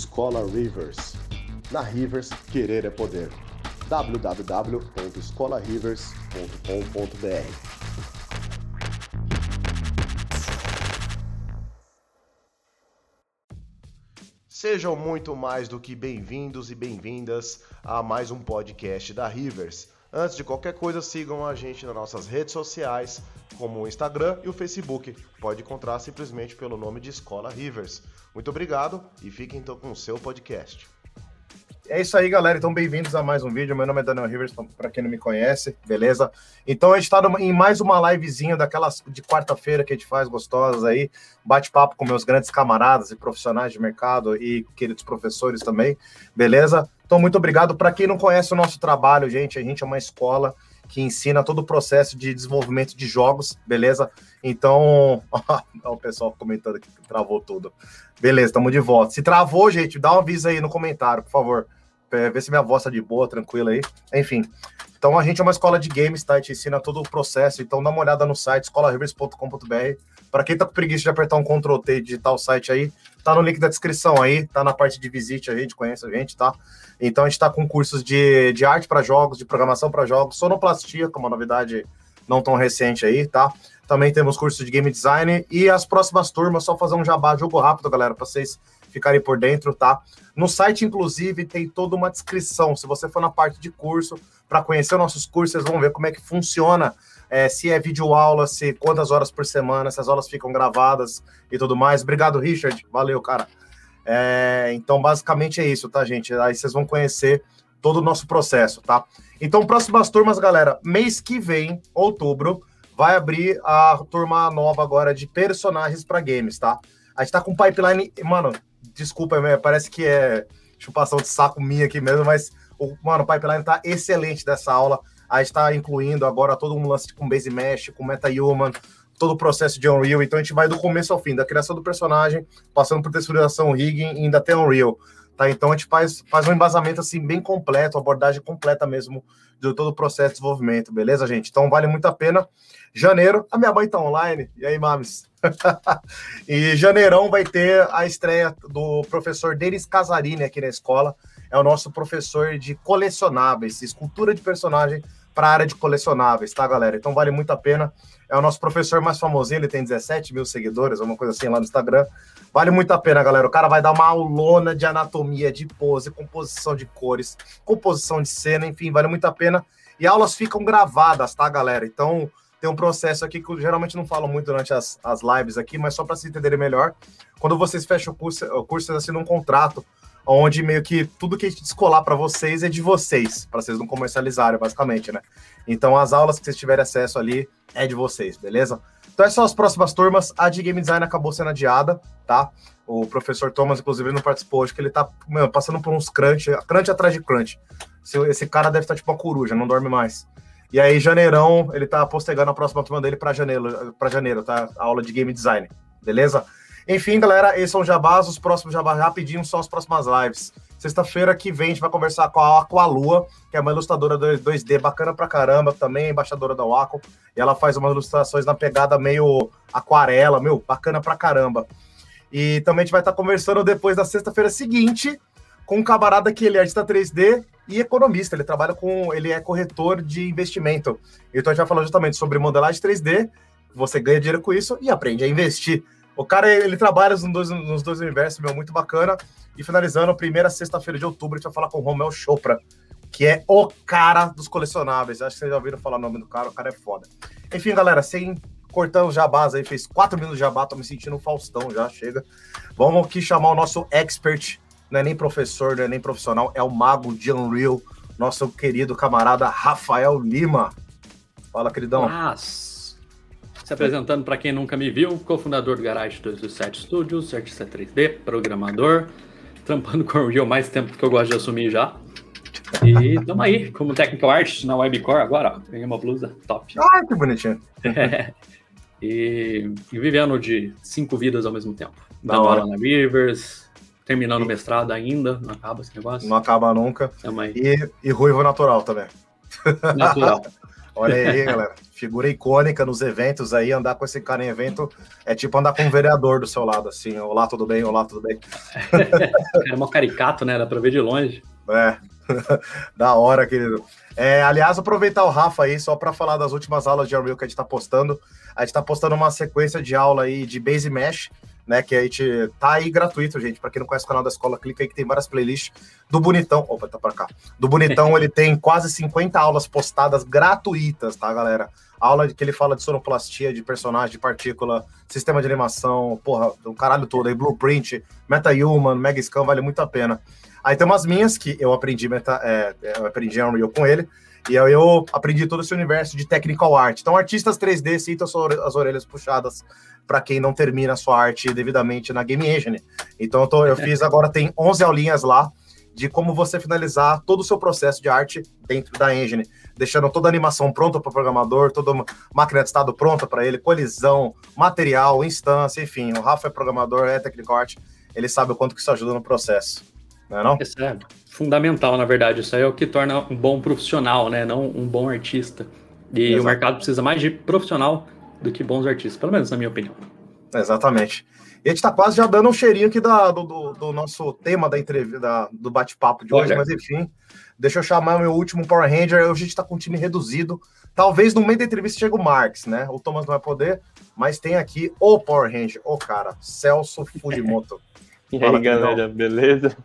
Escola Rivers. Na Rivers, querer é poder. www.escolarivers.com.br Sejam muito mais do que bem-vindos e bem-vindas a mais um podcast da Rivers. Antes de qualquer coisa, sigam a gente nas nossas redes sociais, como o Instagram e o Facebook. Pode encontrar simplesmente pelo nome de Escola Rivers. Muito obrigado e fiquem então com o seu podcast. É isso aí, galera. Então, bem-vindos a mais um vídeo. Meu nome é Daniel Rivers, para quem não me conhece, beleza? Então, a gente está em mais uma livezinha daquelas de quarta-feira que a gente faz gostosas aí, bate-papo com meus grandes camaradas e profissionais de mercado e queridos professores também, beleza? Então, muito obrigado. Para quem não conhece o nosso trabalho, gente, a gente é uma escola que ensina todo o processo de desenvolvimento de jogos, beleza? Então, o pessoal comentando que travou tudo. Beleza, estamos de volta. Se travou, gente, dá um aviso aí no comentário, por favor. É, ver se minha voz tá de boa, tranquila aí. Enfim. Então a gente é uma escola de games, tá? A gente ensina todo o processo. Então dá uma olhada no site escolarivers.com.br. Para quem tá com preguiça de apertar um Ctrl T e digitar o site aí, tá no link da descrição aí, tá na parte de visite a gente, conhece a gente, tá? Então a gente tá com cursos de, de arte para jogos, de programação para jogos, sonoplastia, como uma novidade não tão recente aí, tá? Também temos cursos de game design e as próximas turmas, só fazer um jabá, jogo rápido, galera, para vocês ficarem por dentro, tá? No site, inclusive, tem toda uma descrição. Se você for na parte de curso, para conhecer os nossos cursos, vocês vão ver como é que funciona. É, se é vídeo aula, se quantas horas por semana, se as aulas ficam gravadas e tudo mais. Obrigado, Richard. Valeu, cara. É, então, basicamente é isso, tá, gente? Aí vocês vão conhecer todo o nosso processo, tá? Então, próximas turmas, galera, mês que vem, outubro, vai abrir a turma nova agora de personagens para games, tá? A gente tá com pipeline, mano, desculpa, parece que é chupação de saco minha aqui mesmo, mas o, mano, o pipeline tá excelente dessa aula. A gente tá incluindo agora todo um lance com Base Mesh, com MetaHuman, todo o processo de Unreal. Então a gente vai do começo ao fim, da criação do personagem, passando por texturização, rigging e ainda até Unreal. Tá? Então a gente faz, faz um embasamento assim bem completo, abordagem completa mesmo de todo o processo de desenvolvimento, beleza, gente? Então vale muito a pena. Janeiro, a minha mãe tá online. E aí, mames? e janeirão vai ter a estreia do professor Denis Casarini aqui na escola. É o nosso professor de colecionáveis, escultura de personagem para a área de colecionáveis, tá, galera? Então vale muito a pena. É o nosso professor mais famosinho, ele tem 17 mil seguidores, uma coisa assim lá no Instagram. Vale muito a pena, galera. O cara vai dar uma aulona de anatomia, de pose, composição de cores, composição de cena, enfim, vale muito a pena. E aulas ficam gravadas, tá, galera? Então, tem um processo aqui que eu geralmente não falo muito durante as, as lives aqui, mas só para se entenderem melhor. Quando vocês fecham o curso, o curso vocês assinam um contrato onde meio que tudo que a gente descolar para vocês é de vocês, para vocês não comercializarem, basicamente, né? Então as aulas que vocês tiverem acesso ali é de vocês, beleza? Então essas são as próximas turmas. A de Game Design acabou sendo adiada, tá? O professor Thomas, inclusive, não participou, acho que ele tá mano, passando por uns crunch, crunch atrás de crunch. Esse cara deve estar tipo uma coruja, não dorme mais. E aí, janeirão, ele tá postergando a próxima turma dele para janeiro, para janeiro, tá? A aula de game design, beleza? Enfim, galera, esses são jabás, os próximos jabás rapidinho são as próximas lives. Sexta-feira que vem a gente vai conversar com a Aqualua, que é uma ilustradora 2D bacana pra caramba, também embaixadora da Waco, e ela faz umas ilustrações na pegada meio aquarela, meu, bacana pra caramba. E também a gente vai estar conversando depois da sexta-feira seguinte com um camarada que ele é artista 3D e economista. Ele trabalha com. Ele é corretor de investimento. Então a gente vai falar justamente sobre modelagem 3D. Você ganha dinheiro com isso e aprende a investir. O cara, ele trabalha nos dois, nos dois universos, meu, muito bacana. E finalizando, primeira sexta-feira de outubro, a gente vai falar com o Romel Chopra, que é o cara dos colecionáveis. Acho que vocês já ouviram falar o nome do cara, o cara é foda. Enfim, galera, sem cortando os jabás aí, fez quatro minutos de jabá, tô me sentindo um Faustão já, chega. Vamos aqui chamar o nosso expert não é nem professor, não é nem profissional, é o mago de Unreal, nosso querido camarada Rafael Lima. Fala, queridão. Mas, se apresentando para quem nunca me viu, cofundador do Garage 227 Studios, artista 3D, programador, trampando com Unreal mais tempo que eu gosto de assumir já. E estamos aí, como Technical Art na Webcore agora, ó, ganhei uma blusa top. Ah, que bonitinho. É. E, e, vivendo de cinco vidas ao mesmo tempo. Da aula na Rivers, terminando o mestrado ainda, não acaba esse negócio. Não acaba nunca. E, e ruivo natural também. Natural. Olha aí, galera. Figura icônica nos eventos aí, andar com esse cara em evento é tipo andar com um vereador do seu lado, assim. Olá, tudo bem? Olá, tudo bem? é mó caricato, né? Dá pra ver de longe. É. da hora, querido. É, aliás, aproveitar o Rafa aí só para falar das últimas aulas de Unreal que a gente está postando. A gente está postando uma sequência de aula aí de Base Mesh, né? Que a gente tá aí gratuito, gente. Para quem não conhece o canal da escola, clica aí que tem várias playlists do Bonitão. Opa, tá para cá. Do Bonitão, ele tem quase 50 aulas postadas gratuitas, tá, galera? Aula que ele fala de sonoplastia, de personagem, de partícula, sistema de animação, porra, do caralho todo aí, Blueprint, MetaHuman, Mega Scan, vale muito a pena. Aí tem umas minhas que eu aprendi, meta, é, eu aprendi Unreal com ele, e aí eu aprendi todo esse universo de technical art. Então, artistas 3D citam as orelhas puxadas para quem não termina a sua arte devidamente na Game Engine. Então, eu, tô, eu fiz agora, tem 11 aulinhas lá de como você finalizar todo o seu processo de arte dentro da engine, deixando toda a animação pronta para o programador, toda a máquina de estado pronta para ele, colisão, material, instância, enfim. O Rafa é programador, é technical art, ele sabe o quanto que isso ajuda no processo não é não? É fundamental, na verdade. Isso aí é o que torna um bom profissional, né? Não um bom artista. E Exato. o mercado precisa mais de profissional do que bons artistas, pelo menos na minha opinião. Exatamente. E a gente está quase já dando um cheirinho aqui da, do, do, do, nosso tema da entrevista, do bate-papo de hoje, mas enfim, deixa eu chamar meu último Power Ranger. Hoje a gente está com um time reduzido. Talvez no meio da entrevista chegue o Marx, né? O Thomas não vai poder, mas tem aqui o Power Ranger, o cara, Celso Fujimoto. E aí, Fala, galera, beleza?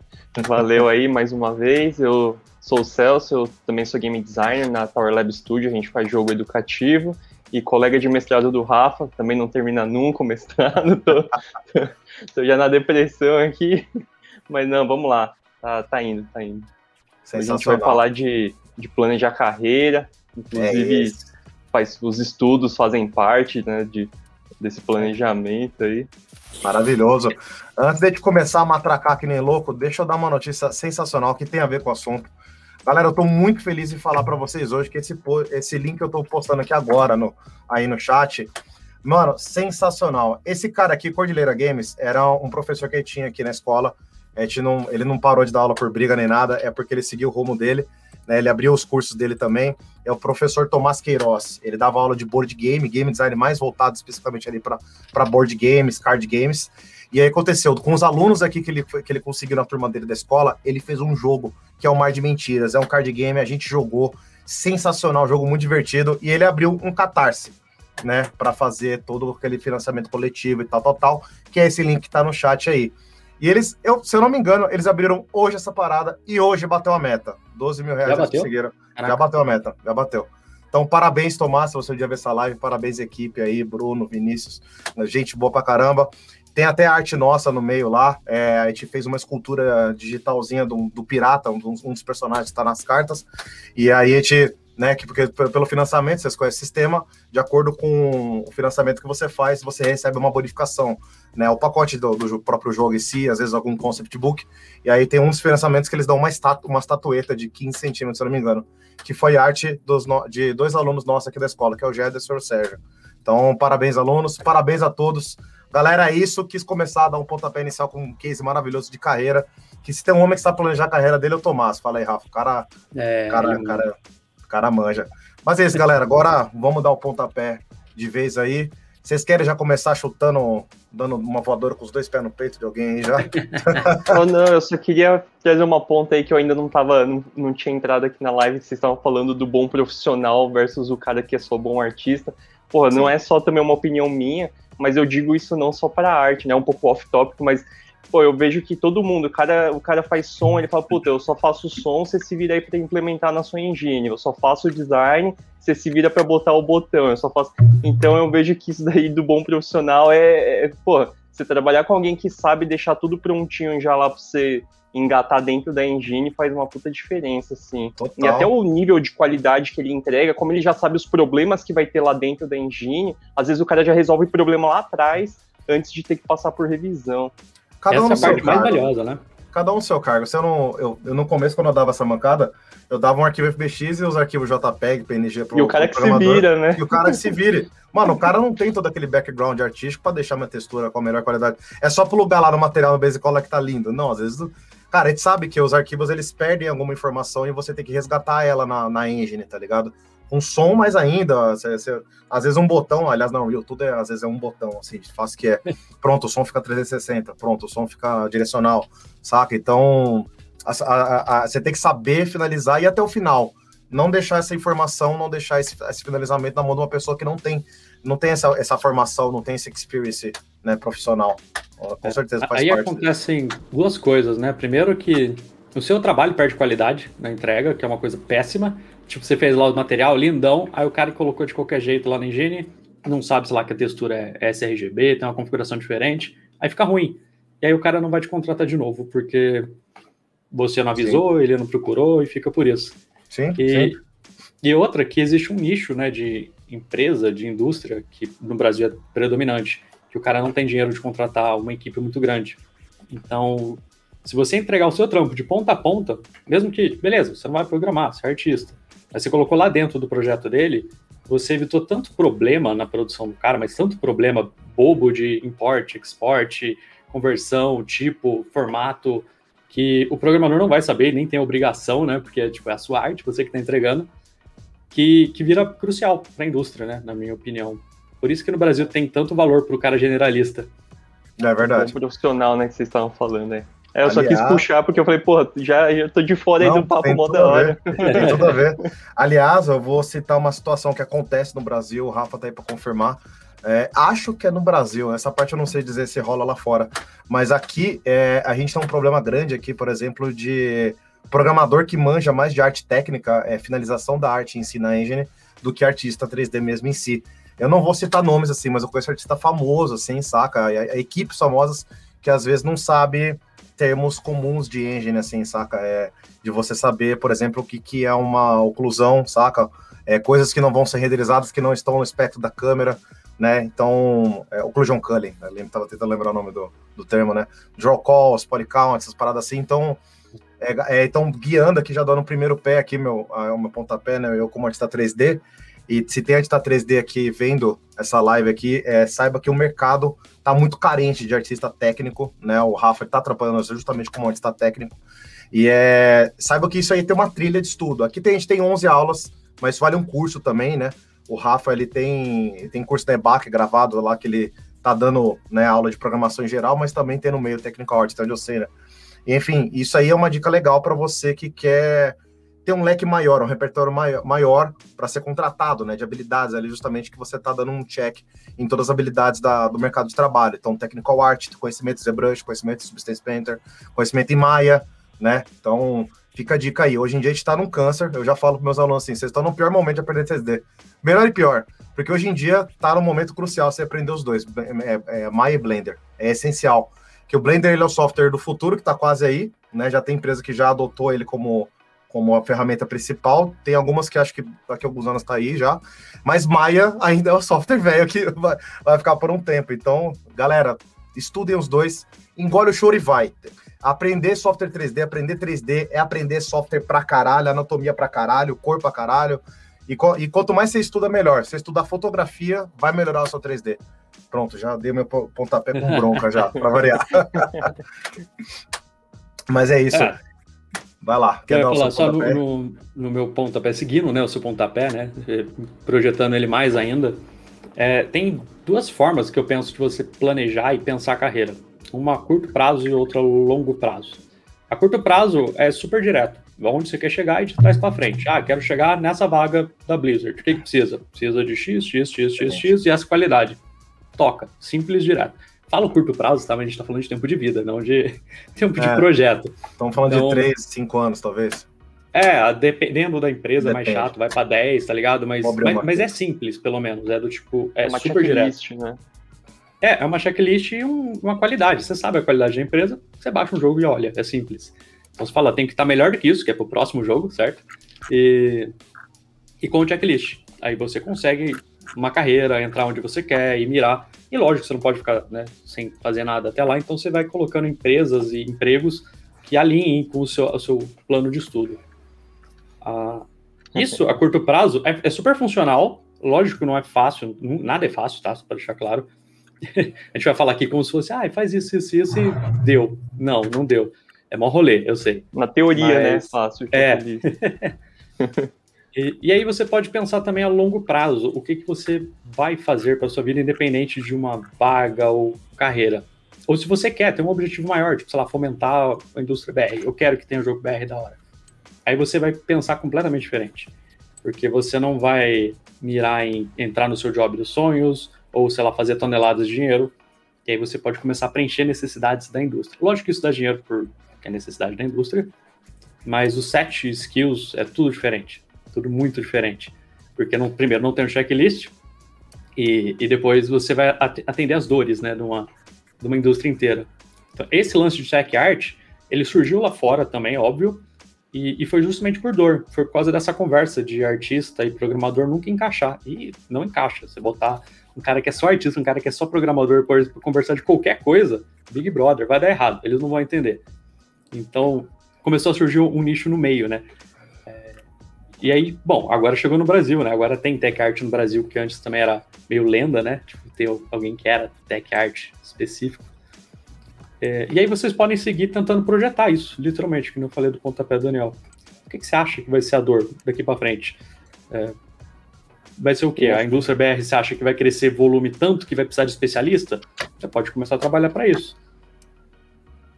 Valeu aí mais uma vez. Eu sou o Celso, eu também sou game designer na Tower Lab Studio, a gente faz jogo educativo e colega de mestrado do Rafa, também não termina nunca o mestrado, tô, tô já na depressão aqui, mas não, vamos lá, tá, tá indo, tá indo. A gente vai falar de, de planejar carreira, inclusive é faz, os estudos fazem parte né, de, desse planejamento aí. Maravilhoso. Antes de começar a matracar que nem louco, deixa eu dar uma notícia sensacional que tem a ver com o assunto. Galera, eu estou muito feliz em falar para vocês hoje que esse, esse link que eu estou postando aqui agora no, aí no chat, mano, sensacional. Esse cara aqui, Cordilheira Games, era um professor que tinha aqui na escola. A gente não, ele não parou de dar aula por briga nem nada, é porque ele seguiu o rumo dele. Né, ele abriu os cursos dele também, é o professor Tomás Queiroz. Ele dava aula de board game, game design mais voltado especificamente ali para board games, card games. E aí aconteceu, com os alunos aqui que ele, que ele conseguiu na turma dele da escola, ele fez um jogo que é o Mar de Mentiras. É um card game, a gente jogou, sensacional, jogo muito divertido, e ele abriu um catarse, né, para fazer todo aquele financiamento coletivo e tal, tal, tal, que é esse link que tá no chat aí. E eles, eu, se eu não me engano, eles abriram hoje essa parada e hoje bateu a meta. 12 mil reais já bateu? conseguiram. Caraca. Já bateu a meta, já bateu. Então, parabéns, Tomás, se você um dia ver essa live. Parabéns, equipe aí, Bruno, Vinícius. Gente boa pra caramba. Tem até arte nossa no meio lá. É, a gente fez uma escultura digitalzinha do, do pirata, um, um dos personagens que está nas cartas. E aí a gente né? Que porque pelo financiamento vocês conhecem o sistema, de acordo com o financiamento que você faz, você recebe uma bonificação, né? O pacote do, do próprio jogo em si, às vezes algum concept book, e aí tem um dos financiamentos que eles dão uma, estatu, uma estatueta de 15 centímetros, se eu não me engano, que foi arte dos, de dois alunos nossos aqui da escola, que é o Gederson e o Sérgio. Então, parabéns, alunos, parabéns a todos. Galera, é isso. Quis começar a dar um pontapé inicial com um case maravilhoso de carreira. Que se tem um homem que está planejando a carreira dele, é o Tomás. Fala aí, Rafa. O cara, é, cara, eu... cara, cara manja. Mas é isso, galera. Agora vamos dar o pontapé de vez aí. Vocês querem já começar chutando, dando uma voadora com os dois pés no peito de alguém aí já? oh, não, eu só queria trazer uma ponta aí que eu ainda não tava, não, não tinha entrado aqui na live. Vocês estavam falando do bom profissional versus o cara que é só bom artista. Porra, Sim. não é só também uma opinião minha, mas eu digo isso não só para arte, né? Um pouco off-topic, mas pô, eu vejo que todo mundo, o cara, o cara faz som, ele fala, puta, eu só faço som, você se vira aí para implementar na sua engine, eu só faço design, você se vira para botar o botão, eu só faço. Então eu vejo que isso daí do bom profissional é, é pô, você trabalhar com alguém que sabe deixar tudo prontinho já lá para você engatar dentro da engine faz uma puta diferença, assim. Total. E até o nível de qualidade que ele entrega, como ele já sabe os problemas que vai ter lá dentro da engine, às vezes o cara já resolve o problema lá atrás, antes de ter que passar por revisão. Cada um Essa é a parte mais valiosa, né? Cada um no seu cargo. Se eu, não, eu, eu, no começo, quando eu dava essa mancada, eu dava um arquivo FBX e os arquivos JPEG, PNG pro E o cara que se vira, né? E o cara que se vire. Mano, o cara não tem todo aquele background artístico para deixar minha textura com a melhor qualidade. É só plugar lá no material no Basic Color que tá lindo. Não, às vezes Cara, a gente sabe que os arquivos eles perdem alguma informação e você tem que resgatar ela na, na engine, tá ligado? Com som mais ainda, você, você, às vezes um botão, aliás, não, o YouTube é, às vezes é um botão, assim, fácil que é. Pronto, o som fica 360, pronto, o som fica direcional, saca? Então, a, a, a, você tem que saber finalizar e ir até o final. Não deixar essa informação, não deixar esse, esse finalizamento na mão de uma pessoa que não tem, não tem essa, essa formação, não tem esse experience né, profissional. Com certeza faz Aí parte acontecem disso. duas coisas, né? Primeiro que o seu trabalho perde qualidade na entrega, que é uma coisa péssima. Tipo, você fez lá o material lindão, aí o cara colocou de qualquer jeito lá na engine, não sabe, sei lá, que a textura é sRGB, tem uma configuração diferente, aí fica ruim. E aí o cara não vai te contratar de novo, porque você não avisou, sim. ele não procurou e fica por isso. Sim, e, sim. e outra, que existe um nicho né, de empresa, de indústria, que no Brasil é predominante, que o cara não tem dinheiro de contratar uma equipe muito grande. Então, se você entregar o seu trampo de ponta a ponta, mesmo que, beleza, você não vai programar, você é artista, mas você colocou lá dentro do projeto dele, você evitou tanto problema na produção do cara, mas tanto problema bobo de import, export, conversão, tipo, formato, que o programador não vai saber, nem tem obrigação, né? Porque tipo, é a sua arte, você que está entregando, que, que vira crucial para a indústria, né? Na minha opinião. Por isso que no Brasil tem tanto valor para o cara generalista. É verdade. O profissional, né, que vocês estavam falando aí. É, eu Aliás, só quis puxar porque eu falei, pô, já, já tô de fora aí do papo mó da hora. Tem tudo a ver. Aliás, eu vou citar uma situação que acontece no Brasil, o Rafa tá aí para confirmar. É, acho que é no Brasil, essa parte eu não sei dizer se rola lá fora, mas aqui é, a gente tem um problema grande aqui, por exemplo, de programador que manja mais de arte técnica, é, finalização da arte em si na engine, do que artista 3D mesmo em si. Eu não vou citar nomes assim, mas eu conheço artista famoso, assim, saca? A, a equipes famosas que às vezes não sabe termos comuns de engine, assim, saca? É, de você saber, por exemplo, o que, que é uma oclusão, saca? É, coisas que não vão ser renderizadas, que não estão no espectro da câmera, né? Então, é, occlusion culling, né? eu tava tentando lembrar o nome do, do termo, né? Draw calls, polycount, essas paradas assim. Então, é, é, então guiando aqui, já dando o primeiro pé aqui, meu, o meu pontapé, né? Eu como artista 3D, e se tem artista 3D aqui vendo essa live aqui, é, saiba que o mercado está muito carente de artista técnico, né? O Rafa está atrapalhando justamente como artista técnico. E é, saiba que isso aí tem uma trilha de estudo. Aqui tem, a gente tem 11 aulas, mas vale um curso também, né? O Rafa, ele tem, tem curso da EBAC gravado lá, que ele tá dando né, aula de programação em geral, mas também tem no meio Technical Art, então eu sei, né? enfim, isso aí é uma dica legal para você que quer ter um leque maior, um repertório maior, maior para ser contratado, né, de habilidades ali justamente que você está dando um check em todas as habilidades da, do mercado de trabalho. Então, technical art, conhecimento de ZBrush, conhecimento de Substance Painter, conhecimento em Maya, né? Então, fica a dica aí. Hoje em dia a gente está num câncer, eu já falo para meus alunos assim, vocês estão no pior momento de aprender 3D. Melhor e pior, porque hoje em dia está no momento crucial você aprender os dois, é, é, é Maya e Blender. É essencial. Que o Blender ele é o software do futuro que está quase aí, né? Já tem empresa que já adotou ele como como a ferramenta principal. Tem algumas que acho que daqui a alguns anos está aí já. Mas Maya ainda é o software velho que vai, vai ficar por um tempo. Então, galera, estudem os dois, engole o choro e vai. Aprender software 3D, aprender 3D é aprender software pra caralho, anatomia pra caralho, cor pra caralho. E, e quanto mais você estuda, melhor. Se você estudar fotografia, vai melhorar o seu 3D. Pronto, já dei meu pontapé com bronca já, pra variar. Mas é isso. É. Vai lá. Quer dar falar só no, no, no, meu pontapé, seguindo né, o seu pontapé, né, projetando ele mais ainda. É, tem duas formas que eu penso de você planejar e pensar a carreira. Uma a curto prazo e outra a longo prazo. A curto prazo é super direto. Onde você quer chegar e de trás para frente. Ah, quero chegar nessa vaga da Blizzard. O que, que precisa? Precisa de X, X, X, X, X e essa qualidade. Toca. Simples, direto. Fala curto prazo, tá? Mas a gente tá falando de tempo de vida, não de tempo é, de projeto. Estamos falando então, de 3, 5 anos, talvez. É, dependendo da empresa Depende. é mais chato, vai para 10, tá ligado? Mas, mas, mas, é simples, pelo menos. É do tipo, é, é uma super direto. Né? É, é uma checklist e um, uma qualidade. Você sabe a qualidade da empresa, você baixa um jogo e olha, é simples. Então você fala, tem que estar tá melhor do que isso, que é pro próximo jogo, certo? E, e com o checklist. Aí você consegue uma carreira, entrar onde você quer e mirar. E lógico, você não pode ficar né, sem fazer nada até lá, então você vai colocando empresas e empregos que alinhem com o seu, o seu plano de estudo. Ah, isso, a curto prazo, é, é, super funcional. Lógico que não é fácil, nada é fácil, tá? Para deixar claro. a gente vai falar aqui como se fosse, ah, faz isso, isso, isso e deu. Não, não deu. É mó rolê, eu sei. Na teoria, né, Mas, né? É fácil. É. E, e, aí você pode pensar também a longo prazo, o que, que você vai fazer para sua vida, independente de uma vaga ou carreira. Ou se você quer ter um objetivo maior, tipo, sei lá, fomentar a indústria BR. Eu quero que tenha um jogo BR da hora. Aí você vai pensar completamente diferente. Porque você não vai mirar em entrar no seu job dos sonhos, ou, sei lá, fazer toneladas de dinheiro. E aí você pode começar a preencher necessidades da indústria. Lógico que isso dá dinheiro porque é necessidade da indústria, mas os sete skills é tudo diferente. Tudo muito diferente. Porque, não, primeiro, não tem um checklist, e, e depois você vai atender as dores, né, de uma, de uma indústria inteira. Então, esse lance de tech art, ele surgiu lá fora também, óbvio, e, e, foi justamente por dor. Foi por causa dessa conversa de artista e programador nunca encaixar. E não encaixa. Você botar um cara que é só artista, um cara que é só programador, por conversar de qualquer coisa, Big Brother, vai dar errado. Eles não vão entender. Então, começou a surgir um nicho no meio, né? E aí, bom, agora chegou no Brasil, né? Agora tem tech art no Brasil, que antes também era meio lenda, né? Tipo, ter alguém que era tech art específico. É, e aí vocês podem seguir tentando projetar isso, literalmente, que eu falei do pontapé do Daniel. O que, que, você acha que vai ser a dor daqui para frente? É, vai ser o quê? A indústria BR você acha que vai crescer volume tanto que vai precisar de especialista? Você pode começar a trabalhar para isso.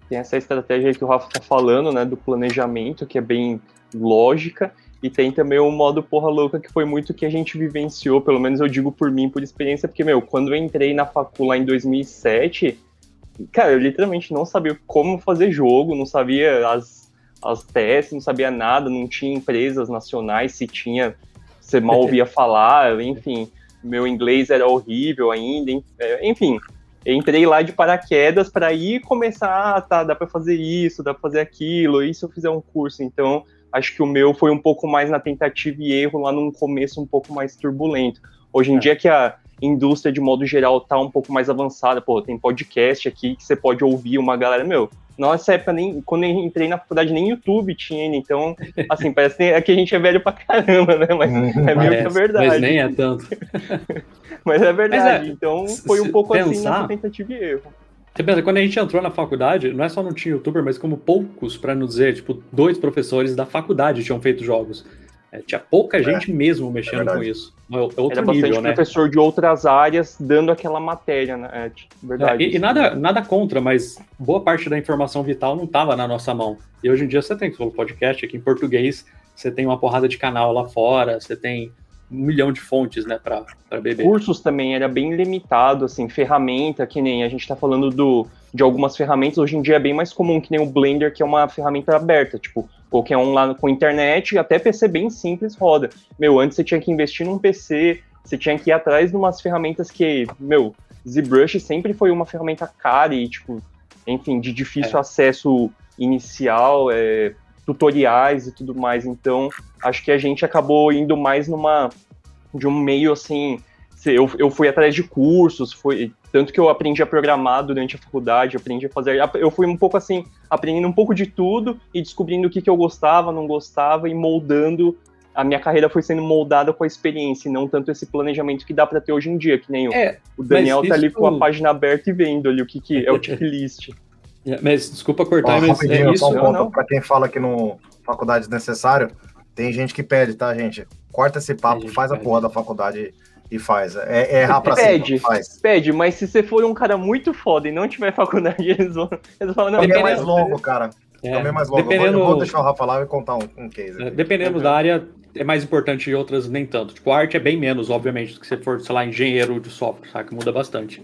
Tem essa estratégia que o Rafa está falando, né, do planejamento, que é bem lógica, e tem também o modo porra louca, que foi muito que a gente vivenciou, pelo menos eu digo por mim, por experiência, porque, meu, quando eu entrei na facul lá em 2007, cara, eu literalmente não sabia como fazer jogo, não sabia as, as testes, não sabia nada, não tinha empresas nacionais, se tinha, você mal ouvia falar, enfim, meu inglês era horrível ainda, é, enfim, entrei lá de paraquedas para ir começar, ah, tá, dá para fazer isso, dá para fazer aquilo, e se eu fizer um curso, então acho que o meu foi um pouco mais na tentativa e erro lá num começo um pouco mais turbulento. Hoje em é. dia que a indústria de modo geral tá um pouco mais avançada, pô, tem podcast aqui que você pode ouvir uma galera, meu, nossa época, nem, quando eu entrei na faculdade, nem YouTube tinha, então, assim, parece que a gente é velho pra caramba, né? Mas é meio que a verdade. Mas nem é tanto. mas é verdade, mas é, então foi um pouco pensar, assim nessa tentativa e erro. Você pensa, quando a gente entrou na faculdade, não é só não tinha youtuber, mas como poucos, para não dizer, tipo, dois professores da faculdade tinham feito jogos. É, tinha pouca é, gente mesmo mexendo é com isso. É outro Era bastante nível, né? professor de outras áreas dando aquela matéria, né? É, tipo, verdade. e, e nada, nada contra, mas boa parte da informação vital não estava na nossa mão. E hoje em dia você tem, você falou podcast aqui em português, você tem uma porrada de canal lá fora, você tem um milhão de fontes, né, para beber. Cursos também era bem limitado, assim, ferramenta, que nem a gente está falando do, de algumas ferramentas, hoje em dia é bem mais comum, que nem o Blender, que é uma ferramenta aberta, tipo, qualquer um lá com internet, até PC bem simples roda. Meu, antes você tinha que investir num PC, você tinha que ir atrás de umas ferramentas que, meu, ZBrush sempre foi uma ferramenta cara e, tipo, enfim, de difícil é. acesso inicial, é, tutoriais e tudo mais. Então, acho que a gente acabou indo mais numa de um meio assim. Eu, eu fui atrás de cursos, foi tanto que eu aprendi a programar durante a faculdade, aprendi a fazer. Eu fui um pouco assim, aprendendo um pouco de tudo e descobrindo o que, que eu gostava, não gostava e moldando. A minha carreira foi sendo moldada com a experiência, e não tanto esse planejamento que dá para ter hoje em dia, que nem é, o, o Daniel tá ali com a página aberta e vendo ali o que, que é o checklist. É, mas desculpa cortar, mas é isso. Um ponto para quem fala que no faculdade é necessário, tem gente que pede, tá, gente? Corta esse papo, faz pede. a porra da faculdade e faz. É, é errar pra pede, cima, faz. Pede, mas se você for um cara muito foda e não tiver faculdade, eles vão, eles vão não. É mais longo, cara. É, é mais longo. Dependendo... Eu, vou, eu vou deixar o Rafa lá e contar um, um case. Aqui. Dependendo da área, é mais importante e outras nem tanto. Tipo, a arte é bem menos, obviamente, do que se for, sei lá, engenheiro de software, sabe? Que muda bastante.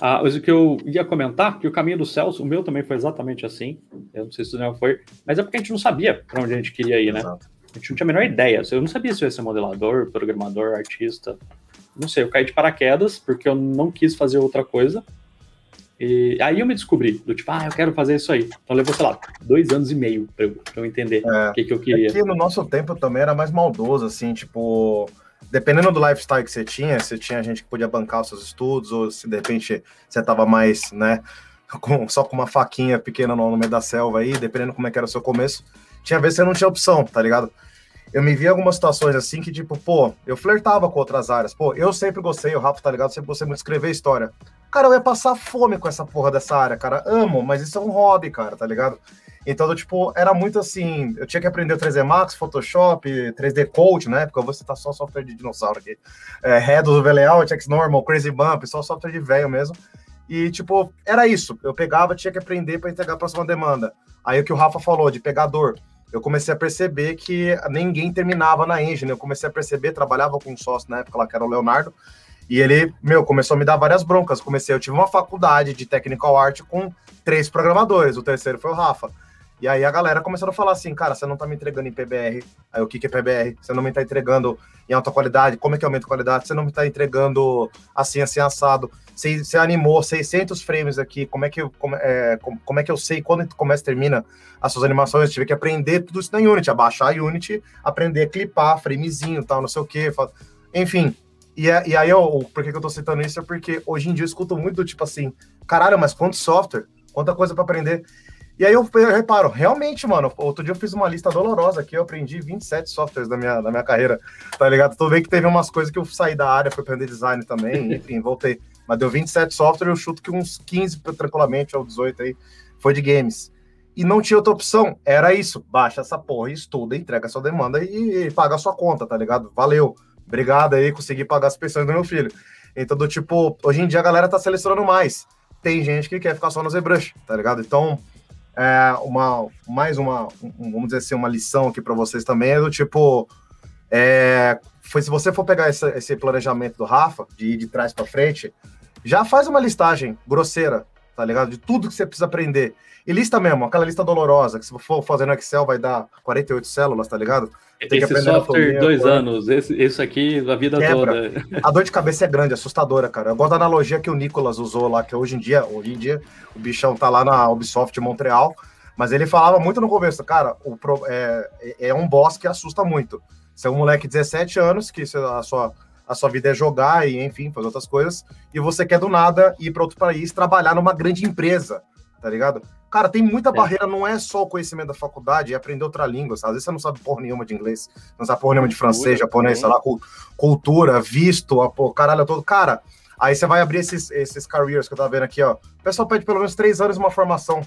Ah, mas o que eu ia comentar, que o caminho do Celso, o meu também foi exatamente assim. Eu não sei se o Daniel foi, mas é porque a gente não sabia para onde a gente queria ir, né? Exato. A gente não tinha a menor ideia. Eu não sabia se eu ia ser modelador, programador, artista. Não sei, eu caí de paraquedas porque eu não quis fazer outra coisa. E aí eu me descobri, do tipo, ah, eu quero fazer isso aí. Então levou, sei lá, dois anos e meio pra eu, pra eu entender é, o que, que eu queria. É que no nosso tempo também era mais maldoso, assim, tipo dependendo do lifestyle que você tinha, você tinha gente que podia bancar os seus estudos, ou se de repente você tava mais, né, com, só com uma faquinha pequena no, no, meio da selva aí, dependendo como é que era o seu começo, tinha vezes que você não tinha opção, tá ligado? Eu me vi em algumas situações assim que, tipo, pô, eu flertava com outras áreas. Pô, eu sempre gostei, o Rafa, tá ligado? Sempre gostei muito de escrever história. Cara, eu ia passar fome com essa porra dessa área, cara. Amo, mas isso é um hobby, cara, tá ligado? Então, tipo, era muito assim, eu tinha que aprender o 3D Max, Photoshop, 3D Code, né? Porque eu vou citar só software de dinossauro aqui. É, Redos, VLayout, Xnormal, Crazy Bump, só software de velho mesmo. E, tipo, era isso. Eu pegava, tinha que aprender para entregar a próxima demanda. Aí o que o Rafa falou, de pegador. Eu comecei a perceber que ninguém terminava na engine. Eu comecei a perceber, trabalhava com um sócio na época lá, que era o Leonardo, e ele, meu, começou a me dar várias broncas. Comecei, eu tive uma faculdade de technical art com três programadores, o terceiro foi o Rafa. E aí a galera começou a falar assim, cara, você não tá me entregando em PBR. Aí o que, que é PBR? Você não me tá entregando em alta qualidade. Como é que aumenta a qualidade? Você não me tá entregando assim, assim, assado. Você, você animou 600 frames aqui. Como é que eu, como, é, como, como é que eu sei quando começa e termina as suas animações? Eu tive que aprender tudo isso na Unity, abaixar a Unity, aprender a clipar, framezinho, tal, não sei o quê. Enfim, e, é, e aí, eu, por que, que eu tô citando isso? É porque hoje em dia eu escuto muito do tipo assim, caralho, mas quanto software, quanta coisa para aprender. E aí eu, eu, reparo, realmente, mano, outro dia eu fiz uma lista dolorosa aqui, eu aprendi 27 softwares da minha, da minha carreira, tá ligado? Tudo bem que teve umas coisas que eu saí da área, fui aprender design também, enfim, voltei. Mas deu 27 softwares, eu chuto que uns 15 tranquilamente, ou 18 aí, foi de games. E não tinha outra opção, era isso, baixa essa porra, estuda, entrega sua demanda e, e paga a sua conta, tá ligado? Valeu obrigado aí, consegui pagar as pensões do meu filho. Então, do tipo, hoje em dia a galera tá selecionando mais. Tem gente que quer ficar só no ZBrush, tá ligado? Então, é uma, mais uma, um, vamos dizer assim, uma lição aqui para vocês também é do tipo, é, foi se você for pegar esse, esse planejamento do Rafa, de ir de trás para frente, já faz uma listagem grosseira, tá ligado? De tudo que você precisa aprender. E lista mesmo, aquela lista dolorosa, que se for fazer no Excel vai dar 48 células, tá ligado? Tem esse software, dois anos, esse, isso aqui a vida Quebra. toda. A dor de cabeça é grande, assustadora, cara. Eu gosto da analogia que o Nicolas usou lá, que hoje em dia, hoje em dia, o bichão tá lá na Ubisoft Montreal, mas ele falava muito no começo, cara, o, é, é um boss que assusta muito. Você é um moleque de 17 anos, que a sua, a sua vida é jogar e, enfim, fazer outras coisas, e você quer do nada ir para outro país trabalhar numa grande empresa, tá ligado? Cara, tem muita é. barreira, não é só o conhecimento da faculdade, é aprender outra língua. Sabe? Às vezes você não sabe porra nenhuma de inglês, não sabe porra nenhuma de francês, japonês, sei lá, cultura, visto, a porra, caralho todo. Cara, aí você vai abrir esses, esses careers que eu tava vendo aqui, ó. O pessoal pede pelo menos três anos uma formação.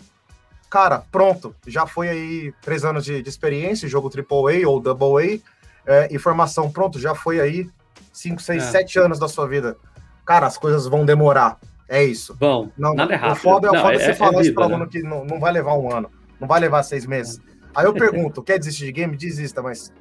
Cara, pronto, já foi aí três anos de, de experiência, jogo AAA ou AA, é, e formação, pronto, já foi aí cinco, seis, é. sete anos da sua vida. Cara, as coisas vão demorar. É isso. Bom, não, nada errado. O foda, não, foda é, você é, falar é isso para aluno né? que não, não vai levar um ano, não vai levar seis meses. Aí eu pergunto, quer desistir de game? Desista, mas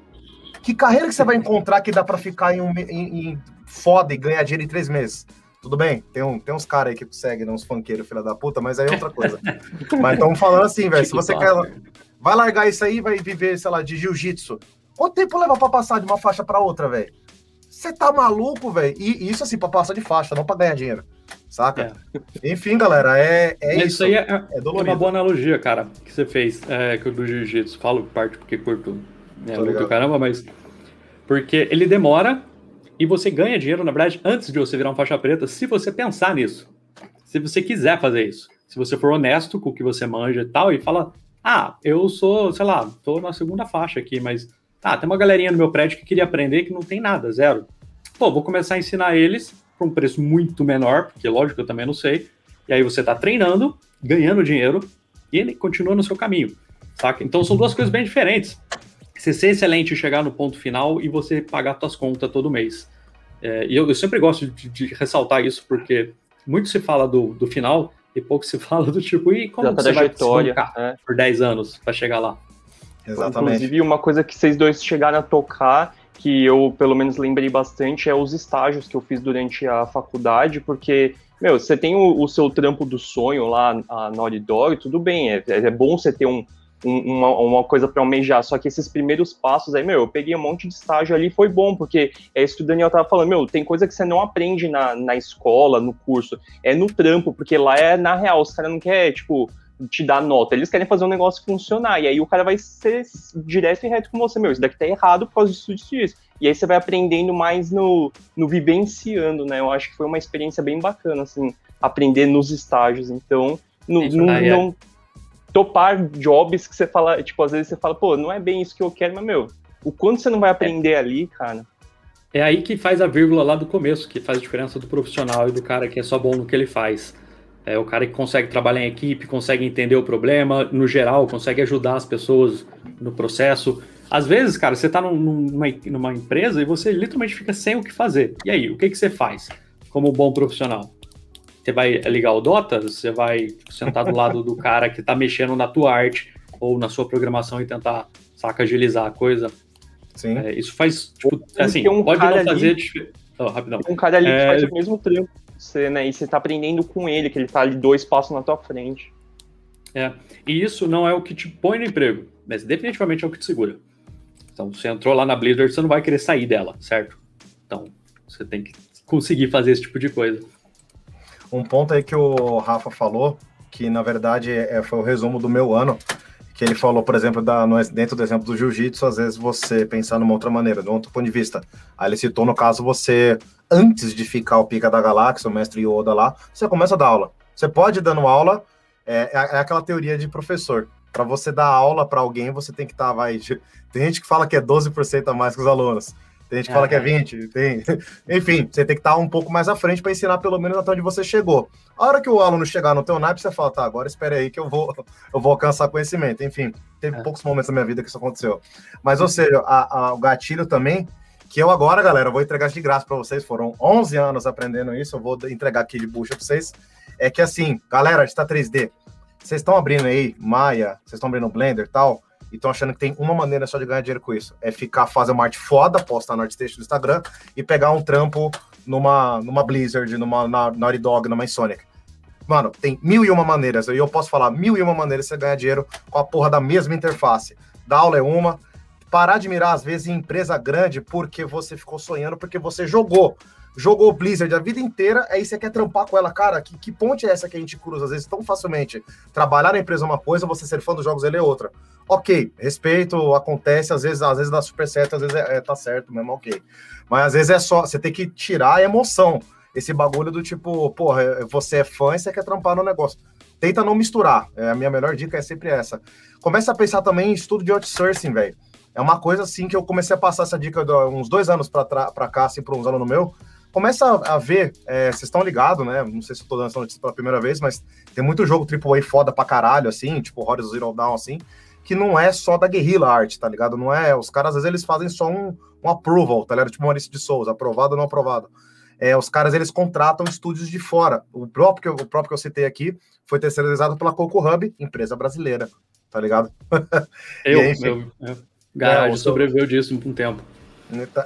que carreira que você vai encontrar que dá para ficar em, um, em, em, foda e ganhar dinheiro em três meses? Tudo bem, tem, um, tem uns caras aí que conseguem, né, uns funkeiros, filha da puta, mas aí é outra coisa. mas estamos falando assim, velho, se você quer. Vai largar isso aí e vai viver, sei lá, de jiu-jitsu. Quanto tempo leva para passar de uma faixa para outra, velho? Você tá maluco, velho? E isso assim, para passar de faixa, não para ganhar dinheiro saca? É. Enfim, galera, é, é isso. Isso aí é, é, é uma boa analogia, cara, que você fez é, do jiu-jitsu. Falo parte porque curto é, muito caramba, mas. Porque ele demora e você ganha dinheiro, na verdade, antes de você virar um faixa preta, se você pensar nisso. Se você quiser fazer isso. Se você for honesto com o que você manja e tal, e fala, ah, eu sou, sei lá, tô na segunda faixa aqui, mas. Ah, tem uma galerinha no meu prédio que queria aprender que não tem nada, zero. Pô, vou começar a ensinar eles por um preço muito menor, porque lógico eu também não sei. E aí você está treinando, ganhando dinheiro e ele continua no seu caminho, saca? Então são duas coisas bem diferentes. Você ser excelente e chegar no ponto final e você pagar suas contas todo mês. É, e eu, eu, sempre gosto de, de, ressaltar isso porque muito se fala do, do final e pouco se fala do tipo, e como você vai tocar é. por 10 anos para chegar lá? Exatamente. Inclusive, uma coisa que vocês dois chegaram a tocar que eu pelo menos lembrei bastante é os estágios que eu fiz durante a faculdade, porque, meu, você tem o, o seu trampo do sonho lá a Naughty Dog, tudo bem, é, é bom você ter um, um, uma, uma, coisa para almejar, só que esses primeiros passos aí, meu, eu peguei um monte de estágio ali, foi bom, porque é isso que o Daniel tava falando, meu, tem coisa que você não aprende na, na escola, no curso, é no trampo, porque lá é na real, os caras não querem, tipo, te dar nota, eles querem fazer um negócio funcionar, e aí o cara vai ser direto e reto com você, meu, isso daqui tá errado por causa disso, disso, disso. E aí você vai aprendendo mais no, no vivenciando, né? Eu acho que foi uma experiência bem bacana, assim, aprender nos estágios. Então, no, no, é. não topar jobs que você fala, tipo, às vezes você fala, pô, não é bem isso que eu quero, mas, meu, o quanto você não vai aprender é. ali, cara. É aí que faz a vírgula lá do começo, que faz a diferença do profissional e do cara que é só bom no que ele faz. É o cara que consegue trabalhar em equipe, consegue entender o problema, no geral, consegue ajudar as pessoas no processo. Às vezes, cara, você está numa, numa empresa e você literalmente fica sem o que fazer. E aí, o que, que você faz como bom profissional? Você vai ligar o Dota? Você vai sentar do lado do cara que está mexendo na tua arte ou na sua programação e tentar, saca, agilizar a coisa? Sim. É, isso faz, tipo, assim, um pode não fazer... Ali, oh, rapidão. Um cara ali é... que faz o mesmo trampo você, né? E você tá aprendendo com ele, que ele tá ali dois passos na tua frente. É, e isso não é o que te põe no emprego, mas definitivamente é o que te segura. Então, você entrou lá na Blizzard, você não vai querer sair dela, certo? Então, você tem que conseguir fazer esse tipo de coisa. Um ponto aí que o Rafa falou, que na verdade é, foi o resumo do meu ano, que ele falou, por exemplo, da, no, dentro do exemplo do jiu-jitsu, às vezes você pensar numa outra maneira, de um outro ponto de vista. Aí ele citou, no caso, você, antes de ficar o pica da galáxia, o mestre Yoda lá, você começa a dar aula. Você pode ir dando aula, é, é, é aquela teoria de professor. Para você dar aula para alguém, você tem que estar, tá, vai. Tem gente que fala que é 12% a mais que os alunos. Tem gente que fala que é 20, tem. Enfim, você tem que estar um pouco mais à frente para ensinar pelo menos até onde você chegou. A hora que o aluno chegar no teu naipe, você fala, tá, agora espere aí que eu vou, eu vou alcançar conhecimento. Enfim, teve é. poucos momentos na minha vida que isso aconteceu. Mas, ou seja, a, a, o gatilho também, que eu agora, galera, vou entregar de graça para vocês, foram 11 anos aprendendo isso, eu vou entregar aqui de bucha para vocês, é que assim, galera, a gente tá 3D, vocês estão abrindo aí Maya, vocês estão abrindo Blender e tal, e estão achando que tem uma maneira só de ganhar dinheiro com isso. É ficar, fazer uma arte foda, postar no ArtStation do Instagram e pegar um trampo numa, numa Blizzard, numa na, Naughty Dog, numa Insonic. Mano, tem mil e uma maneiras. E eu posso falar mil e uma maneiras de você ganhar dinheiro com a porra da mesma interface. Da aula é uma. Parar de mirar, às vezes, em empresa grande porque você ficou sonhando, porque você jogou jogou Blizzard a vida inteira, aí você quer trampar com ela, cara, que, que ponte é essa que a gente cruza às vezes tão facilmente? Trabalhar na empresa é uma coisa, você ser fã dos jogos ele é outra. Ok, respeito, acontece, às vezes, às vezes dá super certo, às vezes é, é, tá certo mesmo, ok. Mas às vezes é só, você tem que tirar a emoção, esse bagulho do tipo, porra, você é fã e você quer trampar no negócio. Tenta não misturar, é, a minha melhor dica é sempre essa. Começa a pensar também em estudo de outsourcing, velho. É uma coisa assim que eu comecei a passar essa dica uns dois anos para cá, assim, para uns alunos meu começa a ver, é, vocês estão ligados, né? Não sei se eu tô dando essa notícia pela primeira vez, mas tem muito jogo AAA foda pra caralho, assim, tipo Horizon Zero Dawn, assim, que não é só da guerrilla arte, tá ligado? Não é, os caras, às vezes, eles fazem só um, um approval, tá ligado? Tipo Maurício de Souza, aprovado ou não aprovado. É, os caras, eles contratam estúdios de fora. O próprio, o próprio que eu citei aqui foi terceirizado pela Coco Hub, empresa brasileira, tá ligado? Eu, aí, meu, eu, garagem, é, sobreviveu disso por um tempo.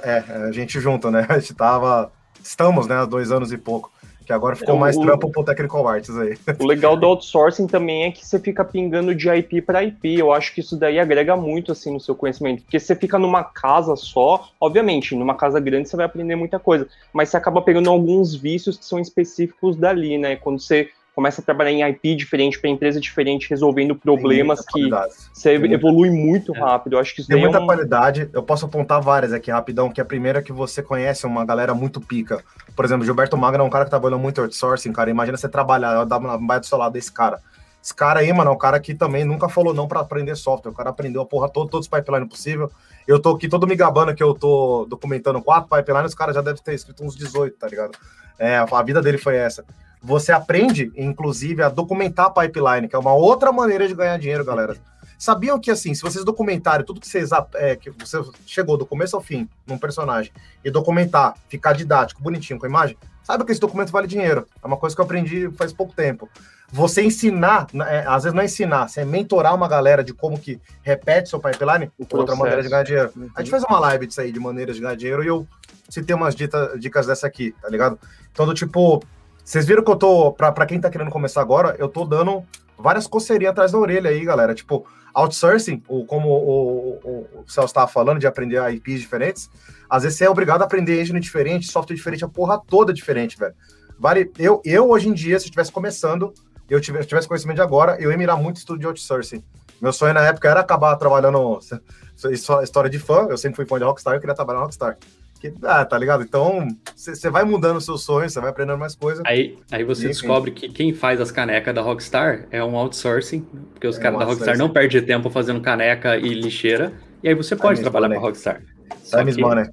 É, a gente junto, né? A gente tava estamos, né, há dois anos e pouco. Que agora ficou é, mais o, trampo pro Technical Arts aí. O legal do outsourcing também é que você fica pingando de IP para IP. Eu acho que isso daí agrega muito, assim, no seu conhecimento. Porque você fica numa casa só, obviamente, numa casa grande você vai aprender muita coisa. Mas você acaba pegando alguns vícios que são específicos dali, né? Quando você começa a trabalhar em IP diferente para empresa diferente, resolvendo problemas que você evolui muito é. rápido. Eu acho que isso tem muita é um... qualidade. Eu posso apontar várias aqui rapidão, que a primeira é que você conhece uma galera muito pica. Por exemplo, Gilberto Magno é um cara que trabalhou muito outsourcing, cara. Imagina você trabalhar, dar uma baia do seu lado desse cara. Esse cara aí, mano, é um cara que também nunca falou não para aprender software. O cara aprendeu a porra toda, todos os pipelines possível. Eu tô aqui todo me gabando que eu tô documentando quatro pipelines, os caras já devem ter escrito uns 18, tá ligado? É, a vida dele foi essa. Você aprende, inclusive, a documentar a pipeline, que é uma outra maneira de ganhar dinheiro, galera. Sabiam que, assim, se vocês documentarem tudo que vocês é, que você chegou do começo ao fim num personagem e documentar, ficar didático, bonitinho com a imagem, saiba que esse documento vale dinheiro. É uma coisa que eu aprendi faz pouco tempo. Você ensinar, é, às vezes não é ensinar, você é mentorar uma galera de como que repete seu pipeline, outra maneira de ganhar dinheiro. Uhum. A gente fez uma live disso aí, de maneiras de ganhar dinheiro, e eu citei umas dicas dessa aqui, tá ligado? Então, do tipo, vocês viram que eu tô, pra, pra quem tá querendo começar agora, eu tô dando várias coceirinhas atrás da orelha aí, galera. Tipo, outsourcing, ou como o, o, o Celso estava falando, de aprender IPs diferentes, às vezes você é obrigado a aprender engine diferente, software diferente, a porra toda diferente, velho. Vale, eu, eu hoje em dia, se estivesse começando, eu tivesse, tivesse conhecimento de agora, eu ia mirar muito estudo de outsourcing. Meu sonho na época era acabar trabalhando história de fã, eu sempre fui fã de Rockstar, eu queria trabalhar na Rockstar. Que, ah, tá ligado? Então, você vai mudando seus sonhos, você vai aprendendo mais coisas. Aí, aí você descobre que quem faz as canecas da Rockstar é um outsourcing, porque os é caras um da Rockstar não perdem tempo fazendo caneca e lixeira, e aí você pode trabalhar com a Rockstar. Time is money.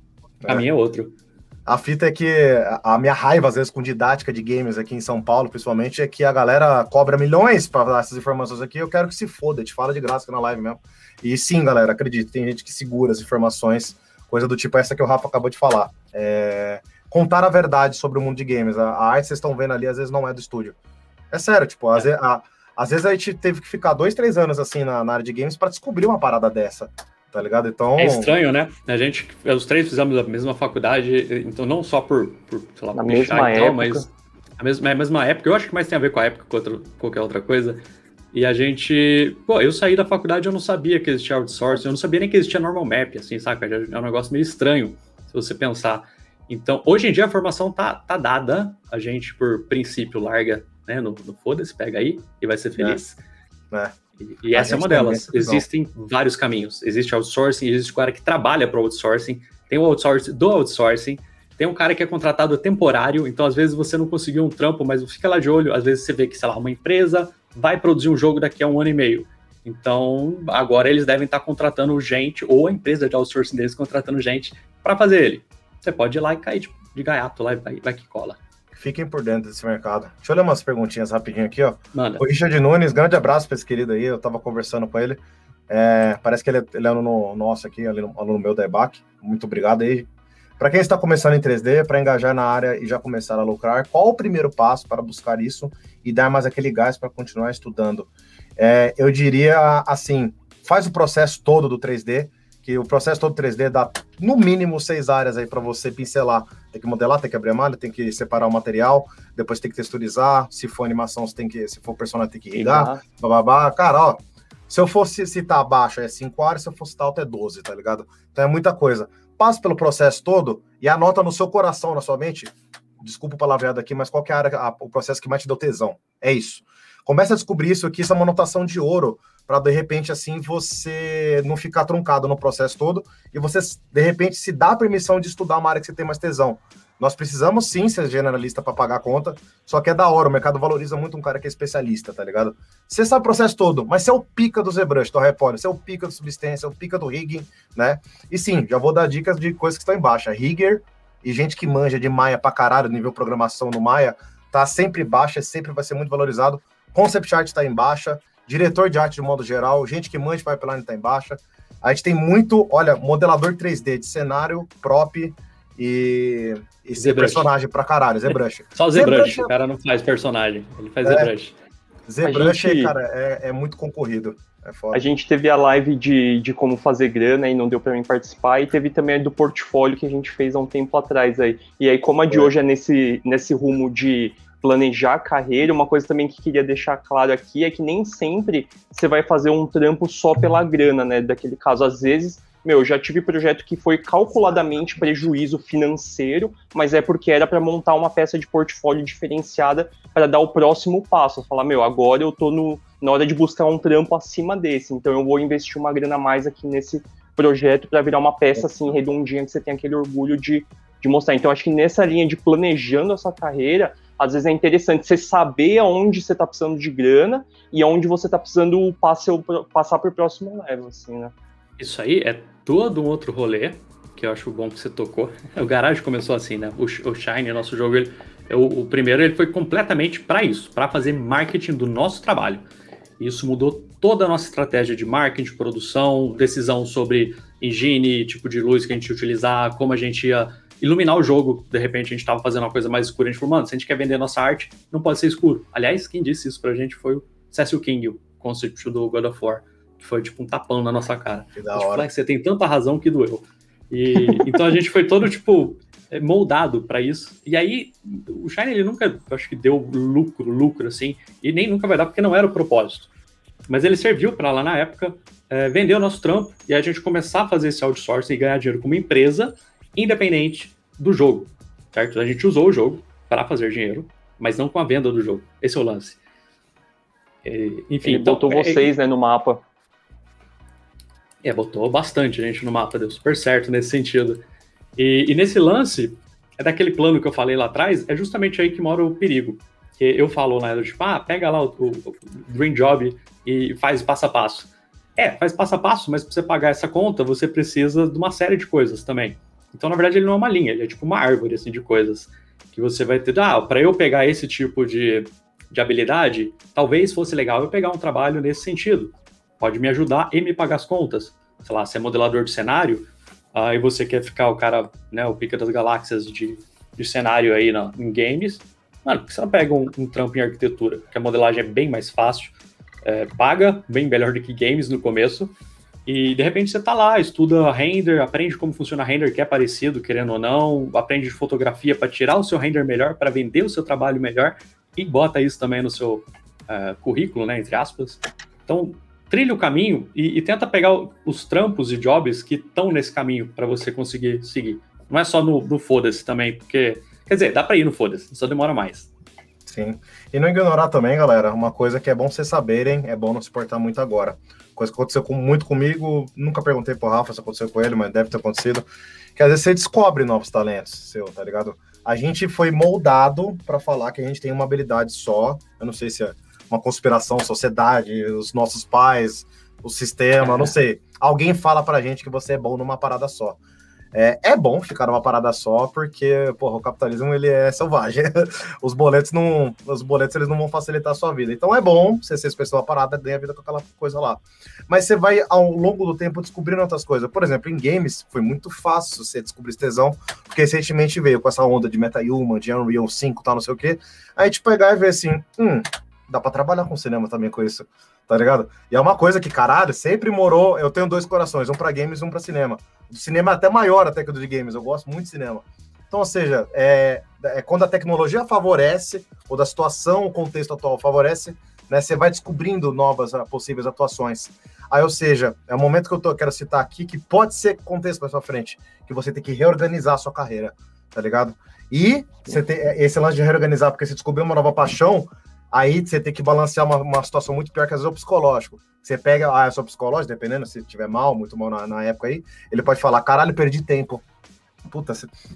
O caminho é outro. A fita é que a minha raiva, às vezes, com didática de games aqui em São Paulo, principalmente, é que a galera cobra milhões para dar essas informações aqui. Eu quero que se foda, te fala de graça aqui na live mesmo. E sim, galera, acredito, tem gente que segura as informações, coisa do tipo essa que o Rafa acabou de falar. É... Contar a verdade sobre o mundo de games. A, a arte que vocês estão vendo ali, às vezes, não é do estúdio. É sério, tipo, às, vezes, a, às vezes a gente teve que ficar dois, três anos assim na, na área de games para descobrir uma parada dessa tá ligado? Então. É estranho, né? A gente, os três fizemos a mesma faculdade, então não só por, por sei lá, Na mesma época. Tal, mas a mesma, é a mesma época. Eu acho que mais tem a ver com a época que outra, qualquer outra coisa. E a gente. Pô, eu saí da faculdade eu não sabia que existia outsourcing, eu não sabia nem que existia normal map, assim, saca? É um negócio meio estranho, se você pensar. Então, hoje em dia a formação tá, tá dada, a gente, por princípio, larga, né, no, no foda-se, pega aí e vai ser feliz. É. É. E, e essa é uma delas. Existem vários caminhos. Existe outsourcing, existe o cara que trabalha para outsourcing, tem o outsourcing do outsourcing, tem um cara que é contratado temporário, então às vezes você não conseguiu um trampo, mas fica lá de olho, às vezes você vê que, sei lá, uma empresa vai produzir um jogo daqui a um ano e meio. Então, agora eles devem estar contratando gente, ou a empresa de outsourcing deles contratando gente para fazer ele. Você pode ir lá e cair tipo, de gaiato lá e vai, vai que cola. Fiquem por dentro desse mercado. Deixa eu ler umas perguntinhas rapidinho aqui, ó. Manda. O Richard Nunes, grande abraço para esse querido aí. Eu tava conversando com ele. É, parece que ele, é, ele é aluno nosso aqui, aluno, aluno meu da EBAC. Muito obrigado aí. Para quem está começando em 3D, para engajar na área e já começar a lucrar, qual o primeiro passo para buscar isso e dar mais aquele gás para continuar estudando? É, eu diria assim: faz o processo todo do 3D, que o processo todo 3D dá no mínimo seis áreas aí para você pincelar. Tem que modelar, tem que abrir a malha, tem que separar o material, depois tem que texturizar. Se for animação, você tem que, se for personagem, tem que irrigar, bababá. Cara, ó, se eu fosse citar abaixo é 5 áreas, se eu fosse citar alto é 12, tá ligado? Então é muita coisa. Passa pelo processo todo e anota no seu coração, na sua mente. Desculpa o palavreado aqui, mas qual que é a área, a, o processo que mais te deu tesão? É isso. Começa a descobrir isso aqui, isso é uma anotação de ouro para de repente assim você não ficar truncado no processo todo e você de repente se dá a permissão de estudar uma área que você tem mais tesão. Nós precisamos sim ser generalista para pagar a conta, só que é da hora, o mercado valoriza muito um cara que é especialista, tá ligado? Você sabe o processo todo, mas você é o pica do ZBrush, do Repolho, você é o pica do Substância, é o pica do rigging, né? E sim, já vou dar dicas de coisas que estão embaixo. Rigger e gente que manja de Maia pra caralho, nível programação no Maia, tá sempre baixa, sempre vai ser muito valorizado. Concept Art está em baixa, diretor de arte de modo geral, gente que manja pipeline está em baixa. A gente tem muito, olha, modelador 3D de cenário, prop e, e personagem pra caralho, ZBrush. Só ZBrush é... o cara não faz personagem, ele faz é, ZBrush. ZBrush, gente... cara, é, é, muito concorrido. É a gente teve a live de, de como fazer grana e não deu para mim participar, e teve também a do portfólio que a gente fez há um tempo atrás aí. E aí, como a de é. hoje é nesse, nesse rumo de planejar a carreira, uma coisa também que queria deixar claro aqui é que nem sempre você vai fazer um trampo só pela grana, né? Daquele caso, às vezes, meu, eu já tive projeto que foi calculadamente prejuízo financeiro, mas é porque era para montar uma peça de portfólio diferenciada para dar o próximo passo. Falar, meu, agora eu tô no, na hora de buscar um trampo acima desse, então eu vou investir uma grana a mais aqui nesse projeto para virar uma peça assim redondinha que você tem aquele orgulho de, de mostrar. Então acho que nessa linha de planejando a sua carreira, às vezes é interessante você saber aonde você está precisando de grana e aonde você está precisando passar, passar para o próximo level, assim, né? Isso aí é todo um outro rolê, que eu acho bom que você tocou. O Garage começou assim, né? O, o Shine, nosso jogo, ele, o, o primeiro, ele foi completamente para isso, para fazer marketing do nosso trabalho. Isso mudou toda a nossa estratégia de marketing, produção, decisão sobre engine, tipo de luz que a gente ia utilizar, como a gente ia iluminar o jogo. De repente a gente estava fazendo uma coisa mais escura, a gente falou, mano, se a gente quer vender nossa arte, não pode ser escuro. Aliás, quem disse isso pra gente foi o Cecil King, o concept do God of War, que foi tipo um tapão na nossa cara. Que da hora. você tem tanta razão que doeu. E, então a gente foi todo, tipo, é, moldado para isso. E aí, o Shine, ele nunca, acho que deu lucro, lucro, assim, e nem nunca vai dar, porque não era o propósito. Mas ele serviu para lá na época é, vender o nosso trampo e a gente começar a fazer esse outsourcing e ganhar dinheiro como empresa independente do jogo, certo? A gente usou o jogo para fazer dinheiro, mas não com a venda do jogo. Esse é o lance. É, enfim, Ele então, botou é, vocês né, no mapa. É, botou bastante gente no mapa, deu super certo nesse sentido. E, e, nesse lance, é daquele plano que eu falei lá atrás, é justamente aí que mora o perigo. Que eu falo né, tipo, ah, pega lá o, o, o Dream Job e faz passo a passo. É, faz passo a passo, mas para você pagar essa conta, você precisa de uma série de coisas também. Então, na verdade, ele não é uma linha, ele é tipo uma árvore assim, de coisas que você vai ter. Ah, para eu pegar esse tipo de, de habilidade, talvez fosse legal eu pegar um trabalho nesse sentido. Pode me ajudar e me pagar as contas. Sei lá, ser modelador de cenário, aí você quer ficar o cara, né, o pica das galáxias de, de cenário aí na, em games, mano, por que você não pega um, um trampo em arquitetura? Porque a modelagem é bem mais fácil, é, paga bem melhor do que games no começo, e de repente você tá lá, estuda render, aprende como funciona render, que é parecido, querendo ou não, aprende fotografia para tirar o seu render melhor, para vender o seu trabalho melhor, e bota isso também no seu uh, currículo, né, entre aspas. Então, trilha o caminho e, e tenta pegar os trampos e jobs que estão nesse caminho para você conseguir seguir. Não é só no, no foda-se também, porque, quer dizer, dá para ir no foda-se, só demora mais. Sim. E não ignorar também, galera, uma coisa que é bom vocês saberem, é bom não se portar muito agora. Coisa que aconteceu com, muito comigo, nunca perguntei pro Rafa se aconteceu com ele, mas deve ter acontecido. Que às vezes você descobre novos talentos seu, tá ligado? A gente foi moldado para falar que a gente tem uma habilidade só. Eu não sei se é uma conspiração, sociedade, os nossos pais, o sistema, não sei. Alguém fala pra gente que você é bom numa parada só. É, é bom ficar numa parada só, porque, porra, o capitalismo ele é selvagem. os boletos não. Os boletos eles não vão facilitar a sua vida. Então é bom você ser especial uma parada, ganhar vida com aquela coisa lá. Mas você vai, ao longo do tempo, descobrindo outras coisas. Por exemplo, em games, foi muito fácil você descobrir esse tesão, porque recentemente veio com essa onda de MetaHuman, de Unreal 5 tal, não sei o quê. Aí, tipo, pegar e ver assim, hum, dá pra trabalhar com cinema também com isso tá ligado? E é uma coisa que, caralho, sempre morou. Eu tenho dois corações, um para games e um para cinema. O cinema é até maior até que o de games, eu gosto muito de cinema. Então, ou seja, é, é quando a tecnologia favorece, ou da situação, o contexto atual favorece, né, você vai descobrindo novas uh, possíveis atuações. Aí, ou seja, é o momento que eu tô, quero citar aqui que pode ser contexto para sua frente, que você tem que reorganizar a sua carreira, tá ligado? E você tem esse lance de reorganizar, porque você descobriu uma nova paixão, Aí você tem que balancear uma, uma situação muito pior que às vezes é o psicológico. Você pega, ah, eu sou psicológico, dependendo se tiver mal, muito mal na, na época aí, ele pode falar, caralho, perdi tempo. Puta,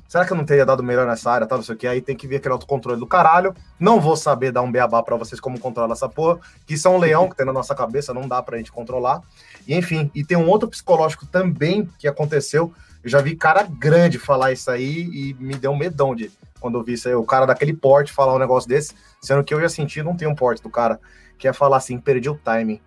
será que eu não teria dado melhor nessa área, tal, não sei o que? Aí tem que ver aquele autocontrole do caralho. Não vou saber dar um beabá para vocês como controlar essa porra, que isso é um leão que tem na nossa cabeça, não dá pra gente controlar. E enfim, e tem um outro psicológico também que aconteceu. Eu já vi cara grande falar isso aí e me deu um medão de quando eu vi isso aí, o cara daquele porte falar um negócio desse, sendo que eu já senti, não tem um porte do cara, que é falar assim, perdi o timing.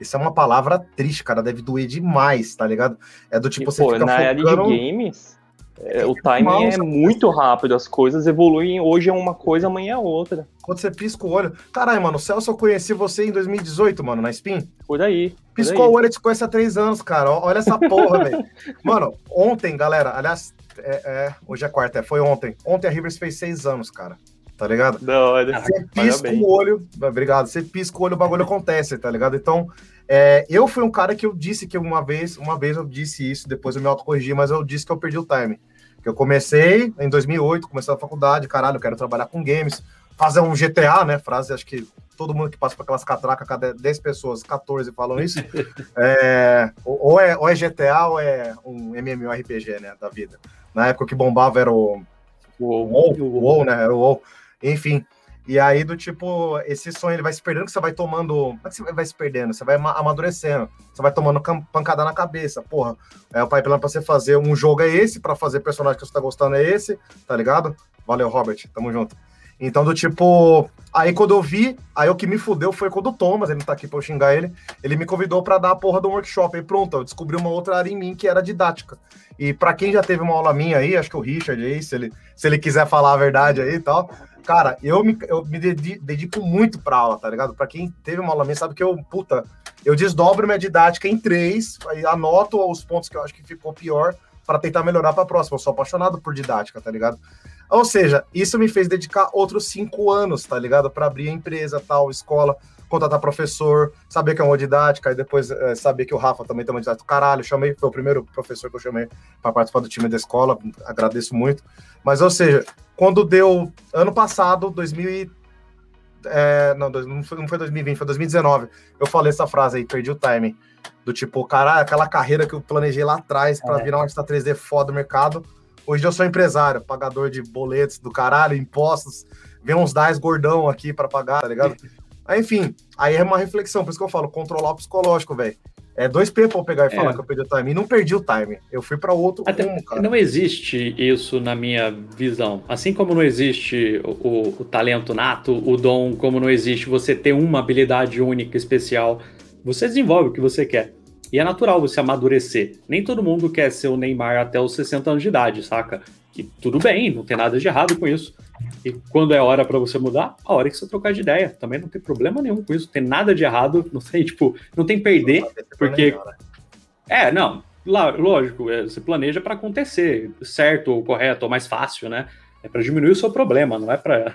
Isso é uma palavra triste, cara, deve doer demais, tá ligado? É do tipo, e, você pô, fica na área de games, é, o timing é muito rápido, as coisas evoluem, hoje é uma coisa, amanhã é outra. Quando você pisca o olho. Caralho, mano, o Celso, eu conheci você em 2018, mano, na Spin. Por aí. Piscou o olho, te conheço há três anos, cara. Olha essa porra, velho. Mano, ontem, galera, aliás, é, é, hoje é quarta, é, foi ontem. Ontem a Rivers fez seis anos, cara. Tá ligado? Não, olha, você pisca parabéns. o olho, obrigado. Você pisca o olho, o bagulho acontece, tá ligado? Então, é, eu fui um cara que eu disse que uma vez, uma vez eu disse isso, depois eu me autocorrigi, mas eu disse que eu perdi o time. Que eu comecei em 2008, comecei a faculdade, caralho, eu quero trabalhar com games, fazer um GTA, né? Frase, acho que todo mundo que passa por aquelas catracas, cada 10 pessoas, 14 falam isso. é, ou, é, ou é GTA ou é um MMORPG, né? Da vida. Na época que bombava era o. O WoW, o WoW, né? Era o WoW. Enfim. E aí, do tipo, esse sonho ele vai se perdendo, que você vai tomando. Como é que você vai se perdendo? Você vai amadurecendo, você vai tomando pancada na cabeça. Porra, é, o pipeline pra você fazer um jogo é esse, para fazer personagem que você tá gostando é esse, tá ligado? Valeu, Robert, tamo junto. Então, do tipo, aí quando eu vi, aí o que me fudeu foi quando o Thomas, ele não tá aqui pra eu xingar ele, ele me convidou para dar a porra do workshop. Aí pronto, eu descobri uma outra área em mim que era didática. E para quem já teve uma aula minha aí, acho que o Richard aí, se ele, se ele quiser falar a verdade aí e tal, cara, eu me, eu me dedico muito pra aula, tá ligado? Pra quem teve uma aula minha, sabe que eu, puta, eu desdobro minha didática em três, aí anoto os pontos que eu acho que ficou pior para tentar melhorar para a próxima. Eu sou apaixonado por didática, tá ligado? Ou seja, isso me fez dedicar outros cinco anos, tá ligado? Para abrir a empresa, tal, escola, contratar professor, saber que é uma didática, e depois é, saber que o Rafa também tem uma didática. Caralho, chamei, foi o primeiro professor que eu chamei para participar do time da escola, agradeço muito. Mas, ou seja, quando deu ano passado, 2000 e, é, não, não foi, não foi 2020, foi 2019, eu falei essa frase aí, perdi o timing. Do tipo, caralho, aquela carreira que eu planejei lá atrás para é. virar um artista 3D foda do mercado Hoje eu sou empresário, pagador de boletos do caralho, impostos, vem uns 10 gordão aqui para pagar, tá ligado? Aí, enfim, aí é uma reflexão, por isso que eu falo, controlar o psicológico, velho. É 2P pra eu pegar e falar que eu perdi o time. E não perdi o time. Eu fui para outro Até rumo, cara. Não existe isso na minha visão. Assim como não existe o, o, o, talento nato, o dom, como não existe você ter uma habilidade única, especial, você desenvolve o que você quer. E é natural você amadurecer. Nem todo mundo quer ser o Neymar até os 60 anos de idade, saca? E tudo bem, não tem nada de errado com isso. E quando é hora para você mudar, a hora que você trocar de ideia. Também não tem problema nenhum com isso, não tem nada de errado, não tem, tipo, não tem perder, porque. Né? É, não, lógico, é, você planeja para acontecer, certo ou correto, ou mais fácil, né? É para diminuir o seu problema, não é para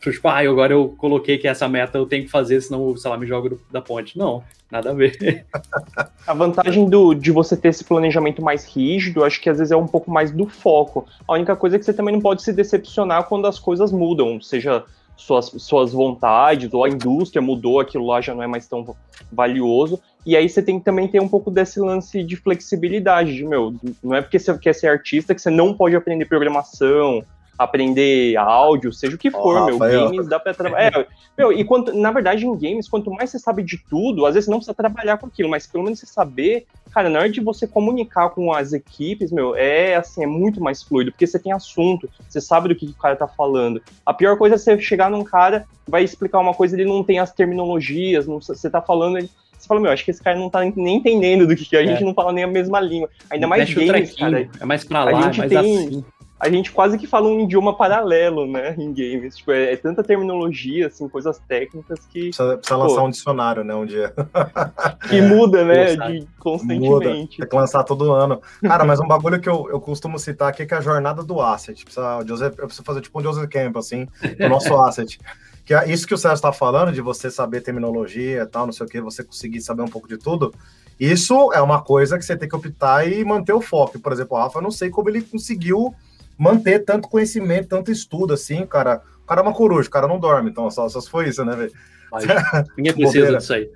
tipo, ah, agora eu coloquei que essa meta eu tenho que fazer, senão, sei lá, me jogo da ponte. Não, nada a ver. A vantagem do, de você ter esse planejamento mais rígido, acho que às vezes é um pouco mais do foco. A única coisa é que você também não pode se decepcionar quando as coisas mudam, seja suas, suas vontades, ou a indústria mudou, aquilo lá já não é mais tão valioso. E aí você tem que também ter um pouco desse lance de flexibilidade, de, meu, não é porque você quer ser artista que você não pode aprender programação, aprender áudio, seja o que for, oh, meu. Rafael. Games dá pra trabalhar. É, meu, e quanto, na verdade, em games, quanto mais você sabe de tudo, às vezes não precisa trabalhar com aquilo, mas pelo menos você saber, cara, na hora de você comunicar com as equipes, meu, é assim, é muito mais fluido, porque você tem assunto, você sabe do que o cara tá falando. A pior coisa é você chegar num cara, vai explicar uma coisa, ele não tem as terminologias, não, você tá falando, ele, você fala, meu, acho que esse cara não tá nem entendendo do que, que a é. gente não fala nem a mesma língua. Ainda mais games, cara. É mais pra lá, a gente é mais tem, assim a gente quase que fala um idioma paralelo, né, em games. Tipo, é, é tanta terminologia, assim, coisas técnicas que. Precisa, precisa pô, lançar um dicionário, né, um dia. que é, muda, né, de, constantemente. Muda. Tem que lançar todo ano. Cara, mas um bagulho que eu, eu costumo citar aqui é que é a jornada do asset. Precisa, Joseph, eu preciso fazer tipo um Joseph Camp, assim, do nosso asset. Que é isso que o Sérgio está falando, de você saber terminologia e tal, não sei o que, você conseguir saber um pouco de tudo. Isso é uma coisa que você tem que optar e manter o foco. Por exemplo, o Rafa, eu não sei como ele conseguiu manter tanto conhecimento, tanto estudo assim, cara. O cara é uma coruja, o cara não dorme, então só, só foi isso, né, velho? Ninguém precisa disso aí.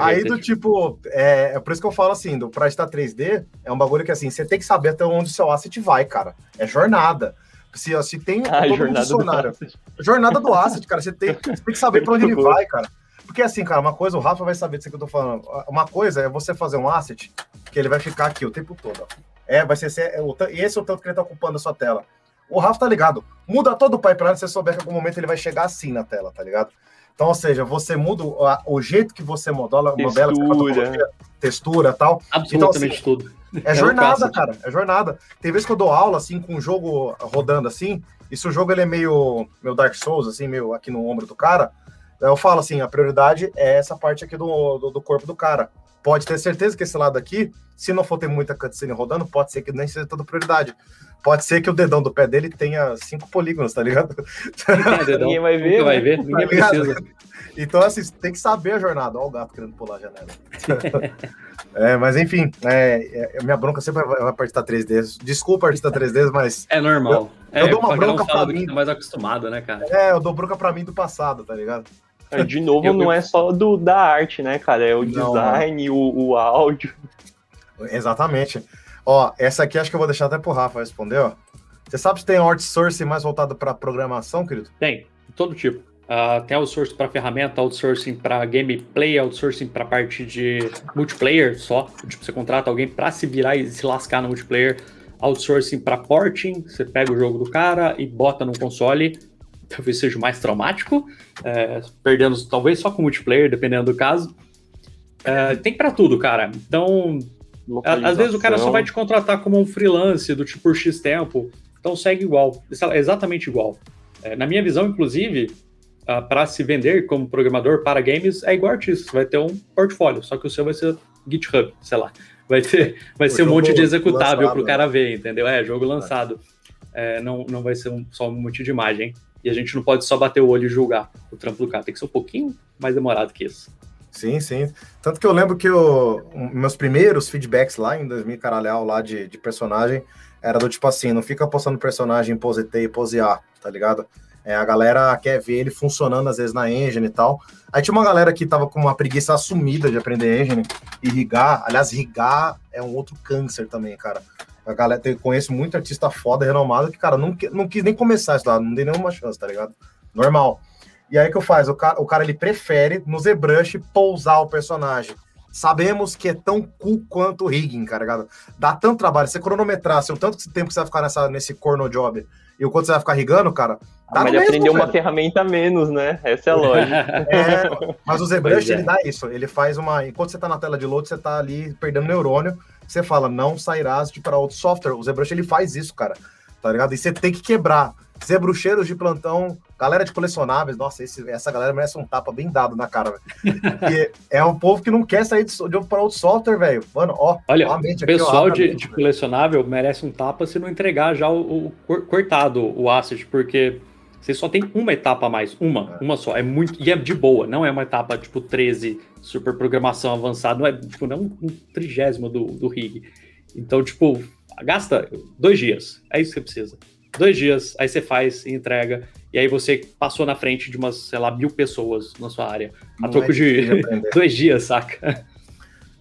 Aí do tipo, é, é por isso que eu falo assim, do pra estar 3D, é um bagulho que assim, você tem que saber até onde o seu asset vai, cara. É jornada. Se, se tem ah, todo jornada dicionário. Do jornada do asset, cara. Você tem, você tem que saber pra onde ele vai, cara. Porque assim, cara, uma coisa, o Rafa vai saber disso que eu tô falando. Uma coisa é você fazer um asset que ele vai ficar aqui o tempo todo, ó. É, vai ser, é, o, e esse é o tanto que ele tá ocupando a sua tela. O Rafa tá ligado. Muda todo o pipeline se você souber que em algum momento ele vai chegar assim na tela, tá ligado? Então, ou seja, você muda o, a, o jeito que você modela, textura, modela, textura tal. Absolutamente então, assim, tudo. É, é jornada, cara. É jornada. Tem vezes que eu dou aula, assim, com o jogo rodando assim, e se o jogo ele é meio, meio Dark Souls, assim, meio aqui no ombro do cara, eu falo assim, a prioridade é essa parte aqui do, do, do corpo do cara pode ter certeza que esse lado aqui, se não for ter muita cutscene rodando, pode ser que nem seja toda prioridade. Pode ser que o dedão do pé dele tenha cinco polígonos, tá ligado? Ninguém vai ver. vai ver, ninguém tá precisa. Então, assim, tem que saber a jornada. Olha o gato querendo pular a janela. é, mas enfim, é, é, minha bronca sempre vai partir da 3D. Desculpa, artista 3D, mas. É normal. Eu, eu é, dou uma bronca pra mim. Tá mais acostumado, né, cara? É, eu dou bronca pra mim do passado, tá ligado? É, de novo, eu, não é só do, da arte, né, cara? É o não, design, o, o áudio. Exatamente. Ó, essa aqui acho que eu vou deixar até pro Rafa responder, ó. Você sabe se tem outsourcing mais voltado para programação, querido? Tem, todo tipo. Uh, tem outsourcing para ferramenta, outsourcing para gameplay, outsourcing para parte de multiplayer só. Tipo, você contrata alguém para se virar e se lascar no multiplayer. Outsourcing para porting, você pega o jogo do cara e bota no console talvez seja o mais traumático, é, perdendo talvez só com multiplayer, dependendo do caso. É, tem para tudo, cara. Então, às vezes o cara só vai te contratar como um freelance do tipo X tempo, então segue igual, exatamente igual. É, na minha visão, inclusive, uh, para se vender como programador para games, é igual artista. Você vai ter um portfólio, só que o seu vai ser GitHub, sei lá. Vai ter, vai ser um monte de executável para o cara ver, entendeu? É, jogo lançado. É, não, não vai ser um, só um monte de imagem. E a gente não pode só bater o olho e julgar o trampo do cara. Tem que ser um pouquinho mais demorado que isso. Sim, sim. Tanto que eu lembro que o, meus primeiros feedbacks lá em 2000, caralhau, lá de, de personagem, era do tipo assim, não fica postando personagem em pose T e pose A, tá ligado? É, a galera quer ver ele funcionando às vezes na engine e tal. Aí tinha uma galera que tava com uma preguiça assumida de aprender engine e rigar. Aliás, rigar é um outro câncer também, cara. A galera, eu conheço muito artista foda, renomado, que, cara, não, não quis nem começar isso lá, não dei nenhuma chance, tá ligado? Normal. E aí que eu faço? O cara, o cara ele prefere no ZBrush pousar o personagem. sabemos que é tão cool quanto o rigging, cara, ligado? Dá tanto trabalho. Você cronometrar, o tanto tempo que você vai ficar nessa, nesse corno job e o quanto você vai ficar rigando, cara. Ah, mas ele aprendeu uma ferramenta menos, né? Essa é a lógica. É, mas o ZBrush, é. ele dá isso. Ele faz uma. Enquanto você tá na tela de load, você tá ali perdendo neurônio. Você fala, não sairás de para outro software. O ZBrush, ele faz isso, cara. Tá ligado? E você tem que quebrar. Zebrucheiros de plantão, galera de colecionáveis, nossa, esse, essa galera merece um tapa bem dado na cara, velho. é um povo que não quer sair de, de para outro software, velho. Mano, ó. Olha, o pessoal ó, de, de, colecionável merece um tapa se não entregar já o, o cortado, o asset, porque você só tem uma etapa a mais, uma, é. uma só. É muito. E é de boa, não é uma etapa tipo 13, super programação avançada, não é tipo, não um trigésimo do, do rig. Então, tipo, gasta dois dias. É isso que você precisa dois dias, aí você faz e entrega, e aí você passou na frente de umas, sei lá, mil pessoas na sua área. A troco é de dois dias, saca?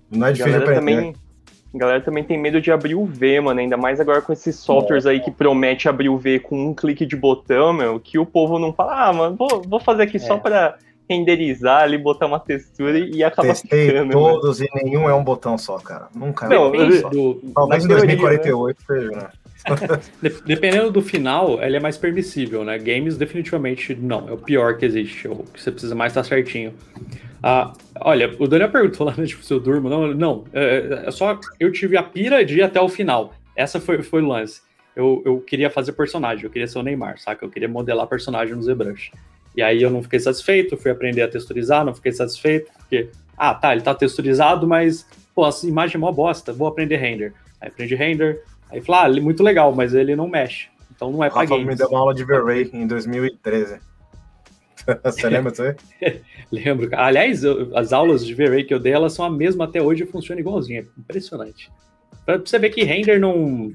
Não é difícil galera aprender. Também, a galera também tem medo de abrir o V, mano, ainda mais agora com esses softwares aí que promete abrir o V com um clique de botão, meu, que o povo não fala, ah, mano, vou, vou fazer aqui é. só pra renderizar ali, botar uma textura e acaba Testei ficando. Né? todos né? e nenhum é um botão só, cara. Nunca não, é um só. Do, Talvez em 2048 né? seja, né? Dependendo do final, ele é mais permissível, né? Games, definitivamente não. É o pior que existe. É o que você precisa mais estar certinho. Ah, olha, o Daniel perguntou lá, né, tipo, se eu durmo. Não, não. É, é, só eu tive a pira de ir até o final. Essa foi, foi o lance. Eu, eu queria fazer personagem, eu queria ser o Neymar, saca? Eu queria modelar personagem no ZBrush. E aí eu não fiquei satisfeito, fui aprender a texturizar, não fiquei satisfeito, porque, ah, tá, ele tá texturizado, mas, pô, a imagem é mó bosta, vou aprender render. Aí aprendi render, Aí falou, ah, muito legal, mas ele não mexe. Então não é para games. me deu uma aula de V-Ray em 2013. Você lembra disso aí? Lembro. Aliás, as aulas de V-Ray que eu dei, elas são a mesma até hoje e funcionam igualzinho. É impressionante. Pra você ver que render não,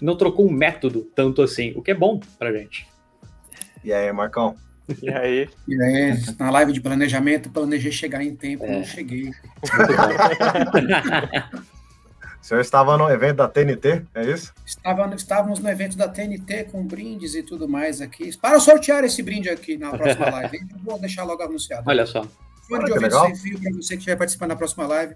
não trocou um método tanto assim, o que é bom pra gente. E aí, Marcão? E aí? E aí, na live de planejamento, planejei chegar em tempo, é. não cheguei. O senhor estava no evento da TNT, é isso? Estava, estávamos no evento da TNT com brindes e tudo mais aqui. Para sortear esse brinde aqui na próxima live. Vou deixar logo anunciado. Olha só. Fone de ouvido sem fio para você que estiver participando na próxima live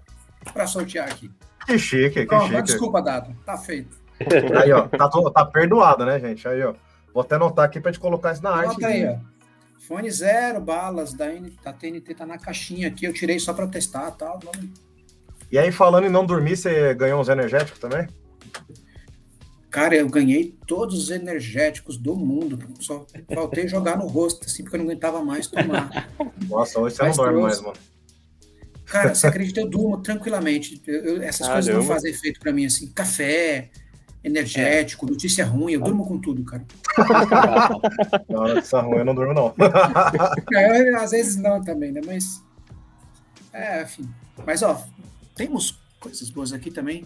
para sortear aqui. Que chique, que chique. Desculpa, Dado. Tá feito. Aí, ó. Tá, tá perdoado, né, gente? Aí, ó. Vou até anotar aqui para te colocar isso na Anota arte. aí, ó. Fone zero, balas da, da TNT tá na caixinha aqui. Eu tirei só para testar tal. Tá? E aí, falando em não dormir, você ganhou uns energéticos também? Cara, eu ganhei todos os energéticos do mundo. Só faltei jogar no rosto, assim, porque eu não aguentava mais tomar. Nossa, hoje você Mas não dorme mais, mano. Cara, você acredita, eu durmo tranquilamente. Eu, eu, essas Caramba. coisas não fazem efeito para mim, assim. Café, energético, notícia ruim, eu durmo com tudo, cara. não, notícia ruim eu não durmo, não. É, às vezes não também, né? Mas. É, enfim. Mas, ó, temos coisas boas aqui também.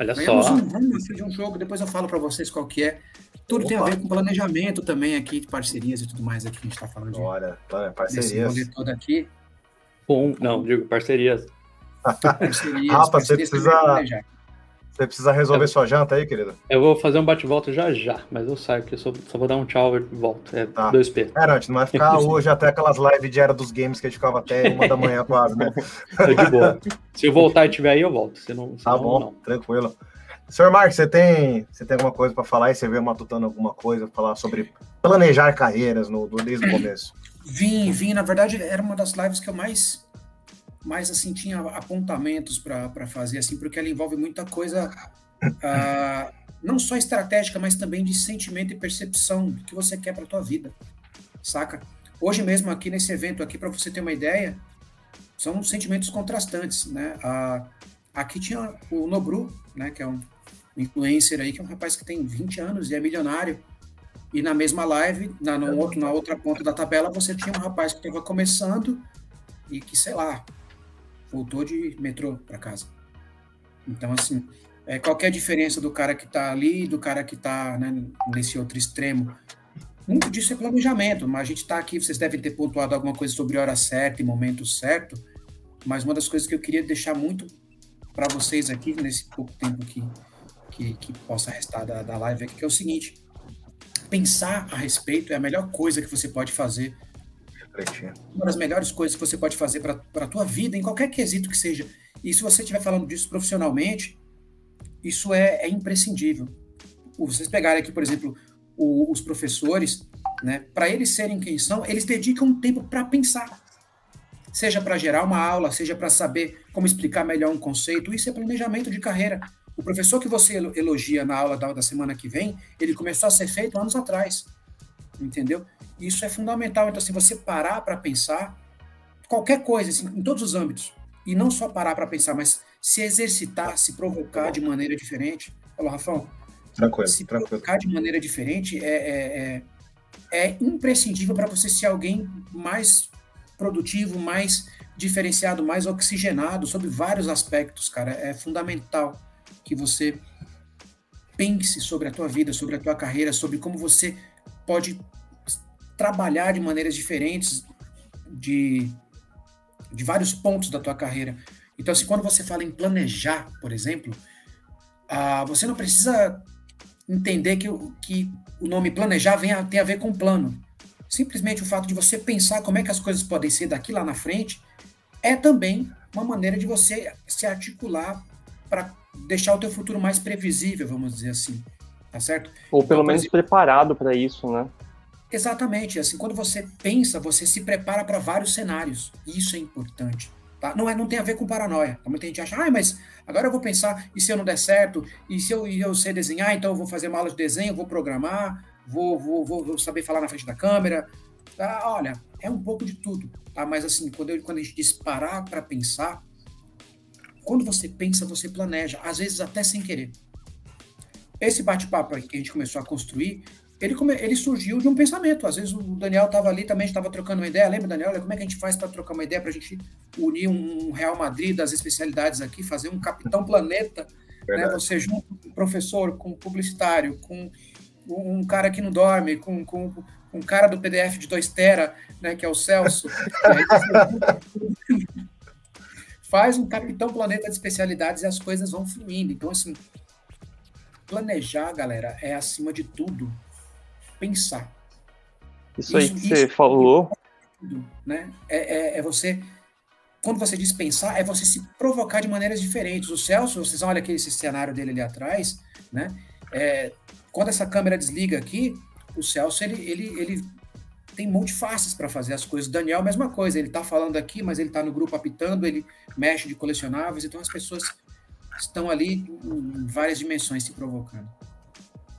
Olha Ganhamos só. Um, de um jogo, depois eu falo para vocês qual que é. Tudo Opa. tem a ver com planejamento também aqui, de parcerias e tudo mais aqui que a gente está falando. De, Olha, parcerias. todo aqui. Bom, não, digo parcerias. parcerias Rafa, parcerias você precisa você precisa resolver sua janta aí, querido? Eu vou fazer um bate-volta já já, mas eu saio que eu só, só vou dar um tchau e volto. É tá. 2P. É, não, não vai ficar hoje até aquelas lives de era dos games que a gente ficava até uma da manhã quase, né? É de boa. Se eu voltar e tiver aí, eu volto. Se não, tá bom, não. tranquilo. Senhor Marcos, você tem, você tem alguma coisa para falar e você veio matutando alguma coisa, falar sobre planejar carreiras no, desde o começo? Vim, vim. Na verdade, era uma das lives que eu mais mas assim tinha apontamentos para fazer assim, porque ela envolve muita coisa uh, não só estratégica, mas também de sentimento e percepção do que você quer para tua vida, saca? Hoje mesmo aqui nesse evento aqui para você ter uma ideia, são sentimentos contrastantes, né? Uh, aqui tinha o Nobru, né, que é um influencer aí, que é um rapaz que tem 20 anos e é milionário. E na mesma live, na, outro, na outra ponta da tabela, você tinha um rapaz que estava começando e que, sei lá, voltou de metrô para casa. Então, assim, é, qual é diferença do cara que está ali e do cara que está né, nesse outro extremo? Muito disso é planejamento, mas a gente está aqui, vocês devem ter pontuado alguma coisa sobre hora certa e momento certo, mas uma das coisas que eu queria deixar muito para vocês aqui, nesse pouco tempo que, que, que possa restar da, da live aqui, que é o seguinte, pensar a respeito é a melhor coisa que você pode fazer uma das melhores coisas que você pode fazer para a tua vida, em qualquer quesito que seja. E se você estiver falando disso profissionalmente, isso é, é imprescindível. Vocês pegarem aqui, por exemplo, o, os professores, né, para eles serem quem são, eles dedicam tempo para pensar. Seja para gerar uma aula, seja para saber como explicar melhor um conceito. Isso é planejamento de carreira. O professor que você elogia na aula da, da semana que vem, ele começou a ser feito anos atrás. Entendeu? Isso é fundamental. Então, se você parar para pensar, qualquer coisa, assim, em todos os âmbitos, e não só parar para pensar, mas se exercitar, se provocar de maneira diferente. Olha, Rafão, tranquilo, se tranquilo. provocar de maneira diferente é, é, é, é imprescindível para você ser alguém mais produtivo, mais diferenciado, mais oxigenado sobre vários aspectos, cara. É fundamental que você pense sobre a tua vida, sobre a tua carreira, sobre como você pode trabalhar de maneiras diferentes de, de vários pontos da tua carreira. Então, assim, quando você fala em planejar, por exemplo, ah, você não precisa entender que, que o nome planejar vem a, tem a ver com plano. Simplesmente o fato de você pensar como é que as coisas podem ser daqui lá na frente é também uma maneira de você se articular para deixar o teu futuro mais previsível, vamos dizer assim, tá certo? Ou pelo então, menos exemplo, preparado para isso, né? Exatamente, assim, quando você pensa, você se prepara para vários cenários. Isso é importante. Tá? Não, é, não tem a ver com paranoia. Muita gente acha, ah, mas agora eu vou pensar, e se eu não der certo? E se eu, eu sei desenhar, então eu vou fazer uma aula de desenho, vou programar, vou, vou, vou, vou saber falar na frente da câmera. Tá? Olha, é um pouco de tudo. Tá? Mas assim, quando, eu, quando a gente diz parar para pensar, quando você pensa, você planeja, às vezes até sem querer. Esse bate-papo que a gente começou a construir, ele, come, ele surgiu de um pensamento. Às vezes o Daniel estava ali também, estava trocando uma ideia. Lembra, Daniel? Como é que a gente faz para trocar uma ideia, para a gente unir um Real Madrid das especialidades aqui, fazer um Capitão Planeta? Né? Você junto com professor, com publicitário, com um cara que não dorme, com, com, com um cara do PDF de 2 tera, né, que é o Celso. faz um capitão planeta de especialidades e as coisas vão fluindo. Então, assim, planejar, galera, é acima de tudo pensar. Isso, isso aí que isso, você falou. Né? É, é, é, você. Quando você diz pensar, é você se provocar de maneiras diferentes. O Celso, vocês olham aqui esse cenário dele ali atrás, né? É, quando essa câmera desliga aqui, o Celso ele, ele, ele tem multifaces para fazer as coisas. O Daniel, mesma coisa, ele está falando aqui, mas ele está no grupo apitando, ele mexe de colecionáveis, então as pessoas estão ali em várias dimensões se provocando.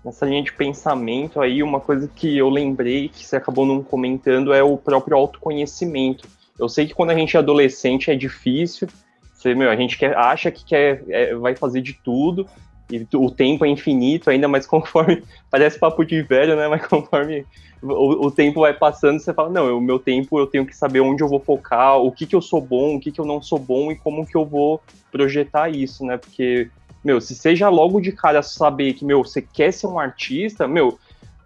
Nessa linha de pensamento aí, uma coisa que eu lembrei, que você acabou não comentando, é o próprio autoconhecimento. Eu sei que quando a gente é adolescente é difícil, você, meu, a gente quer, acha que quer, é, vai fazer de tudo, e o tempo é infinito ainda, mas conforme. Parece papo de velho, né? Mas conforme o, o, tempo vai passando, você fala, não, o meu tempo eu tenho que saber onde eu vou focar, o que, que eu sou bom, o que, que eu não sou bom e como que eu vou projetar isso, né? Porque, meu, se seja logo de cara saber que, meu, você quer ser um artista, meu,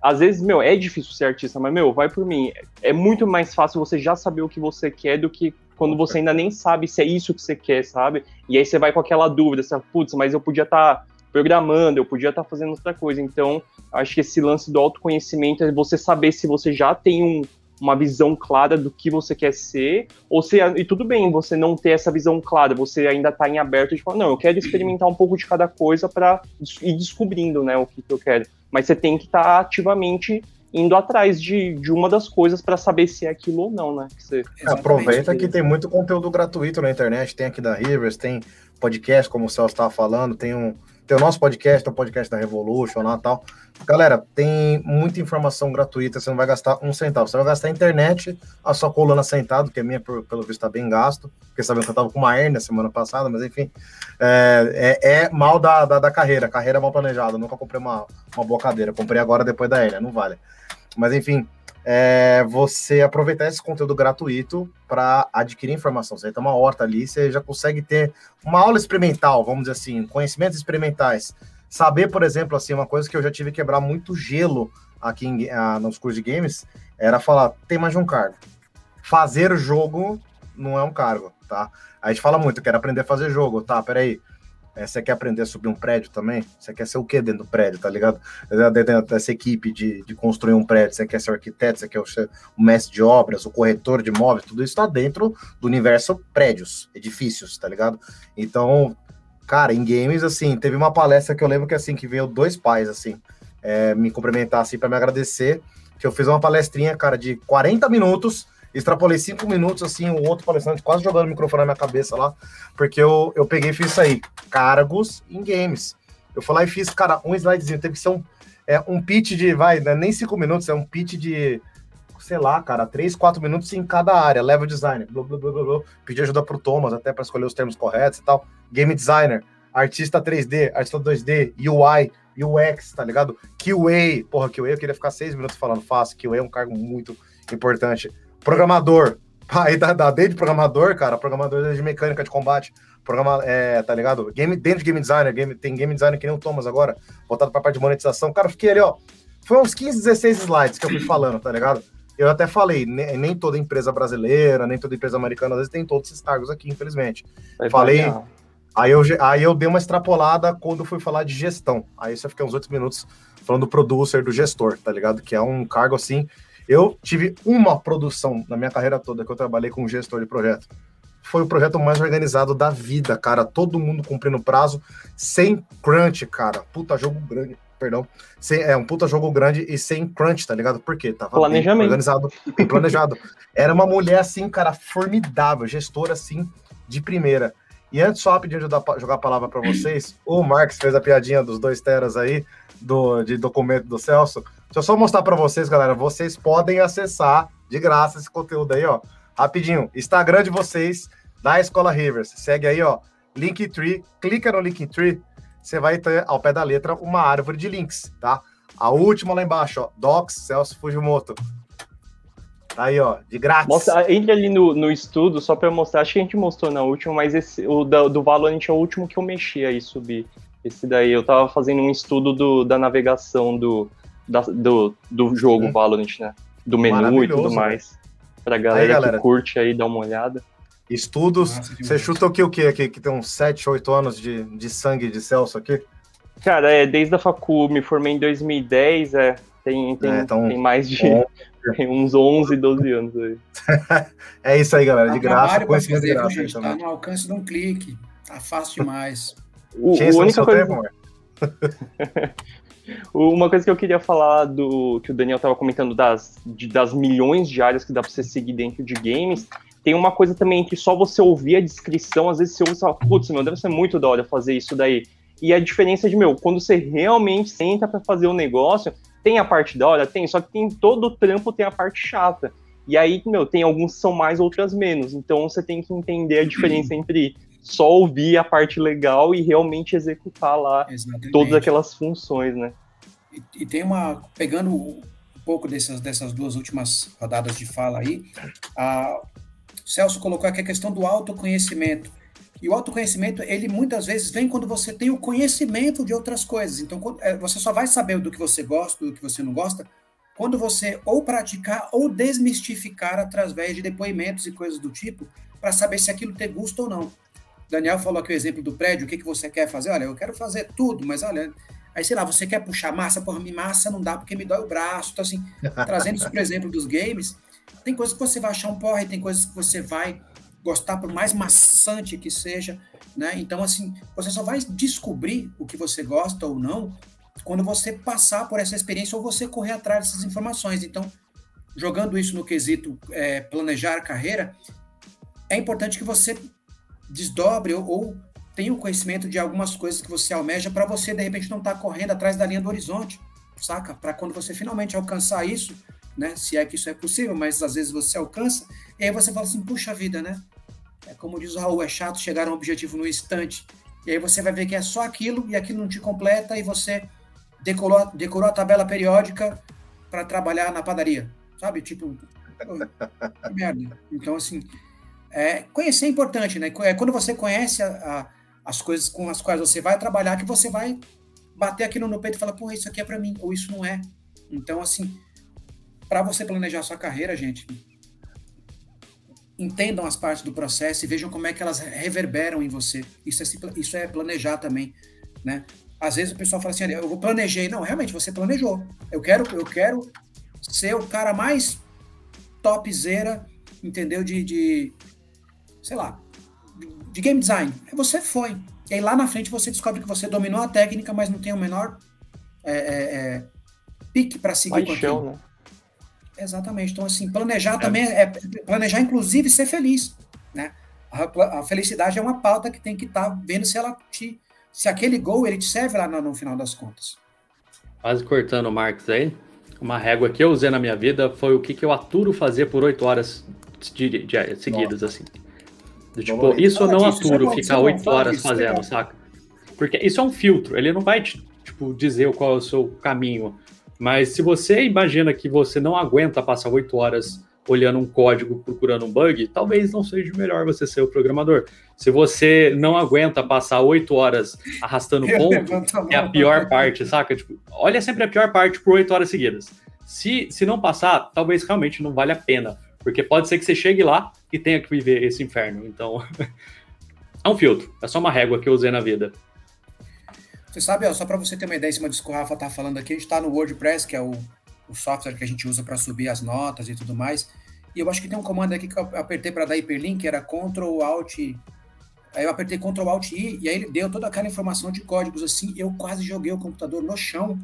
às vezes, meu, é difícil ser artista, mas, meu, vai por mim. É muito mais fácil você já saber o que você quer do que quando você ainda nem sabe se é isso que você quer, sabe? E aí você vai com aquela dúvida, você, putz, mas eu podia estar. Tá programando, eu podia estar fazendo outra coisa. Então, acho que esse lance do autoconhecimento é você saber se você já tem um, uma visão clara do que você quer ser, ou se, e tudo bem você não ter essa visão clara, você ainda está em aberto de falar, não, eu quero experimentar um pouco de cada coisa para ir descobrindo, né, o que, que, eu quero. Mas você tem que estar tá ativamente indo atrás de, de uma das coisas para saber se é aquilo ou não, né? Que você... Aproveita que tem muito conteúdo gratuito na internet, tem aqui da Rivers, tem podcast, como o Celso estava falando, tem um, tem o nosso podcast, o podcast da Revolution lá tal. Galera, tem muita informação gratuita, você não vai gastar um centavo. Você vai gastar a internet, a sua coluna sentado, que a minha, pelo visto, está bem gasto, porque sabendo que eu estava com uma hérnia semana passada, mas enfim, é, é, é mal da, da, da, carreira, carreira mal planejada. nunca comprei uma, uma boa cadeira, comprei agora depois da hérnia, não vale. Mas enfim, é você aproveitar esse conteúdo gratuito para adquirir informação. Você tem uma horta ali, você já consegue ter uma aula experimental, vamos dizer assim, conhecimentos experimentais. Saber, por exemplo, assim, uma coisa que eu já tive que quebrar muito gelo aqui em, ah, nos cursos de games era falar: tem mais de um cargo. Fazer jogo não é um cargo, tá? A gente fala muito, quero aprender a fazer jogo, tá? Peraí. É, você quer aprender a subir um prédio também? Você quer ser o quê dentro do prédio, tá ligado? Dentro dessa equipe de, de construir um prédio, você quer ser o arquiteto, você quer ser o mestre de obras, o corretor de imóveis, tudo isso está dentro do universo prédios, edifícios, tá ligado? Então, cara, em games, assim, teve uma palestra que eu lembro que, assim, que veio dois pais, assim, é, me cumprimentar, assim, para me agradecer, que eu fiz uma palestrinha, cara, de 40 minutos, extrapolei cinco minutos, assim, o outro palestrante quase jogando o microfone na minha cabeça lá, porque eu, eu peguei e fiz isso aí, cargos em games. Eu fui lá e fiz, cara, um slidezinho, teve que ser um, é, um pitch de, vai, né, nem cinco minutos, é um pitch de, sei lá, cara, três, quatro minutos em cada área, level designer, blá, blá, blá, blá, blá. pedi ajuda pro Thomas, até para escolher os termos corretos e tal, game designer, artista 3D, artista 2D, UI, UX, tá ligado? QA, porra, QA eu queria ficar seis minutos falando fácil, QA é um cargo muito importante. Programador. Aí da, da desde programador, cara, programador de mecânica de combate, programa, é, tá ligado? Game, dentro de game designer, game, tem game designer que nem o Thomas agora, voltado pra parte de monetização. Cara, eu fiquei ali, ó. Foi uns 15, 16 slides que eu fui falando, tá ligado? Eu até falei, nem, nem toda empresa brasileira, nem toda empresa americana, às vezes tem todos esses cargos aqui, infelizmente. Vai falei. Aí eu, aí eu dei uma extrapolada quando fui falar de gestão. Aí você fica uns oito minutos falando do producer, do gestor, tá ligado? Que é um cargo assim eu tive uma produção na minha carreira toda que eu trabalhei com gestor de projeto. Foi o projeto mais organizado da vida, cara. Todo mundo cumprindo prazo, sem crunch, cara. Puta jogo grande, perdão. Sem, é um puta jogo grande e sem crunch, tá ligado? Por quê? Tava Planejamento. organizado, planejado. Era uma mulher assim, cara, formidável, gestora assim, de primeira. E antes, só rapidinho de jogar a palavra para vocês, o Marx fez a piadinha dos dois teras aí, do, de documento do Celso. Deixa eu só mostrar para vocês, galera. Vocês podem acessar de graça esse conteúdo aí, ó. Rapidinho. Instagram de vocês, da Escola Rivers. Segue aí, ó. Linktree. Clica no Linktree. Você vai ter ao pé da letra uma árvore de links, tá? A última lá embaixo, ó. Docs Celso Fujimoto. Tá aí, ó, de grátis. Mostra, entre ali no, no estudo, só para mostrar, acho que a gente mostrou na última, mas esse, o da, do Valorant é o último que eu mexi aí, subir. Esse daí, eu tava fazendo um estudo do, da navegação do, da, do, do jogo uhum. Valorant, né? Do menu e tudo mais. Pra galera, aí, galera, que curte aí, dar uma olhada. Estudos, você chuta o que, o que aqui? Que tem uns 7, 8 anos de, de sangue de Celso aqui? Cara, é, desde a facu, me formei em 2010, é, tem, tem, é, então, tem mais de tem uns 11, 12 anos aí. é isso aí, galera, de graça, conhecimento de graça. Gente, tá no alcance de um clique, tá fácil demais. o, o única coisa... Tempo, Uma coisa que eu queria falar do que o Daniel estava comentando das, de, das milhões de áreas que dá para você seguir dentro de games, tem uma coisa também que só você ouvir a descrição, às vezes você ouve e fala, putz, meu, deve ser muito da hora fazer isso daí. E a diferença de, meu, quando você realmente senta para fazer o um negócio, tem a parte da hora? Tem, só que tem todo o trampo tem a parte chata. E aí, meu, tem alguns que são mais, outras menos. Então você tem que entender a diferença entre só ouvir a parte legal e realmente executar lá Exatamente. todas aquelas funções, né? E, e, tem uma. Pegando um pouco dessas, dessas duas últimas rodadas de fala aí, a, o Celso colocou aqui a questão do autoconhecimento. E o autoconhecimento, ele muitas vezes vem quando você tem o conhecimento de outras coisas. Então, é, você só vai saber do que você gosta, do que você não gosta, quando você ou praticar ou desmistificar através de depoimentos e coisas do tipo, para saber se aquilo tem gosto ou não. Daniel falou aqui o exemplo do prédio, o que, que você quer fazer? Olha, eu quero fazer tudo, mas olha, aí sei lá, você quer puxar massa, porra, me massa não dá porque me dói o braço. Então, assim, trazendo isso, por exemplo, dos games, tem coisas que você vai achar um porre, tem coisas que você vai gostar, por mais maçante que seja, né? Então, assim, você só vai descobrir o que você gosta ou não quando você passar por essa experiência ou você correr atrás dessas informações. Então, jogando isso no quesito é, planejar carreira, é importante que você desdobre ou, ou tenha o conhecimento de algumas coisas que você almeja para você, de repente, não estar tá correndo atrás da linha do horizonte, saca? Para quando você finalmente alcançar isso, né? Se é que isso é possível, mas às vezes você alcança, e aí você fala assim, puxa vida, né? É como diz o Raul, é chato chegar a um objetivo no instante. E aí você vai ver que é só aquilo e aquilo não te completa e você decorou, decorou a tabela periódica para trabalhar na padaria, sabe? Tipo, que merda. Então, assim, é, conhecer é importante, né? É quando você conhece a, a, as coisas com as quais você vai trabalhar que você vai bater aquilo no peito e falar, pô, isso aqui é para mim, ou isso não é. Então, assim, para você planejar sua carreira, gente, entendam as partes do processo e vejam como é que elas reverberam em você. Isso é, isso é planejar também, né? Às vezes o pessoal fala assim, eu planejei. Não, realmente, você planejou. Eu quero, eu quero ser o cara mais topzera, entendeu? De, de sei lá, de game design. Você foi. E aí lá na frente você descobre que você dominou a técnica, mas não tem o menor é, é, é, pique para seguir Paixão, com Né? Exatamente. Então, assim, planejar é. também é planejar, inclusive, ser feliz. Né? A, a felicidade é uma pauta que tem que estar tá vendo se ela te. Se aquele gol ele te serve lá no, no final das contas. Quase cortando o Marcos aí. Uma régua que eu usei na minha vida foi o que, que eu aturo fazer por oito horas de, de, de, seguidas, Nossa. assim. Tipo, isso eu não aturo, ficar oito horas fazendo, saca? Porque isso é um filtro, ele não vai te, tipo, dizer qual é o seu caminho. Mas se você imagina que você não aguenta passar oito horas olhando um código, procurando um bug, talvez não seja melhor você ser o programador. Se você não aguenta passar oito horas arrastando ponto, é a pior parte, saca? Tipo, olha sempre a pior parte por oito horas seguidas. Se, se não passar, talvez realmente não vale a pena. Porque pode ser que você chegue lá e tenha que viver esse inferno. Então, é um filtro. É só uma régua que eu usei na vida. Você sabe, ó, só para você ter uma ideia em cima disso que o Rafa tá falando aqui, a gente está no WordPress, que é o, o software que a gente usa para subir as notas e tudo mais. E eu acho que tem um comando aqui que eu apertei para dar hiperlink, era Ctrl Alt. Aí eu apertei Ctrl Alt I, e aí ele deu toda aquela informação de códigos assim. Eu quase joguei o computador no chão.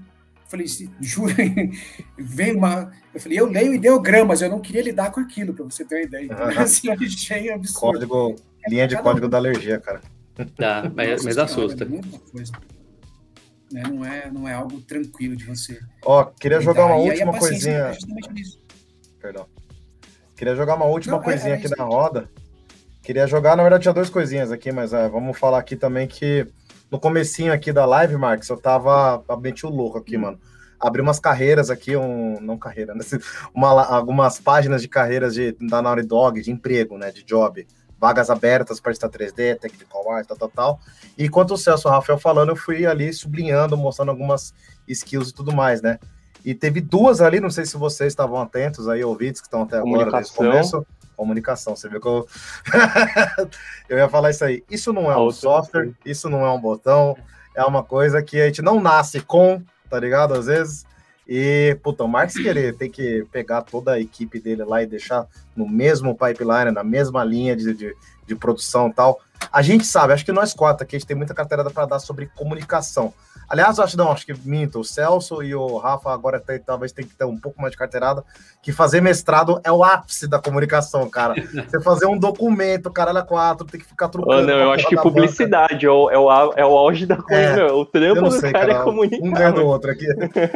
Falei, juro, veio uma. Eu falei, eu leio ideogramas, eu não queria lidar com aquilo, para você ter uma ideia. Então, uhum. assim, eu achei absurdo. Código, linha de código da alergia, cara. Tá, mas, mas assusta. É né? Não é, não é algo tranquilo de você. Ó, queria jogar uma última coisinha. É Perdão. Queria jogar uma última não, é, coisinha é, aqui na roda. Queria jogar, na verdade, tinha duas coisinhas aqui, mas é, vamos falar aqui também que no comecinho aqui da live, Marcos, eu tava meti o louco aqui, hum. mano. Abri umas carreiras aqui, um, não carreira, né? Uma, algumas páginas de carreiras de, da Naughty Dog, de emprego, né? De job vagas abertas para estar 3D, Technical Art, tal, tal, tal. E enquanto o Celso e o Rafael falando, eu fui ali sublinhando, mostrando algumas skills e tudo mais, né? E teve duas ali, não sei se vocês estavam atentos aí, ouvintes que estão até agora nesse começo. Comunicação, você viu que eu. eu ia falar isso aí. Isso não é um software, isso não é um botão, é uma coisa que a gente não nasce com, tá ligado? Às vezes e, puta, o Marx querer tem que pegar toda a equipe dele lá e deixar no mesmo pipeline, na mesma linha de, de, de produção e tal. A gente sabe, acho que nós quatro aqui, a gente tem muita carteirada para dar sobre comunicação. Aliás, acho não, acho que minto, o Celso e o Rafa agora tem, talvez tem que ter um pouco mais de carteirada, que fazer mestrado é o ápice da comunicação, cara. Você fazer um documento, caralho, a quatro, tem que ficar trocando. Oh, não, eu acho que publicidade é o, é, o, é o auge da coisa, é, o trampo do sei, cara, cara é comunicar. Um ganha do outro aqui.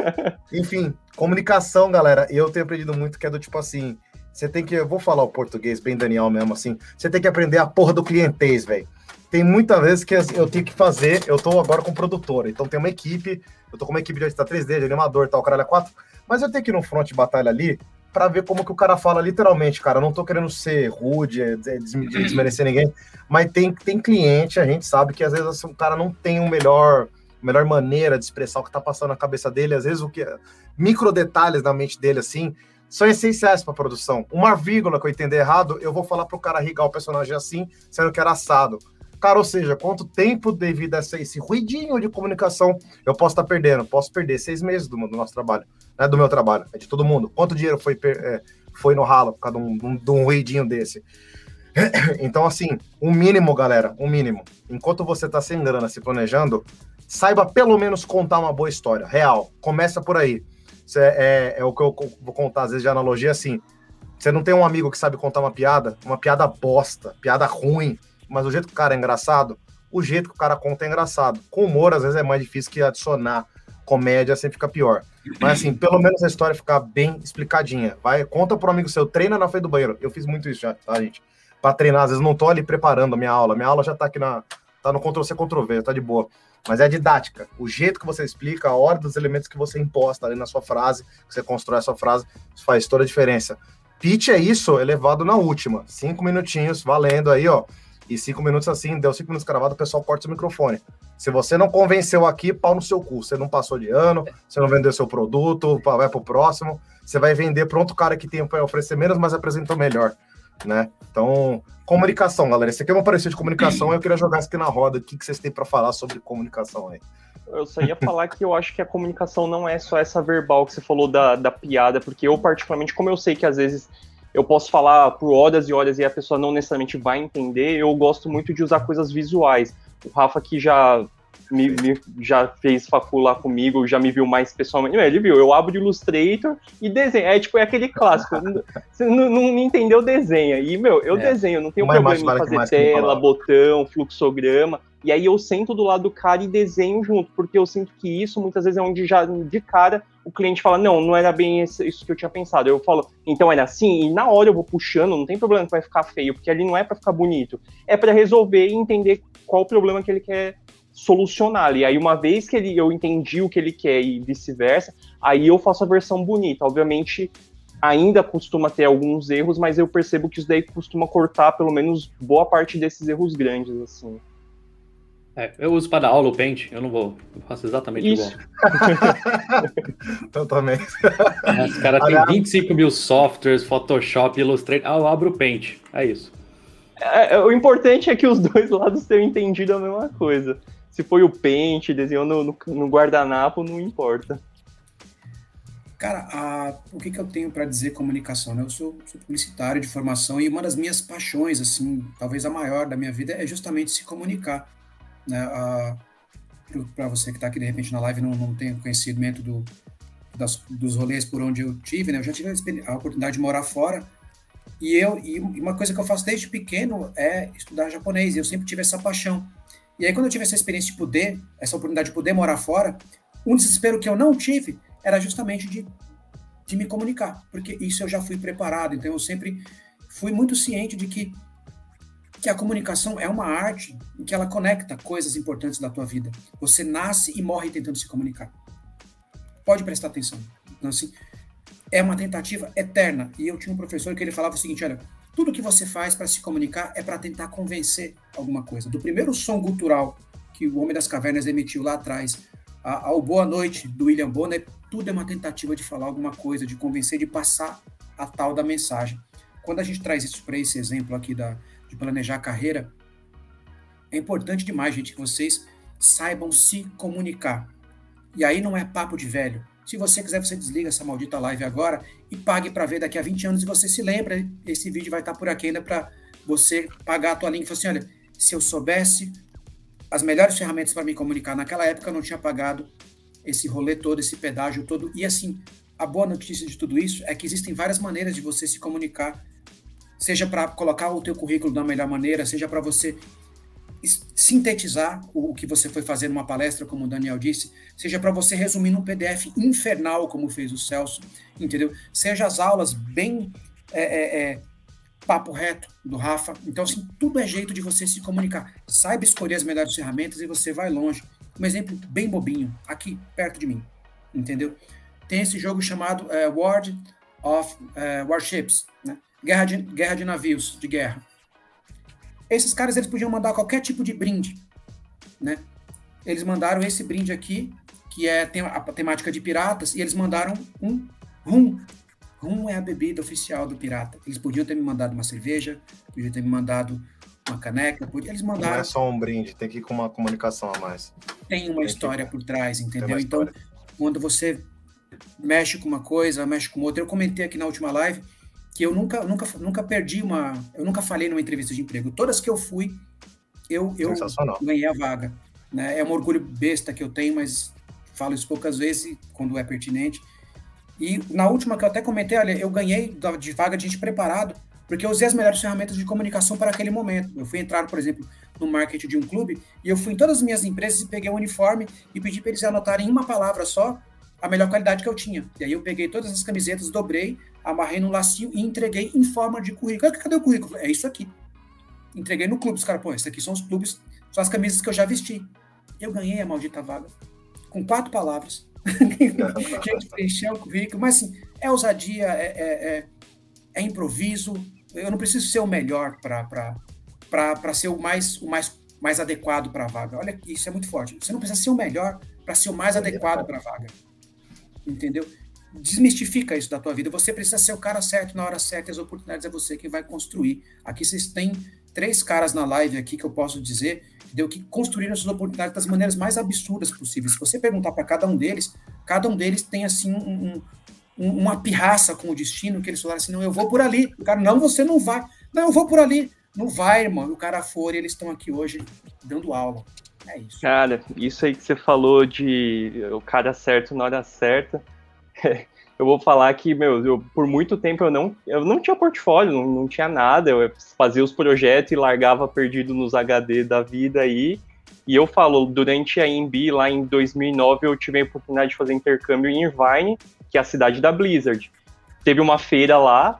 Enfim, comunicação, galera, eu tenho aprendido muito que é do tipo assim, você tem que, eu vou falar o português bem Daniel mesmo assim, você tem que aprender a porra do clientês, velho tem muitas vezes que eu tenho que fazer, eu estou agora com produtora, então tem uma equipe, eu estou com uma equipe de editar 3D, de animador tal, caralho, 4, mas eu tenho que ir no front de batalha ali para ver como que o cara fala literalmente, cara. Eu não tô querendo ser rude, é, é, desmerecer ninguém, mas tem, tem cliente, a gente sabe que às vezes assim, o cara não tem o melhor melhor maneira de expressar o que tá passando na cabeça dele, às vezes o que micro detalhes na mente dele assim, são essenciais para produção. Uma vírgula que eu entender errado, eu vou falar pro cara rigar o personagem assim, sendo que era assado. Cara, ou seja, quanto tempo devido a esse ruidinho de comunicação eu posso estar tá perdendo? Posso perder seis meses do, do nosso trabalho, né? Do meu trabalho, é de todo mundo. Quanto dinheiro foi, é, foi no ralo por causa de um, um, de um ruidinho desse? Então, assim, o um mínimo, galera, o um mínimo. Enquanto você está sem grana, se planejando, saiba pelo menos contar uma boa história, real. Começa por aí. É, é, é o que eu vou contar, às vezes, de analogia, assim. Você não tem um amigo que sabe contar uma piada, uma piada bosta, piada ruim, mas o jeito que o cara é engraçado, o jeito que o cara conta é engraçado. Com humor, às vezes, é mais difícil que adicionar comédia, sempre fica pior. Mas assim, pelo menos a história ficar bem explicadinha. Vai, conta pro amigo seu, treina na frente do banheiro. Eu fiz muito isso já, tá, gente? Pra treinar, às vezes não tô ali preparando a minha aula. Minha aula já tá aqui na. tá no Ctrl C, Ctrl V, tá de boa. Mas é didática. O jeito que você explica, a ordem dos elementos que você imposta ali na sua frase, que você constrói a sua frase, faz toda a diferença. Pitch é isso, elevado na última. Cinco minutinhos, valendo aí, ó. E cinco minutos assim, deu cinco minutos gravado, o pessoal corta o microfone. Se você não convenceu aqui, pau no seu cu. Você não passou de ano, você não vendeu seu produto, vai pro próximo. Você vai vender para outro cara que tem para oferecer menos, mas apresentou melhor. né? Então, comunicação, galera. Esse aqui é uma parecida de comunicação, eu queria jogar isso aqui na roda. O que, que vocês têm para falar sobre comunicação aí? Eu só ia falar que eu acho que a comunicação não é só essa verbal que você falou da, da piada, porque eu, particularmente, como eu sei que às vezes eu posso falar por horas e horas e a pessoa não necessariamente vai entender, eu gosto muito de usar coisas visuais. O Rafa que já me, me, já fez facu lá comigo, já me viu mais pessoalmente. Ele viu, eu abro o Illustrator e desenho. É tipo, é aquele clássico. Você não, não, entendeu, desenha. E, meu, eu é. desenho, não tenho Uma problema em fazer tela, botão, fluxograma. E aí eu sento do lado do cara e desenho junto, porque eu sinto que isso muitas vezes é onde já de cara o cliente fala, não, não era bem isso que eu tinha pensado. Eu falo, então era assim, e na hora eu vou puxando, não tem problema que vai ficar feio, porque ali não é para ficar bonito, é para resolver e entender qual o problema que ele quer solucionar. E aí, uma vez que ele, eu entendi o que ele quer e vice-versa, aí eu faço a versão bonita. Obviamente, ainda costuma ter alguns erros, mas eu percebo que isso daí costuma cortar pelo menos boa parte desses erros grandes, assim. É, eu uso para dar aula o Paint, eu não vou. Eu faço exatamente Isso. igual. também. É, os caras têm 25 mil softwares, Photoshop, Illustrator. Ah, eu abro o Paint. É isso. É, é, o importante é que os dois lados tenham entendido a mesma coisa. Se foi o Paint, desenhou no, no, no guardanapo, não importa. Cara, a, o que, que eu tenho para dizer comunicação? Né? Eu sou, sou, publicitário de formação e uma das minhas paixões, assim, talvez a maior da minha vida, é justamente se comunicar né, para você que está aqui de repente na live não, não tem conhecimento do, das, dos rolês por onde eu tive, né? Eu já tive a, a oportunidade de morar fora e eu e uma coisa que eu faço desde pequeno é estudar japonês. Eu sempre tive essa paixão. E aí quando eu tive essa experiência de poder, essa oportunidade de poder morar fora, um desespero que eu não tive era justamente de, de me comunicar, porque isso eu já fui preparado. Então eu sempre fui muito ciente de que que a comunicação é uma arte em que ela conecta coisas importantes da tua vida. Você nasce e morre tentando se comunicar. Pode prestar atenção. Então, assim, é uma tentativa eterna. E eu tinha um professor que ele falava o seguinte: olha, tudo que você faz para se comunicar é para tentar convencer alguma coisa. Do primeiro som gutural que o Homem das Cavernas emitiu lá atrás, ao Boa Noite do William Bonner, tudo é uma tentativa de falar alguma coisa, de convencer, de passar a tal da mensagem. Quando a gente traz isso para esse exemplo aqui da, de planejar a carreira, é importante demais, gente, que vocês saibam se comunicar. E aí não é papo de velho. Se você quiser, você desliga essa maldita live agora e pague para ver daqui a 20 anos e você se lembra. Esse vídeo vai estar tá por aqui ainda para você pagar a tua linha e falar assim: olha, se eu soubesse as melhores ferramentas para me comunicar naquela época, eu não tinha pagado esse rolê todo, esse pedágio todo. E assim, a boa notícia de tudo isso é que existem várias maneiras de você se comunicar seja para colocar o teu currículo da melhor maneira, seja para você sintetizar o que você foi fazer numa palestra, como o Daniel disse, seja para você resumir num PDF infernal, como fez o Celso, entendeu? Seja as aulas bem é, é, é, papo reto do Rafa. Então, assim, tudo é jeito de você se comunicar. Saiba escolher as melhores ferramentas e você vai longe. Um exemplo bem bobinho, aqui perto de mim, entendeu? Tem esse jogo chamado é, World of é, Warships, né? Guerra de, guerra de navios, de guerra. Esses caras eles podiam mandar qualquer tipo de brinde, né? Eles mandaram esse brinde aqui, que é tem a temática de piratas, e eles mandaram um rum. Rum é a bebida oficial do pirata. Eles podiam ter me mandado uma cerveja, podiam ter me mandado uma caneca, podiam, eles mandaram. Não é só um brinde, tem que ir com uma comunicação a mais. Tem uma tem história que... por trás, entendeu? Então, quando você mexe com uma coisa, mexe com outra, eu comentei aqui na última live que eu nunca, nunca, nunca perdi uma. Eu nunca falei numa entrevista de emprego. Todas que eu fui, eu, eu ganhei a vaga. Né? É um orgulho besta que eu tenho, mas falo isso poucas vezes quando é pertinente. E na última que eu até comentei, olha, eu ganhei de vaga de gente preparado, porque eu usei as melhores ferramentas de comunicação para aquele momento. Eu fui entrar, por exemplo, no marketing de um clube, e eu fui em todas as minhas empresas e peguei o um uniforme e pedi para eles anotarem em uma palavra só a melhor qualidade que eu tinha. E aí eu peguei todas as camisetas, dobrei, amarrei no lacinho e entreguei em forma de currículo. Cadê o currículo? É isso aqui. Entreguei no clube. Os caras, pô, esses aqui são os clubes, são as camisas que eu já vesti. Eu ganhei a maldita vaga. Com quatro palavras. Gente, preencheu o currículo. Mas assim, é ousadia, é, é, é, é improviso. Eu não preciso ser o melhor para ser o mais, o mais, mais adequado para a vaga. Olha, isso é muito forte. Você não precisa ser o melhor para ser o mais adequado para a vaga. Entendeu? Desmistifica isso da tua vida. Você precisa ser o cara certo na hora certa, e as oportunidades é você quem vai construir. Aqui vocês têm três caras na live aqui que eu posso dizer entendeu? que construíram essas oportunidades das maneiras mais absurdas possíveis. Se você perguntar para cada um deles, cada um deles tem assim um, um, uma pirraça com o destino, que eles falaram assim, não, eu vou por ali. O cara, não, você não vai. Não, eu vou por ali. Não vai, irmão. O cara for e eles estão aqui hoje dando aula. É isso. Cara, isso aí que você falou de o cara certo na hora certa. eu vou falar que, meu, eu, por muito tempo eu não, eu não tinha portfólio, não, não tinha nada, eu fazia os projetos e largava perdido nos HD da vida aí. E eu falo, durante a IMB, lá em 2009, eu tive a oportunidade de fazer intercâmbio em Irvine, que é a cidade da Blizzard. Teve uma feira lá,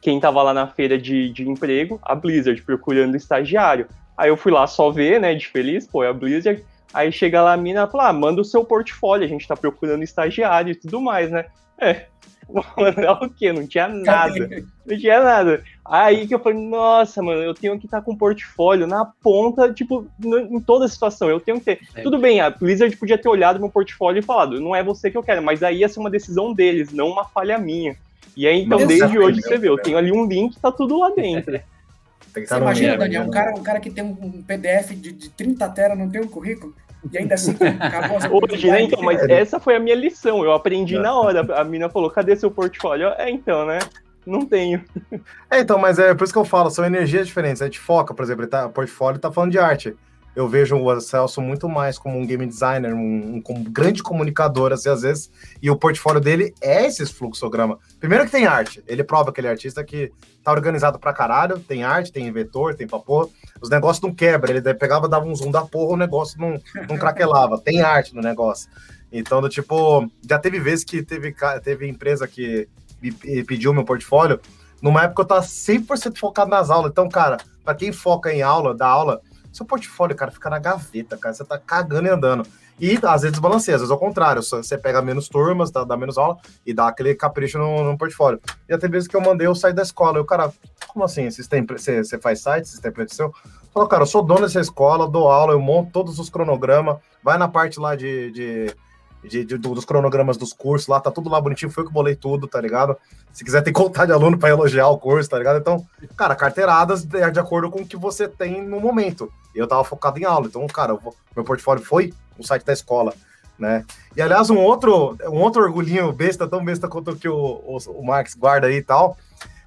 quem tava lá na feira de, de emprego? A Blizzard, procurando estagiário. Aí eu fui lá só ver, né, de feliz, pô, é a Blizzard. Aí chega lá a mina e fala, ah, manda o seu portfólio, a gente tá procurando estagiário e tudo mais, né? É. Mandar o quê? Não tinha nada. Não tinha nada. Aí que eu falei, nossa, mano, eu tenho que estar com o portfólio na ponta, tipo, em toda a situação. Eu tenho que ter. É. Tudo bem, a Blizzard podia ter olhado meu portfólio e falado, não é você que eu quero, mas aí ia ser uma decisão deles, não uma falha minha. E aí, então, desde hoje você vê, eu tenho ali um link, tá tudo lá dentro. Você imagina, Daniel, um cara, um cara que tem um PDF de, de 30 teras, não tem um currículo? E ainda assim, acabou as Hoje, né? Então, mas essa foi a minha lição. Eu aprendi na hora. A mina falou: cadê seu portfólio? É, então, né? Não tenho. É, então, mas é por isso que eu falo, são energias diferentes. A gente foca, por exemplo, ele tá, o portfólio tá falando de arte. Eu vejo o Celso muito mais como um game designer, um, um, grande comunicador, assim, às vezes, e o portfólio dele é esse fluxograma. Primeiro que tem arte, ele prova que ele é artista que tá organizado pra caralho, tem arte, tem vetor, tem papo os negócios não quebram. Ele pegava, dava um zoom da porra, o negócio não, não craquelava. Tem arte no negócio. Então, do tipo, já teve vezes que teve, teve empresa que me pediu meu portfólio. Numa época eu tava 100% focado nas aulas. Então, cara, para quem foca em aula, da aula, seu portfólio, cara, fica na gaveta, cara. Você tá cagando e andando. E às vezes balanceia, às vezes ao contrário. Você pega menos turmas, dá, dá menos aula e dá aquele capricho no, no portfólio. E até vezes que eu mandei eu sair da escola. E o cara, como assim? Você, você faz site, você tem seu? Falou, cara, eu sou dono dessa escola, dou aula, eu monto todos os cronogramas, vai na parte lá de, de, de, de dos cronogramas dos cursos, lá tá tudo lá bonitinho, foi eu que bolei tudo, tá ligado? Se quiser tem contar de aluno para elogiar o curso, tá ligado? Então, cara, carteiradas de, de, acordo com o que você tem no momento. Eu tava focado em aula, então, cara, meu portfólio foi o site da escola. Né? E aliás, um outro, um outro orgulhinho besta, tão besta quanto que o, o, o Marx guarda aí e tal,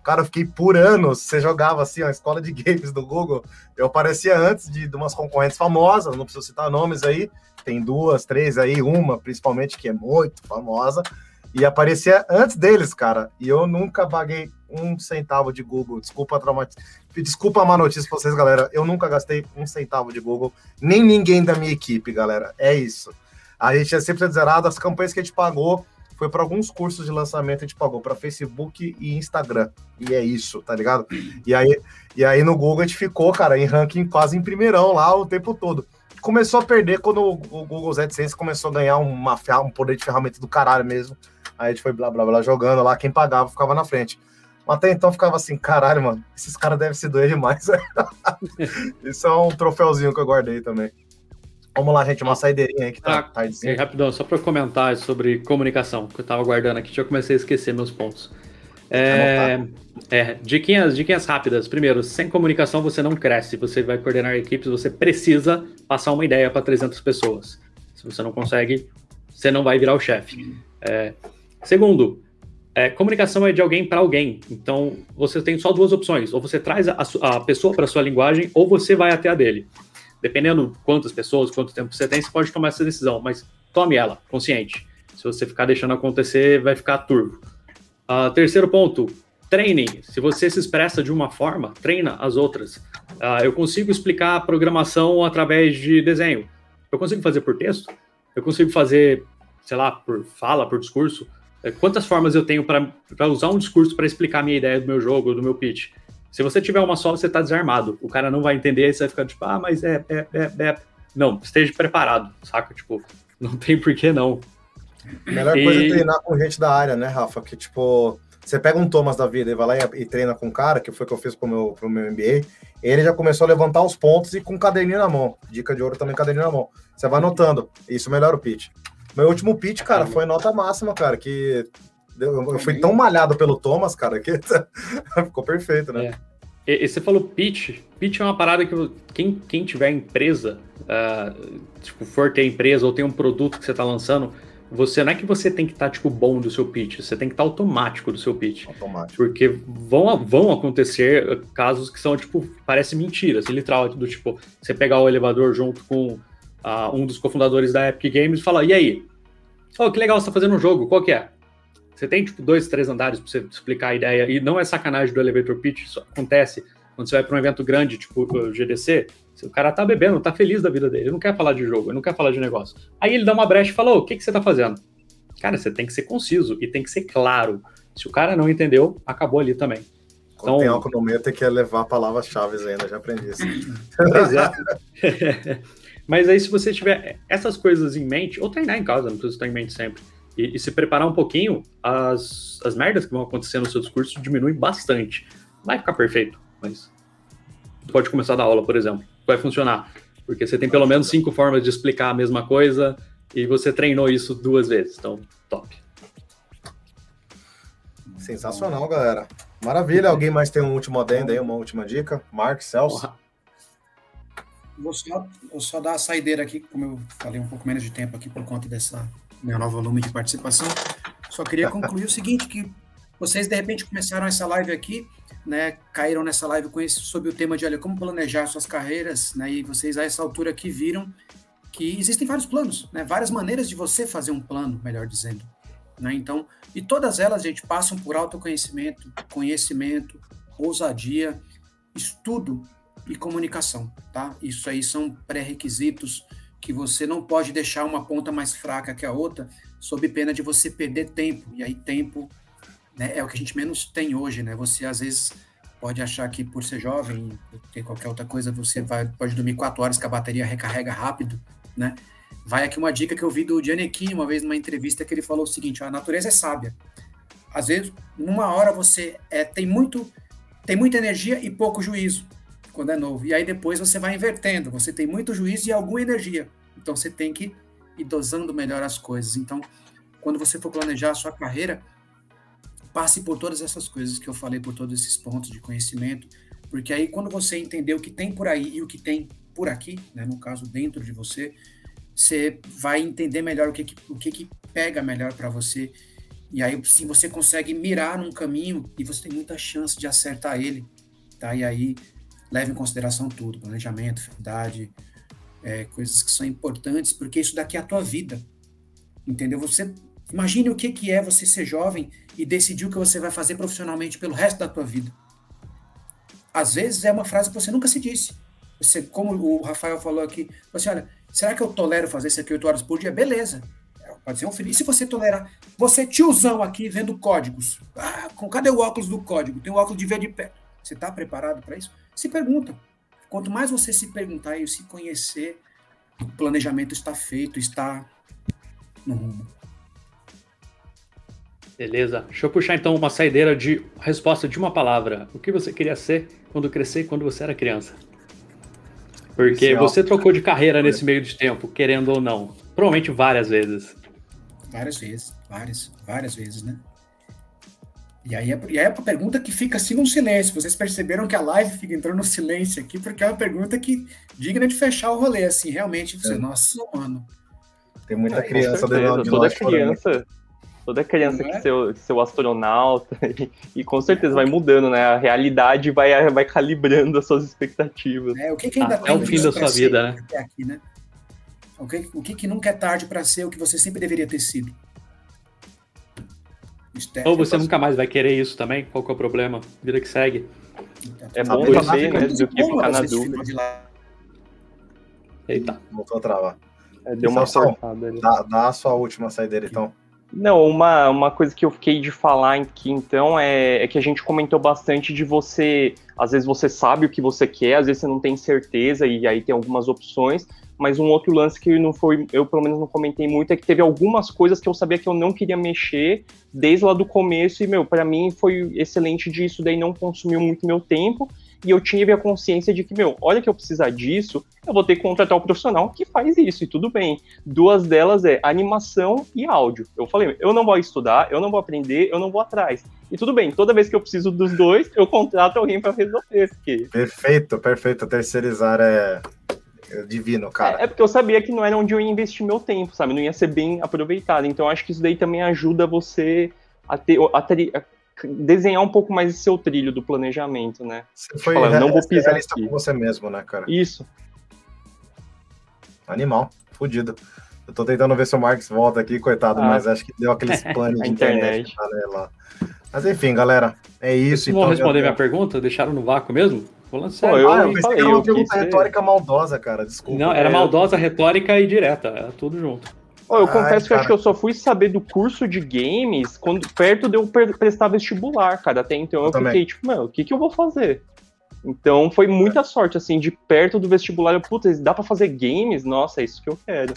Cara, eu fiquei por anos. Você jogava assim, a escola de games do Google. Eu aparecia antes de, de umas concorrentes famosas, não preciso citar nomes aí. Tem duas, três aí, uma principalmente que é muito famosa. E aparecia antes deles, cara. E eu nunca paguei um centavo de Google. Desculpa traumatizar. Desculpa a má notícia pra vocês, galera. Eu nunca gastei um centavo de Google. Nem ninguém da minha equipe, galera. É isso. A gente é sempre zerado. As campanhas que a gente pagou foi para alguns cursos de lançamento, a gente pagou para Facebook e Instagram. E é isso, tá ligado? E aí, e aí no Google a gente ficou, cara, em ranking quase em primeirão lá o tempo todo. Começou a perder quando o, Google AdSense começou a ganhar uma, um poder de ferramenta do caralho mesmo. Aí a gente foi blá blá blá jogando lá, quem pagava ficava na frente. Mas até então ficava assim, caralho, mano, esses caras devem se doer demais. Isso é um troféuzinho que eu guardei também. Vamos lá, gente, uma ah, saideirinha aí que tá, ah, tá Rapidão, só para comentar sobre comunicação, que eu tava guardando aqui, já comecei a esquecer meus pontos. É, é, diquinhas, diquinhas rápidas. Primeiro, sem comunicação você não cresce. Você vai coordenar equipes, você precisa passar uma ideia para 300 pessoas. Se você não consegue, você não vai virar o chefe. É, segundo, é, comunicação é de alguém para alguém. Então, você tem só duas opções. Ou você traz a, a pessoa para sua linguagem, ou você vai até a dele dependendo quantas pessoas, quanto tempo você tem, você pode tomar essa decisão, mas tome ela, consciente. Se você ficar deixando acontecer, vai ficar turvo. Uh, terceiro ponto, treine. Se você se expressa de uma forma, treina as outras. Uh, eu consigo explicar programação através de desenho. Eu consigo fazer por texto? Eu consigo fazer, sei lá, por fala, por discurso? Eh, quantas formas eu tenho para usar um discurso para explicar a minha ideia do meu jogo, do meu pitch? Se você tiver uma só, você está desarmado. O cara não vai entender, aí você vai ficar tipo, ah, mas é, é, é, é. Não, esteja preparado, saca? Tipo, não tem porquê não. A melhor e... coisa é treinar com gente da área, né, Rafa? Que tipo, você pega um Thomas da vida e vai lá e, e treina com um cara, que foi o que eu fiz pro meu, pro meu MBA, ele já começou a levantar os pontos e com caderninho na mão. Dica de ouro também, caderninho na mão. Você vai anotando. Isso melhora o pitch. Meu último pitch, cara, foi nota máxima, cara, que Eu fui tão malhado pelo Thomas, cara, que ficou perfeito, né? É. E, você falou pitch. Pitch é uma parada que quem, quem tiver empresa, uh, tipo, for ter empresa ou tem um produto que você está lançando, você não é que você tem que estar tá, tipo bom do seu pitch, você tem que estar tá automático do seu pitch. Automático. Porque vão, vão acontecer casos que são tipo parece mentira, assim, literal do tipo você pegar o elevador junto com uh, um dos cofundadores da Epic Games e falar e aí, oh que legal você tá fazendo um jogo, qual que é? Você tem, tipo, dois, três andares para você explicar a ideia. E não é sacanagem do elevator pitch, isso acontece quando você vai para um evento grande, tipo o GDC. O cara tá bebendo, tá feliz da vida dele, ele não quer falar de jogo, ele não quer falar de negócio. Aí ele dá uma brecha e fala: o que, que você tá fazendo? Cara, você tem que ser conciso e tem que ser claro. Se o cara não entendeu, acabou ali também. Então, tem álcool no meio, tem que levar palavras-chave ainda, já aprendi isso. É. Mas aí, se você tiver essas coisas em mente, ou treinar em casa, não precisa estar em mente sempre e, e, se preparar um pouquinho, as, as merdas que vão acontecer no seu discurso diminuem bastante. Vai ficar perfeito, mas pode começar a dar aula, por exemplo. Vai funcionar, porque você tem pelo menos cinco formas de explicar a mesma coisa e você treinou isso duas vezes, então top. Sensacional, galera. Maravilha. Alguém mais tem um último adendo aí, uma última dica? Mark, Celso? Vou só, vou só dar a saideira aqui, como eu falei um pouco menos de tempo aqui por conta dessa meu novo volume de participação. Só queria concluir o seguinte, que vocês de repente começaram essa live aqui, né, caíram nessa live com esse, sobre o tema de olha, como planejar suas carreiras, né, e vocês a essa altura aqui viram que existem vários planos, né, várias maneiras de você fazer um plano, melhor dizendo. Né, então, e todas elas, gente, passam por autoconhecimento, conhecimento, ousadia, estudo e comunicação, tá? Isso aí são pré-requisitos que você não pode deixar uma ponta mais fraca que a outra, sob pena de você perder tempo. E aí, tempo né, é o que a gente menos tem hoje, né? Você às vezes pode achar que por ser jovem, ter qualquer outra coisa, você vai, pode dormir quatro horas que a bateria recarrega rápido, né? Vai aqui uma dica que eu vi do Giannettini uma vez numa entrevista que ele falou o seguinte: a natureza é sábia. Às vezes, numa hora você é, tem muito tem muita energia e pouco juízo quando é novo. E aí depois você vai invertendo, você tem muito juízo e alguma energia. Então você tem que ir dosando melhor as coisas. Então, quando você for planejar a sua carreira, passe por todas essas coisas que eu falei, por todos esses pontos de conhecimento, porque aí quando você entender o que tem por aí e o que tem por aqui, né, no caso dentro de você, você vai entender melhor o que, que o que, que pega melhor para você. E aí sim você consegue mirar num caminho e você tem muita chance de acertar ele, tá? E aí leve em consideração tudo, planejamento, verdade, é, coisas que são importantes, porque isso daqui é a tua vida, entendeu? Você imagine o que, que é você ser jovem e decidir o que você vai fazer profissionalmente pelo resto da tua vida. Às vezes é uma frase que você nunca se disse. Você, como o Rafael falou aqui, você olha, será que eu tolero fazer isso aqui 8 horas por dia? Beleza. Pode ser um feliz. Se você tolerar, você tiozão aqui vendo códigos. Ah, com, cadê o óculos do código? Tem o óculos de ver de pé. Você está preparado para isso? Se pergunta. Quanto mais você se perguntar e se conhecer, o planejamento está feito, está no rumo. Beleza. Deixa eu puxar então uma saideira de resposta de uma palavra. O que você queria ser quando crescer e quando você era criança? Porque Esse você trocou de carreira nesse meio de tempo, querendo ou não. Provavelmente várias vezes. Várias vezes, várias, várias vezes, né? E aí, é, e aí é uma pergunta que fica assim no silêncio. Vocês perceberam que a live fica entrando no silêncio aqui, porque é uma pergunta que digna de fechar o rolê, assim, realmente. Você, é. Nossa, mano. Tem muita criança dentro de Toda criança, toda criança que, é? seu, que seu astronauta, e, e, com certeza vai mudando, né? A realidade vai, vai calibrando as suas expectativas. É, o que, que ainda ah, tem é o fim da sua vida, né? Aqui, né? O que, o que, que nunca é tarde para ser o que você sempre deveria ter sido? Ou você nunca mais vai querer isso também? Qual que é o problema? Vida que segue. É bom ver, né? Do que ficar na dúvida. Eita. Voltou a travar. É, deu uma sortada ali. Dá, dá a sua última saideira, então. Não, uma, uma coisa que eu fiquei de falar aqui, então, é, é que a gente comentou bastante de você. Às vezes você sabe o que você quer, às vezes você não tem certeza, e aí tem algumas opções, mas um outro lance que não foi, eu pelo menos não comentei muito, é que teve algumas coisas que eu sabia que eu não queria mexer desde lá do começo, e, meu, para mim foi excelente disso, daí não consumiu muito meu tempo, e eu tive a consciência de que, meu, olha que eu precisar disso, eu vou ter que contratar o um profissional que faz isso, e tudo bem. Duas delas é animação e áudio. Eu falei, eu não vou estudar, eu não vou aprender, eu não vou atrás. E tudo bem, toda vez que eu preciso dos dois, eu contrato alguém para resolver. Porque... Perfeito, perfeito. Terceirizar é divino, cara. É, é, porque eu sabia que não era onde eu ia investir meu tempo, sabe? Não ia ser bem aproveitado. Então acho que isso daí também ajuda você a ter, a ter desenhar um pouco mais o seu trilho do planejamento, né? Você foi Fala, não vou pisar aqui. com você mesmo, né, cara? Isso. Animal, fudido. Eu tô tentando ver se o Marcos volta aqui, coitado, ah. mas acho que deu aquele spam de internet. internet. Né, lá. Mas enfim, galera, é isso. Vocês então, responder minha pergunta? Deixaram no vácuo mesmo? Falando sério. Pô, eu, ah, eu pensei que era uma pergunta retórica maldosa, cara. Desculpa. Não, era maldosa, retórica e direta. Era tudo junto. Oh, eu Ai, confesso que acho que eu só fui saber do curso de games quando perto de eu prestar vestibular, cara. Até então eu, eu fiquei também. tipo, mano, o que, que eu vou fazer? Então foi muita é. sorte, assim, de perto do vestibular. Eu, putz, dá para fazer games? Nossa, é isso que eu quero.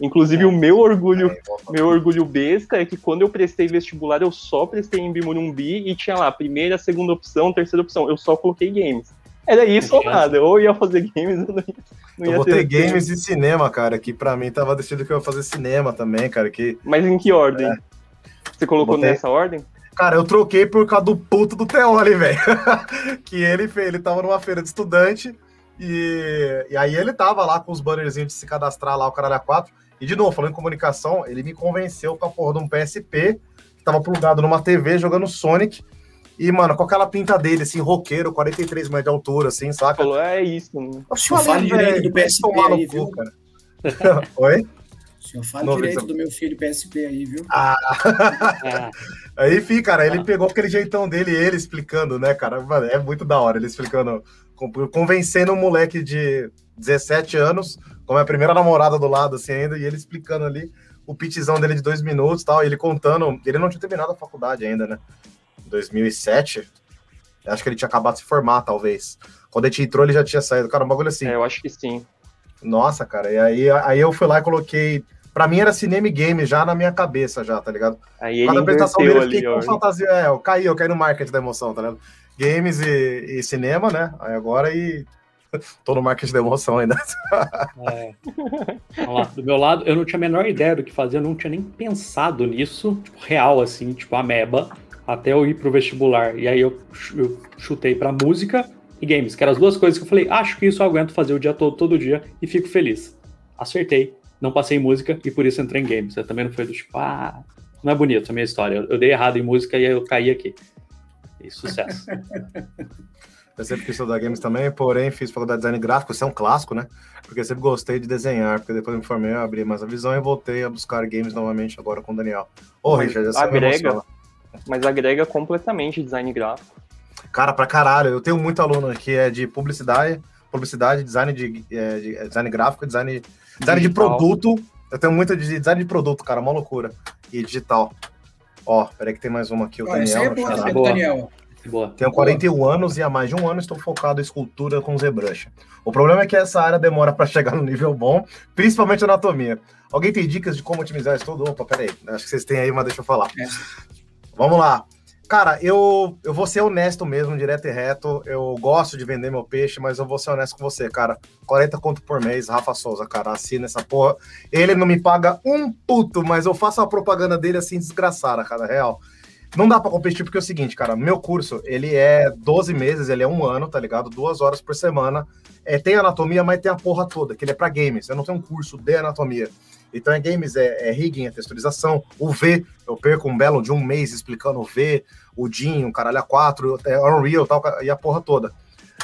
Inclusive, é. o meu orgulho, é, meu orgulho besta é que quando eu prestei vestibular, eu só prestei em Bimurumbi e tinha lá primeira, segunda opção, terceira opção. Eu só coloquei games. Era isso ou nada. Ou ia fazer games ou não ia, não ia Eu botei games e cinema, cara, que pra mim tava decidido que eu ia fazer cinema também, cara. Que... Mas em que ordem? É. Você colocou botei... nessa ordem? Cara, eu troquei por causa do puto do Teoli, velho. que ele, ele tava numa feira de estudante e, e aí ele tava lá com os bannerzinhos de se cadastrar lá, o Caralho 4 e de novo, falando em comunicação, ele me convenceu com a porra de um PSP, que tava plugado numa TV jogando Sonic. E, mano, com aquela pinta dele, assim, roqueiro, 43 metros de altura, assim, saca? Falou, é isso, mano. O senhor fala direito do PSP aí, viu? Cara. Oi? O senhor fala direito do meu filho PSP aí, viu? Ah. aí, enfim, cara, ele ah. pegou aquele jeitão dele, ele explicando, né, cara? Mano, é muito da hora, ele explicando, convencendo um moleque de 17 anos com a minha primeira namorada do lado, assim, ainda, e ele explicando ali o pitzão dele de dois minutos tal, ele contando, ele não tinha terminado a faculdade ainda, né? 2007, acho que ele tinha acabado de se formar, talvez. Quando a gente entrou, ele já tinha saído. Cara, um bagulho assim. É, eu acho que sim. Nossa, cara, e aí, aí eu fui lá e coloquei. Pra mim era cinema e game já na minha cabeça, já, tá ligado? Aí ele Cada apresentação dele, eu fiquei ali, com fantasia. É, eu caí, eu caí no marketing da emoção, tá ligado? Games e, e cinema, né? Aí agora e Tô no marketing da emoção ainda. É. Vamos lá. Do meu lado, eu não tinha a menor ideia do que fazer, eu não tinha nem pensado nisso, tipo, real, assim, tipo, ameba, até eu ir pro vestibular. E aí eu, eu chutei pra música e games, que eram as duas coisas que eu falei, acho que isso eu aguento fazer o dia todo, todo dia, e fico feliz. Acertei, não passei em música e por isso entrei em games. Eu também não foi do tipo, ah, não é bonito a minha história. Eu, eu dei errado em música e aí eu caí aqui. E sucesso. Eu sempre quis estudar games também, porém fiz faculdade de design gráfico, isso é um clássico, né? Porque eu sempre gostei de desenhar, porque depois me formei, eu abri mais a visão e voltei a buscar games novamente agora com o Daniel. Ô, oh, Richard, essa agrega, Mas agrega completamente design gráfico. Cara, pra caralho, eu tenho muito aluno que é de publicidade, publicidade, design de, é, de é, design gráfico, design, design de produto. Eu tenho muito de design de produto, cara, uma loucura. E digital. Ó, peraí que tem mais uma aqui, o Olha, Daniel. É boa, Daniel. Boa. Tenho 41 Boa. anos e há mais de um ano estou focado em escultura com ZBrush. O problema é que essa área demora para chegar no nível bom, principalmente anatomia. Alguém tem dicas de como otimizar isso tudo? Opa, peraí. Acho que vocês têm aí, mas deixa eu falar. É. Vamos lá. Cara, eu, eu vou ser honesto mesmo, direto e reto. Eu gosto de vender meu peixe, mas eu vou ser honesto com você, cara. 40 conto por mês, Rafa Souza, cara. Assina essa porra. Ele não me paga um puto, mas eu faço a propaganda dele assim, desgraçada, cara, real. Não dá para competir porque é o seguinte, cara, meu curso, ele é 12 meses, ele é um ano, tá ligado? Duas horas por semana. É, tem anatomia, mas tem a porra toda, que ele é para games. Eu não tenho um curso de anatomia. Então é games, é, é rigging, é texturização. O V, eu perco um belo de um mês explicando o V, o DIN, o caralho a 4, é Unreal tal, e a porra toda.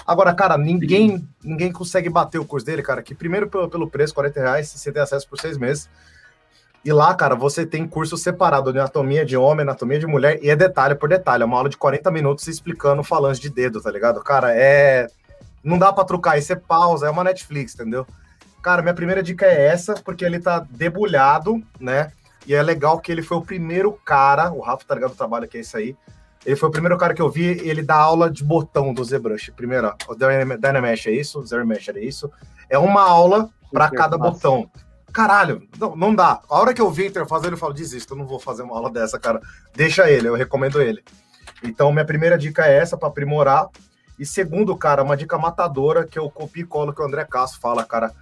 Agora, cara, ninguém ninguém consegue bater o curso dele, cara, que primeiro pelo, pelo preço, 40 reais, você tem acesso por seis meses. E lá, cara, você tem curso separado de anatomia de homem, anatomia de mulher, e é detalhe por detalhe. É uma aula de 40 minutos explicando falange de dedo, tá ligado? Cara, é. Não dá pra trocar, isso é pausa, é uma Netflix, entendeu? Cara, minha primeira dica é essa, porque ele tá debulhado, né? E é legal que ele foi o primeiro cara, o Rafa tá ligado o trabalho que é isso aí. Ele foi o primeiro cara que eu vi, ele dá aula de botão do ZBrush. Primeiro, o Dynamesh é isso, o ZBrush é isso. É uma aula para cada botão caralho, não, não dá. A hora que eu vi a interface, ele falo, desisto, eu não vou fazer uma aula dessa, cara. Deixa ele, eu recomendo ele. Então, minha primeira dica é essa, para aprimorar. E segundo, cara, uma dica matadora que eu copio e colo que o André Castro fala, cara,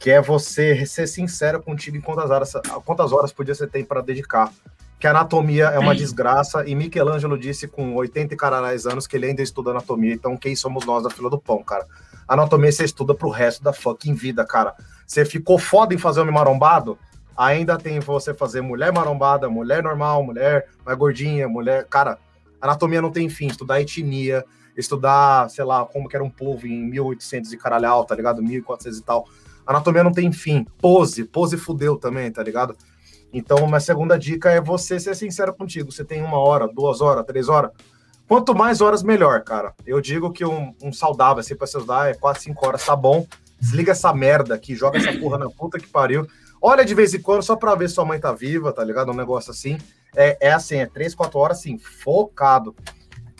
que é você ser sincero contigo em quantas horas, quantas horas por dia você tem para dedicar. Que anatomia é uma desgraça, e Michelangelo disse com 80 e caralhos anos que ele ainda estuda anatomia, então quem somos nós da fila do pão, cara? Anatomia você estuda pro resto da fucking vida, cara. Você ficou foda em fazer homem marombado? Ainda tem você fazer mulher marombada, mulher normal, mulher mais gordinha, mulher. Cara, anatomia não tem fim. Estudar etnia, estudar, sei lá, como que era um povo em 1800 e caralhau, tá ligado? 1400 e tal. Anatomia não tem fim. Pose, pose fudeu também, tá ligado? Então, uma segunda dica é você ser sincero contigo. Você tem uma hora, duas horas, três horas. Quanto mais horas, melhor, cara. Eu digo que um, um saudável, assim, pra se usar, é quatro, cinco horas, tá bom. Desliga essa merda aqui, joga essa porra na puta que pariu. Olha de vez em quando só pra ver se sua mãe tá viva, tá ligado? Um negócio assim. É, é assim, é três, quatro horas, assim, focado.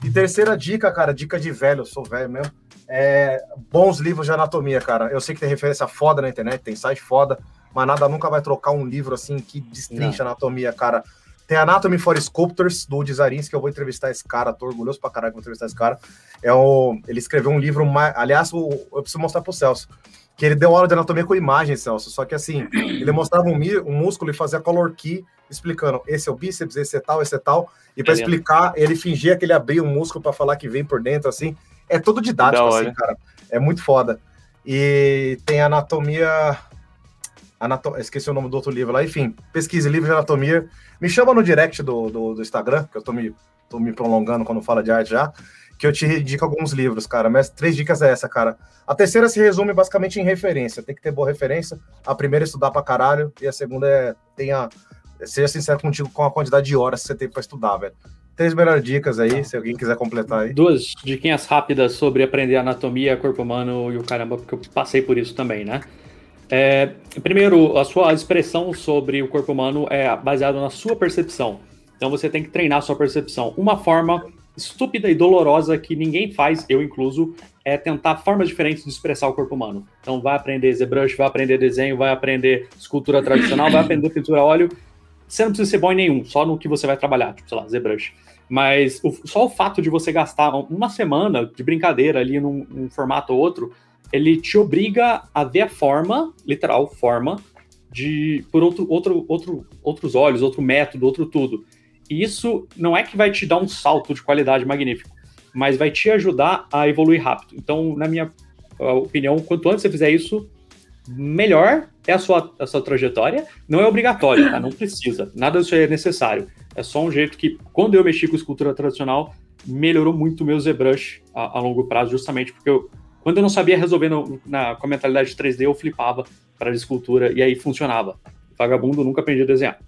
E terceira dica, cara, dica de velho, eu sou velho mesmo. É, bons livros de anatomia, cara. Eu sei que tem referência foda na internet, tem site foda, mas nada nunca vai trocar um livro assim que destrincha Não. anatomia, cara. Tem Anatomy for Sculptors, do Dizarins, que eu vou entrevistar esse cara, tô orgulhoso pra caralho que vou entrevistar esse cara. É o, ele escreveu um livro, aliás, o, eu preciso mostrar pro Celso, que ele deu aula de anatomia com imagem, Celso, só que assim, ele mostrava um, um músculo e fazia color key, explicando, esse é o bíceps, esse é tal, esse é tal, e para explicar, ele fingia que ele abria um músculo para falar que vem por dentro, assim, é todo didático, assim, cara, é muito foda. E tem anatomia Anatom... Esqueci o nome do outro livro lá. Enfim, pesquise livro de anatomia. Me chama no direct do, do, do, Instagram, que eu tô me, tô me prolongando quando fala de arte já, que eu te indico alguns livros, cara. Mas três dicas é essa, cara. A terceira se resume basicamente em referência. Tem que ter boa referência. A primeira é estudar pra caralho. E a segunda é tenha, seja sincero contigo com a quantidade de horas que você tem pra estudar, velho. Três melhores dicas aí, se alguém quiser completar aí. Duas diquinhas rápidas sobre aprender anatomia, corpo humano e o caramba, porque eu passei por isso também, né? É, primeiro, a sua expressão sobre o corpo humano é baseada na sua percepção. Então você tem que treinar sua percepção. Uma forma estúpida e dolorosa que ninguém faz, eu incluso, é tentar formas diferentes de expressar o corpo humano. Então vai aprender ZBrush, vai aprender desenho, vai aprender escultura tradicional, vai aprender pintura a óleo. Você não precisa ser bom em nenhum, só no que você vai trabalhar, tipo, sei lá, ZBrush. Mas o, só o fato de você gastar uma semana de brincadeira ali num, num formato ou outro ele te obriga a ver a forma, literal, forma, de por outro, outro, outro, outros olhos, outro método, outro tudo. E isso não é que vai te dar um salto de qualidade magnífico, mas vai te ajudar a evoluir rápido. Então, na minha opinião, quanto antes você fizer isso, melhor é a sua, a sua trajetória. Não é obrigatório, tá? Não precisa. Nada disso é necessário. É só um jeito que, quando eu mexi com escultura tradicional, melhorou muito o meu ZBrush a, a longo prazo, justamente porque eu quando eu não sabia resolver no, na, com a mentalidade de 3D, eu flipava para a escultura e aí funcionava. Vagabundo nunca aprendi a desenhar.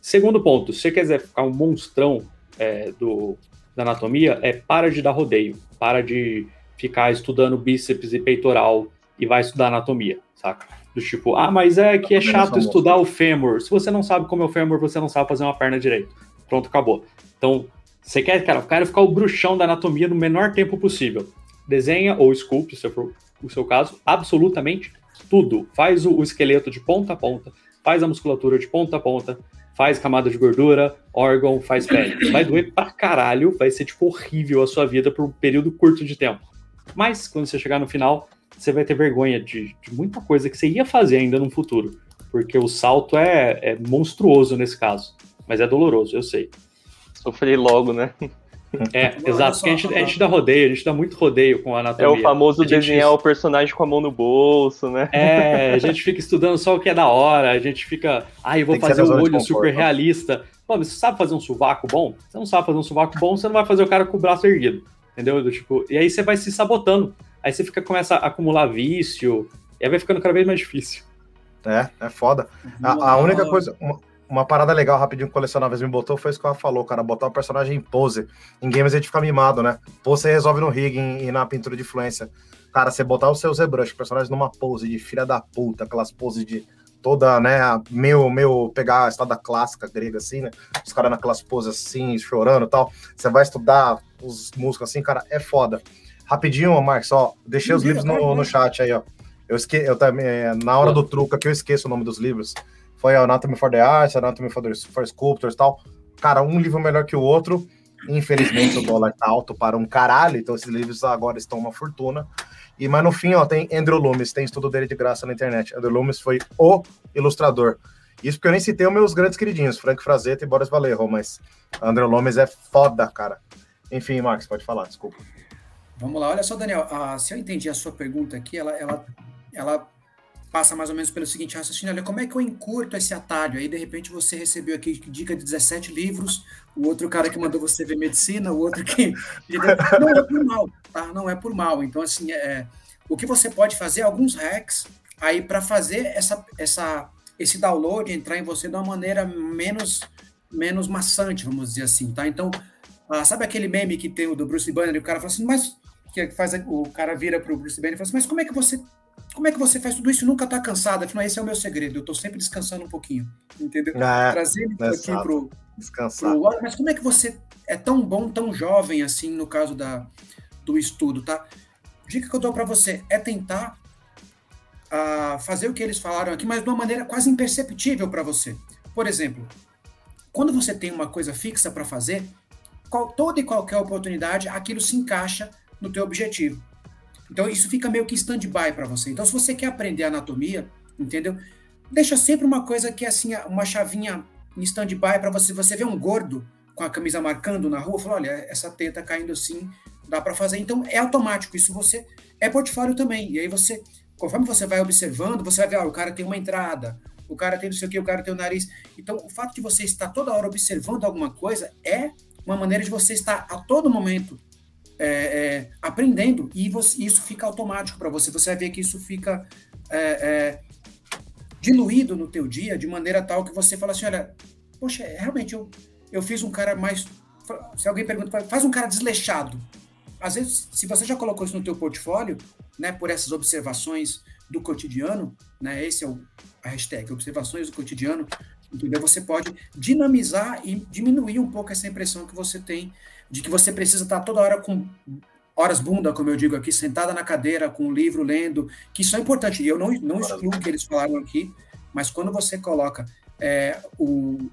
Segundo ponto, se você quiser ficar um monstrão é, do, da anatomia, é para de dar rodeio, para de ficar estudando bíceps e peitoral e vai estudar anatomia, saca? Do tipo, ah, mas é que é chato estudar o fêmur. Se você não sabe como é o fêmur, você não sabe fazer uma perna direito. Pronto, acabou. Então, você quer, cara, eu quero ficar o bruxão da anatomia no menor tempo possível desenha ou esculpe, se for o seu caso, absolutamente tudo. Faz o, o esqueleto de ponta a ponta, faz a musculatura de ponta a ponta, faz camada de gordura, órgão, faz pele. Vai doer pra caralho, vai ser tipo horrível a sua vida por um período curto de tempo. Mas quando você chegar no final, você vai ter vergonha de, de muita coisa que você ia fazer ainda no futuro. Porque o salto é, é monstruoso nesse caso. Mas é doloroso, eu sei. Sofri logo, né? É, exato, porque a gente, a gente dá rodeio, a gente dá muito rodeio com a anatomia. É o famoso desenhar o personagem com a mão no bolso, né? É, a gente fica estudando só o que é da hora, a gente fica, ah, eu vou fazer um olho super super-realista. Pô, mas você sabe fazer um sovaco bom? Você não sabe fazer um sovaco bom, você não vai fazer o cara com o braço erguido, entendeu? Do, tipo, e aí você vai se sabotando, aí você fica, começa a acumular vício, e aí vai ficando cada vez mais difícil. É, é foda. A, a única coisa, uma, uma parada legal, rapidinho, que o colecionáveis me botou, foi isso que ela falou, cara. Botar o personagem em pose. Em games a gente fica mimado, né? Pose você resolve no rig e na pintura de influência. Cara, você botar o seu ZBrush, o personagem numa pose de filha da puta, aquelas poses de toda, né, meio, meio pegar a estada clássica grega, assim, né? Os caras naquelas poses assim, chorando e tal. Você vai estudar os músicos assim, cara, é foda. Rapidinho, Marcos, ó, deixei os livros no, no chat aí, ó. Eu esque... eu também, na hora do truque aqui, eu esqueço o nome dos livros foi Anatomy for the Arts, Anatomy for, the, for Sculptors e tal. Cara, um livro melhor que o outro. Infelizmente o dólar tá alto para um caralho, então esses livros agora estão uma fortuna. E mas no fim, ó, tem Andrew Loomis, tem estudo dele de graça na internet. Andrew Loomis foi o ilustrador. Isso porque eu nem citei os meus grandes queridinhos, Frank Frazetta e Boris Vallejo, mas Andrew Loomis é foda, cara. Enfim, Marcos, pode falar, desculpa. Vamos lá, olha só, Daniel, ah, se eu entendi a sua pergunta aqui, ela, ela, ela passa mais ou menos pelo seguinte raciocínio, olha, como é que eu encurto esse atalho? Aí, de repente, você recebeu aqui dica de 17 livros, o outro cara que mandou você ver medicina, o outro que... Não é por mal, tá? Não é por mal. Então, assim, é, o que você pode fazer, alguns hacks, aí para fazer essa, essa, esse download entrar em você de uma maneira menos, menos maçante, vamos dizer assim, tá? Então, ah, sabe aquele meme que tem o do Bruce Banner, e o cara fala assim, mas... Que faz, o cara vira pro Bruce Banner e fala assim, mas como é que você como é que você faz tudo isso e nunca está cansado? Afinal, esse é o meu segredo. Eu estou sempre descansando um pouquinho, entendeu? É, Trazendo é aqui pro, descansar. pro... Mas como é que você é tão bom, tão jovem assim, no caso da, do estudo, tá? Dica que eu dou para você é tentar uh, fazer o que eles falaram aqui, mas de uma maneira quase imperceptível para você. Por exemplo, quando você tem uma coisa fixa para fazer, qual, toda e qualquer oportunidade, aquilo se encaixa no teu objetivo. Então isso fica meio que stand-by para você. Então se você quer aprender anatomia, entendeu? Deixa sempre uma coisa que é assim, uma chavinha em stand-by para você. Você ver um gordo com a camisa marcando na rua, fala, olha, essa teta caindo assim, dá para fazer. Então é automático. Isso você é portfólio também. E aí você, conforme você vai observando, você vai ver, ó, o cara tem uma entrada, o cara tem não sei o que, o cara tem o nariz. Então o fato de você estar toda hora observando alguma coisa é uma maneira de você estar a todo momento é, é, aprendendo e você, isso fica automático para você. Você vai ver que isso fica é, é, diluído no teu dia de maneira tal que você fala assim, olha, poxa, realmente eu, eu fiz um cara mais... Se alguém pergunta, faz um cara desleixado. Às vezes, se você já colocou isso no teu portfólio, né, por essas observações do cotidiano, né, esse é o, a hashtag, observações do cotidiano, entendeu? Você pode dinamizar e diminuir um pouco essa impressão que você tem de que você precisa estar toda hora com horas bunda, como eu digo aqui, sentada na cadeira com um livro lendo, que isso é importante. E eu não, não excluo o que eles falaram aqui, mas quando você coloca é, o,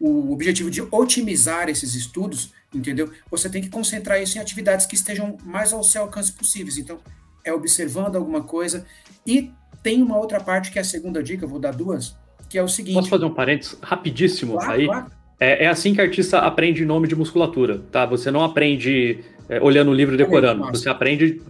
o objetivo de otimizar esses estudos, entendeu? Você tem que concentrar isso em atividades que estejam mais ao seu alcance possíveis. Então, é observando alguma coisa. E tem uma outra parte que é a segunda dica, vou dar duas, que é o seguinte. Posso fazer um parênteses rapidíssimo claro, aí? Claro. É, é, assim que artista aprende nome de musculatura, tá? Você não aprende é, olhando o livro e decorando. É você aprende.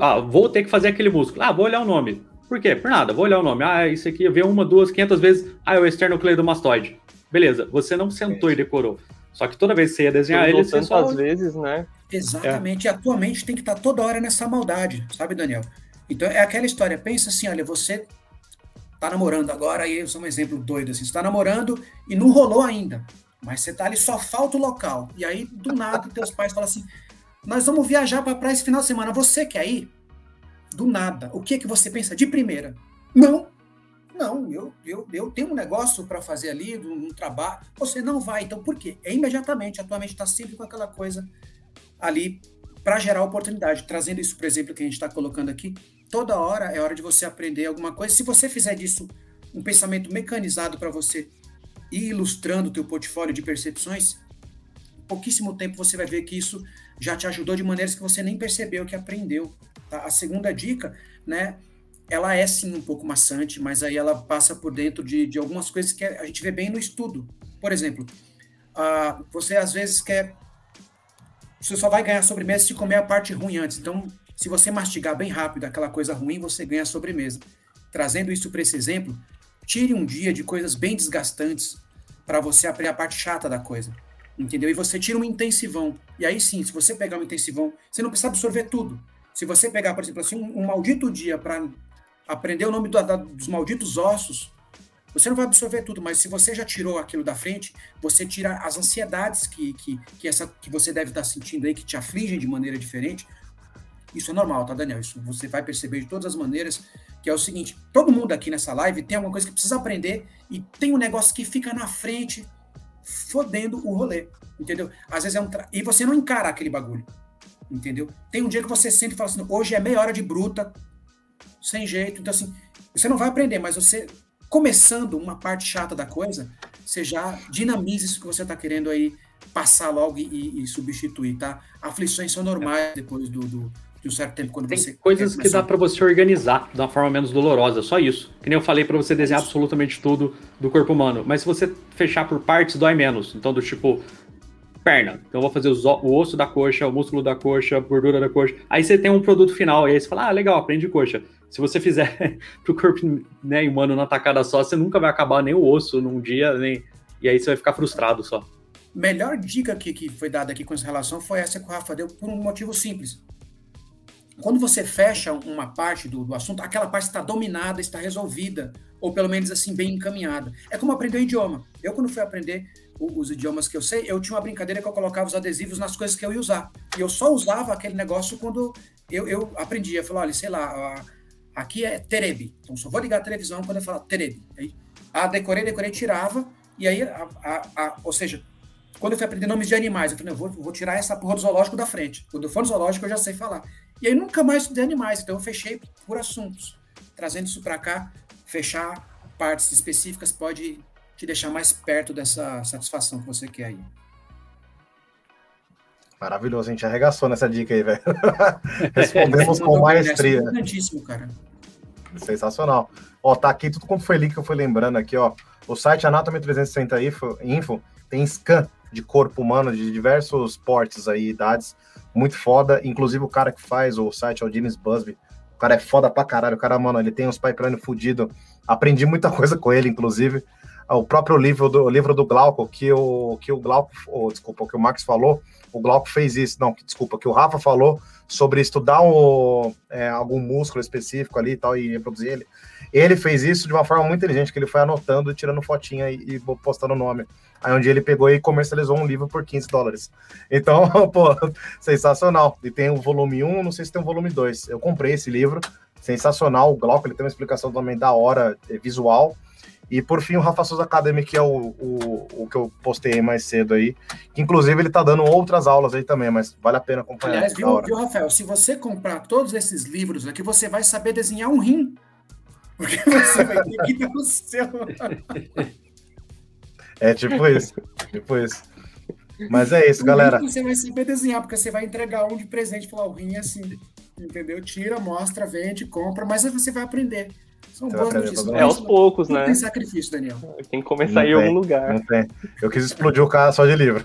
Ah, vou ter que fazer aquele músculo. Ah, vou olhar o nome. Por quê? Por nada, vou olhar o nome. Ah, isso aqui eu vi uma, duas, quinhentas vezes. Ah, é o esternocleidomastoide. Beleza, você não sentou e decorou. Só que toda vez que você ia desenhar ele, você só... às vezes, né? Exatamente. É. E a tua mente tem que estar toda hora nessa maldade, sabe, Daniel? Então é aquela história. Pensa assim, olha, você tá namorando agora, aí eu sou um exemplo doido assim. Você tá namorando e não rolou ainda. Mas você tá ali, só falta o local. E aí, do nada, teus pais falam assim: nós vamos viajar para praia esse final de semana. Você quer ir? Do nada. O que é que você pensa de primeira? Não. Não, eu, eu, eu tenho um negócio para fazer ali, um, um, trabalho. Você não vai. Então, por quê? É imediatamente. Atualmente está sempre com aquela coisa ali para gerar oportunidade. Trazendo isso, por exemplo, que a gente está colocando aqui. Toda hora é hora de você aprender alguma coisa. Se você fizer disso um pensamento mecanizado para você e ilustrando o teu portfólio de percepções, em pouquíssimo tempo você vai ver que isso já te ajudou de maneiras que você nem percebeu que aprendeu. Tá? A segunda dica, né, ela é sim um pouco maçante, mas aí ela passa por dentro de, de algumas coisas que a gente vê bem no estudo. Por exemplo, uh, você às vezes quer. Você só vai ganhar sobremesa se comer a parte ruim antes. Então, se você mastigar bem rápido aquela coisa ruim, você ganha sobremesa. Trazendo isso para esse exemplo, Tire um dia de coisas bem desgastantes para você aprender a parte chata da coisa. Entendeu? E você tira um intensivão. E aí sim, se você pegar um intensivão, você não precisa absorver tudo. Se você pegar, por exemplo, assim, um, um maldito dia para aprender o nome do, da, dos malditos ossos, você não vai absorver tudo, mas se você já tirou aquilo da frente, você tira as ansiedades que, que, que, essa, que você deve estar sentindo aí, que te afligem de maneira diferente. Isso é normal, tá, Daniel? Isso você vai perceber de todas as maneiras que é o seguinte: todo mundo aqui nessa live tem alguma coisa que precisa aprender e tem um negócio que fica na frente, fodendo o rolê, entendeu? Às vezes é um. Tra... E você não encara aquele bagulho, entendeu? Tem um dia que você sente e fala assim: hoje é meia hora de bruta, sem jeito. Então, assim, você não vai aprender, mas você, começando uma parte chata da coisa, você já dinamiza isso que você está querendo aí passar logo e, e substituir, tá? Aflições são normais depois do, do de um certo tempo quando Tem você. coisas que dá para você organizar de uma forma menos dolorosa, só isso. Que nem eu falei para você desenhar absolutamente tudo do corpo humano. Mas se você fechar por partes, dói menos. Então, do tipo, perna. Então, eu vou fazer o osso da coxa, o músculo da coxa, a gordura da coxa. Aí você tem um produto final, e aí você fala, ah, legal, aprende coxa. Se você fizer pro corpo né, humano na tacada só, você nunca vai acabar nem o osso num dia, nem. E aí você vai ficar frustrado só. Melhor dica que, que foi dada aqui com essa relação foi essa que o Rafa deu por um motivo simples quando você fecha uma parte do, do assunto, aquela parte está dominada, está resolvida, ou pelo menos assim, bem encaminhada. É como aprender um idioma. Eu, quando fui aprender os idiomas que eu sei, eu tinha uma brincadeira que eu colocava os adesivos nas coisas que eu ia usar. E eu só usava aquele negócio quando eu, eu aprendia. Eu falava, olha, sei lá, aqui é Terebe. Então só vou ligar a televisão quando eu falar Terebe. Aí, ah, decorei, decorei, tirava. E aí, a, a, a, ou seja, quando eu fui aprender nomes de animais, eu falei, eu vou, vou tirar essa porra do zoológico da frente. Quando eu for no zoológico, eu já sei falar. E aí nunca mais estudei animais, então eu fechei por assuntos. Trazendo isso para cá, fechar partes específicas pode te deixar mais perto dessa satisfação que você quer aí. Maravilhoso, a gente arregaçou nessa dica aí, velho. Respondemos com maestria. É importantíssimo, cara. Sensacional. Ó, tá aqui tudo quanto foi link que eu fui lembrando aqui, ó. O site Anatomy 360 Info, Info tem scan de corpo humano de diversos portes aí, idades muito foda. Inclusive, o cara que faz o site é o James Busby. O cara é foda pra caralho. O cara, mano, ele tem uns pipeline fudido. Aprendi muita coisa com ele, inclusive. O próprio livro do, o livro do Glauco, que o, que o Glauco, oh, desculpa, que o Max falou, o Glauco fez isso. Não, desculpa, que o Rafa falou sobre estudar é, algum músculo específico ali e tal, e reproduzir ele. Ele fez isso de uma forma muito inteligente, que ele foi anotando, tirando fotinha e, e postando o nome. Aí um dia ele pegou e comercializou um livro por 15 dólares. Então, pô, sensacional. E tem o volume 1, não sei se tem o volume 2. Eu comprei esse livro, sensacional. O Glauco, ele tem uma explicação também da hora é, visual. E por fim, o Rafa Souza Academy, que é o, o, o que eu postei mais cedo aí. Que inclusive ele tá dando outras aulas aí também, mas vale a pena acompanhar. Aliás, viu, viu, Rafael? Se você comprar todos esses livros aqui, você vai saber desenhar um rim. Porque você vai ter que dar o seu. É tipo isso. tipo isso. Mas é isso, galera. Você vai saber desenhar, porque você vai entregar um de presente falar o rim assim. Entendeu? Tira, mostra, vende, compra, mas você vai aprender. São você boas notícias. É aos poucos, né? Não tem sacrifício, Daniel. Tem que começar em algum lugar. Não tem. Eu quis explodir o cara só de livro.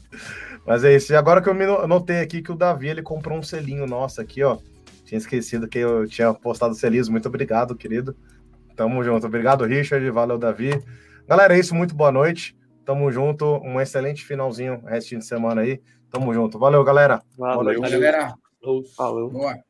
mas é isso. E agora que eu me notei aqui que o Davi ele comprou um selinho nosso aqui, ó. Tinha esquecido que eu tinha postado selinhos. Muito obrigado, querido. Tamo junto. Obrigado, Richard. Valeu, Davi. Galera, é isso. Muito boa noite. Tamo junto. Um excelente finalzinho, restinho de semana aí. Tamo junto. Valeu, galera. Valeu, Valeu galera. Falou. Boa.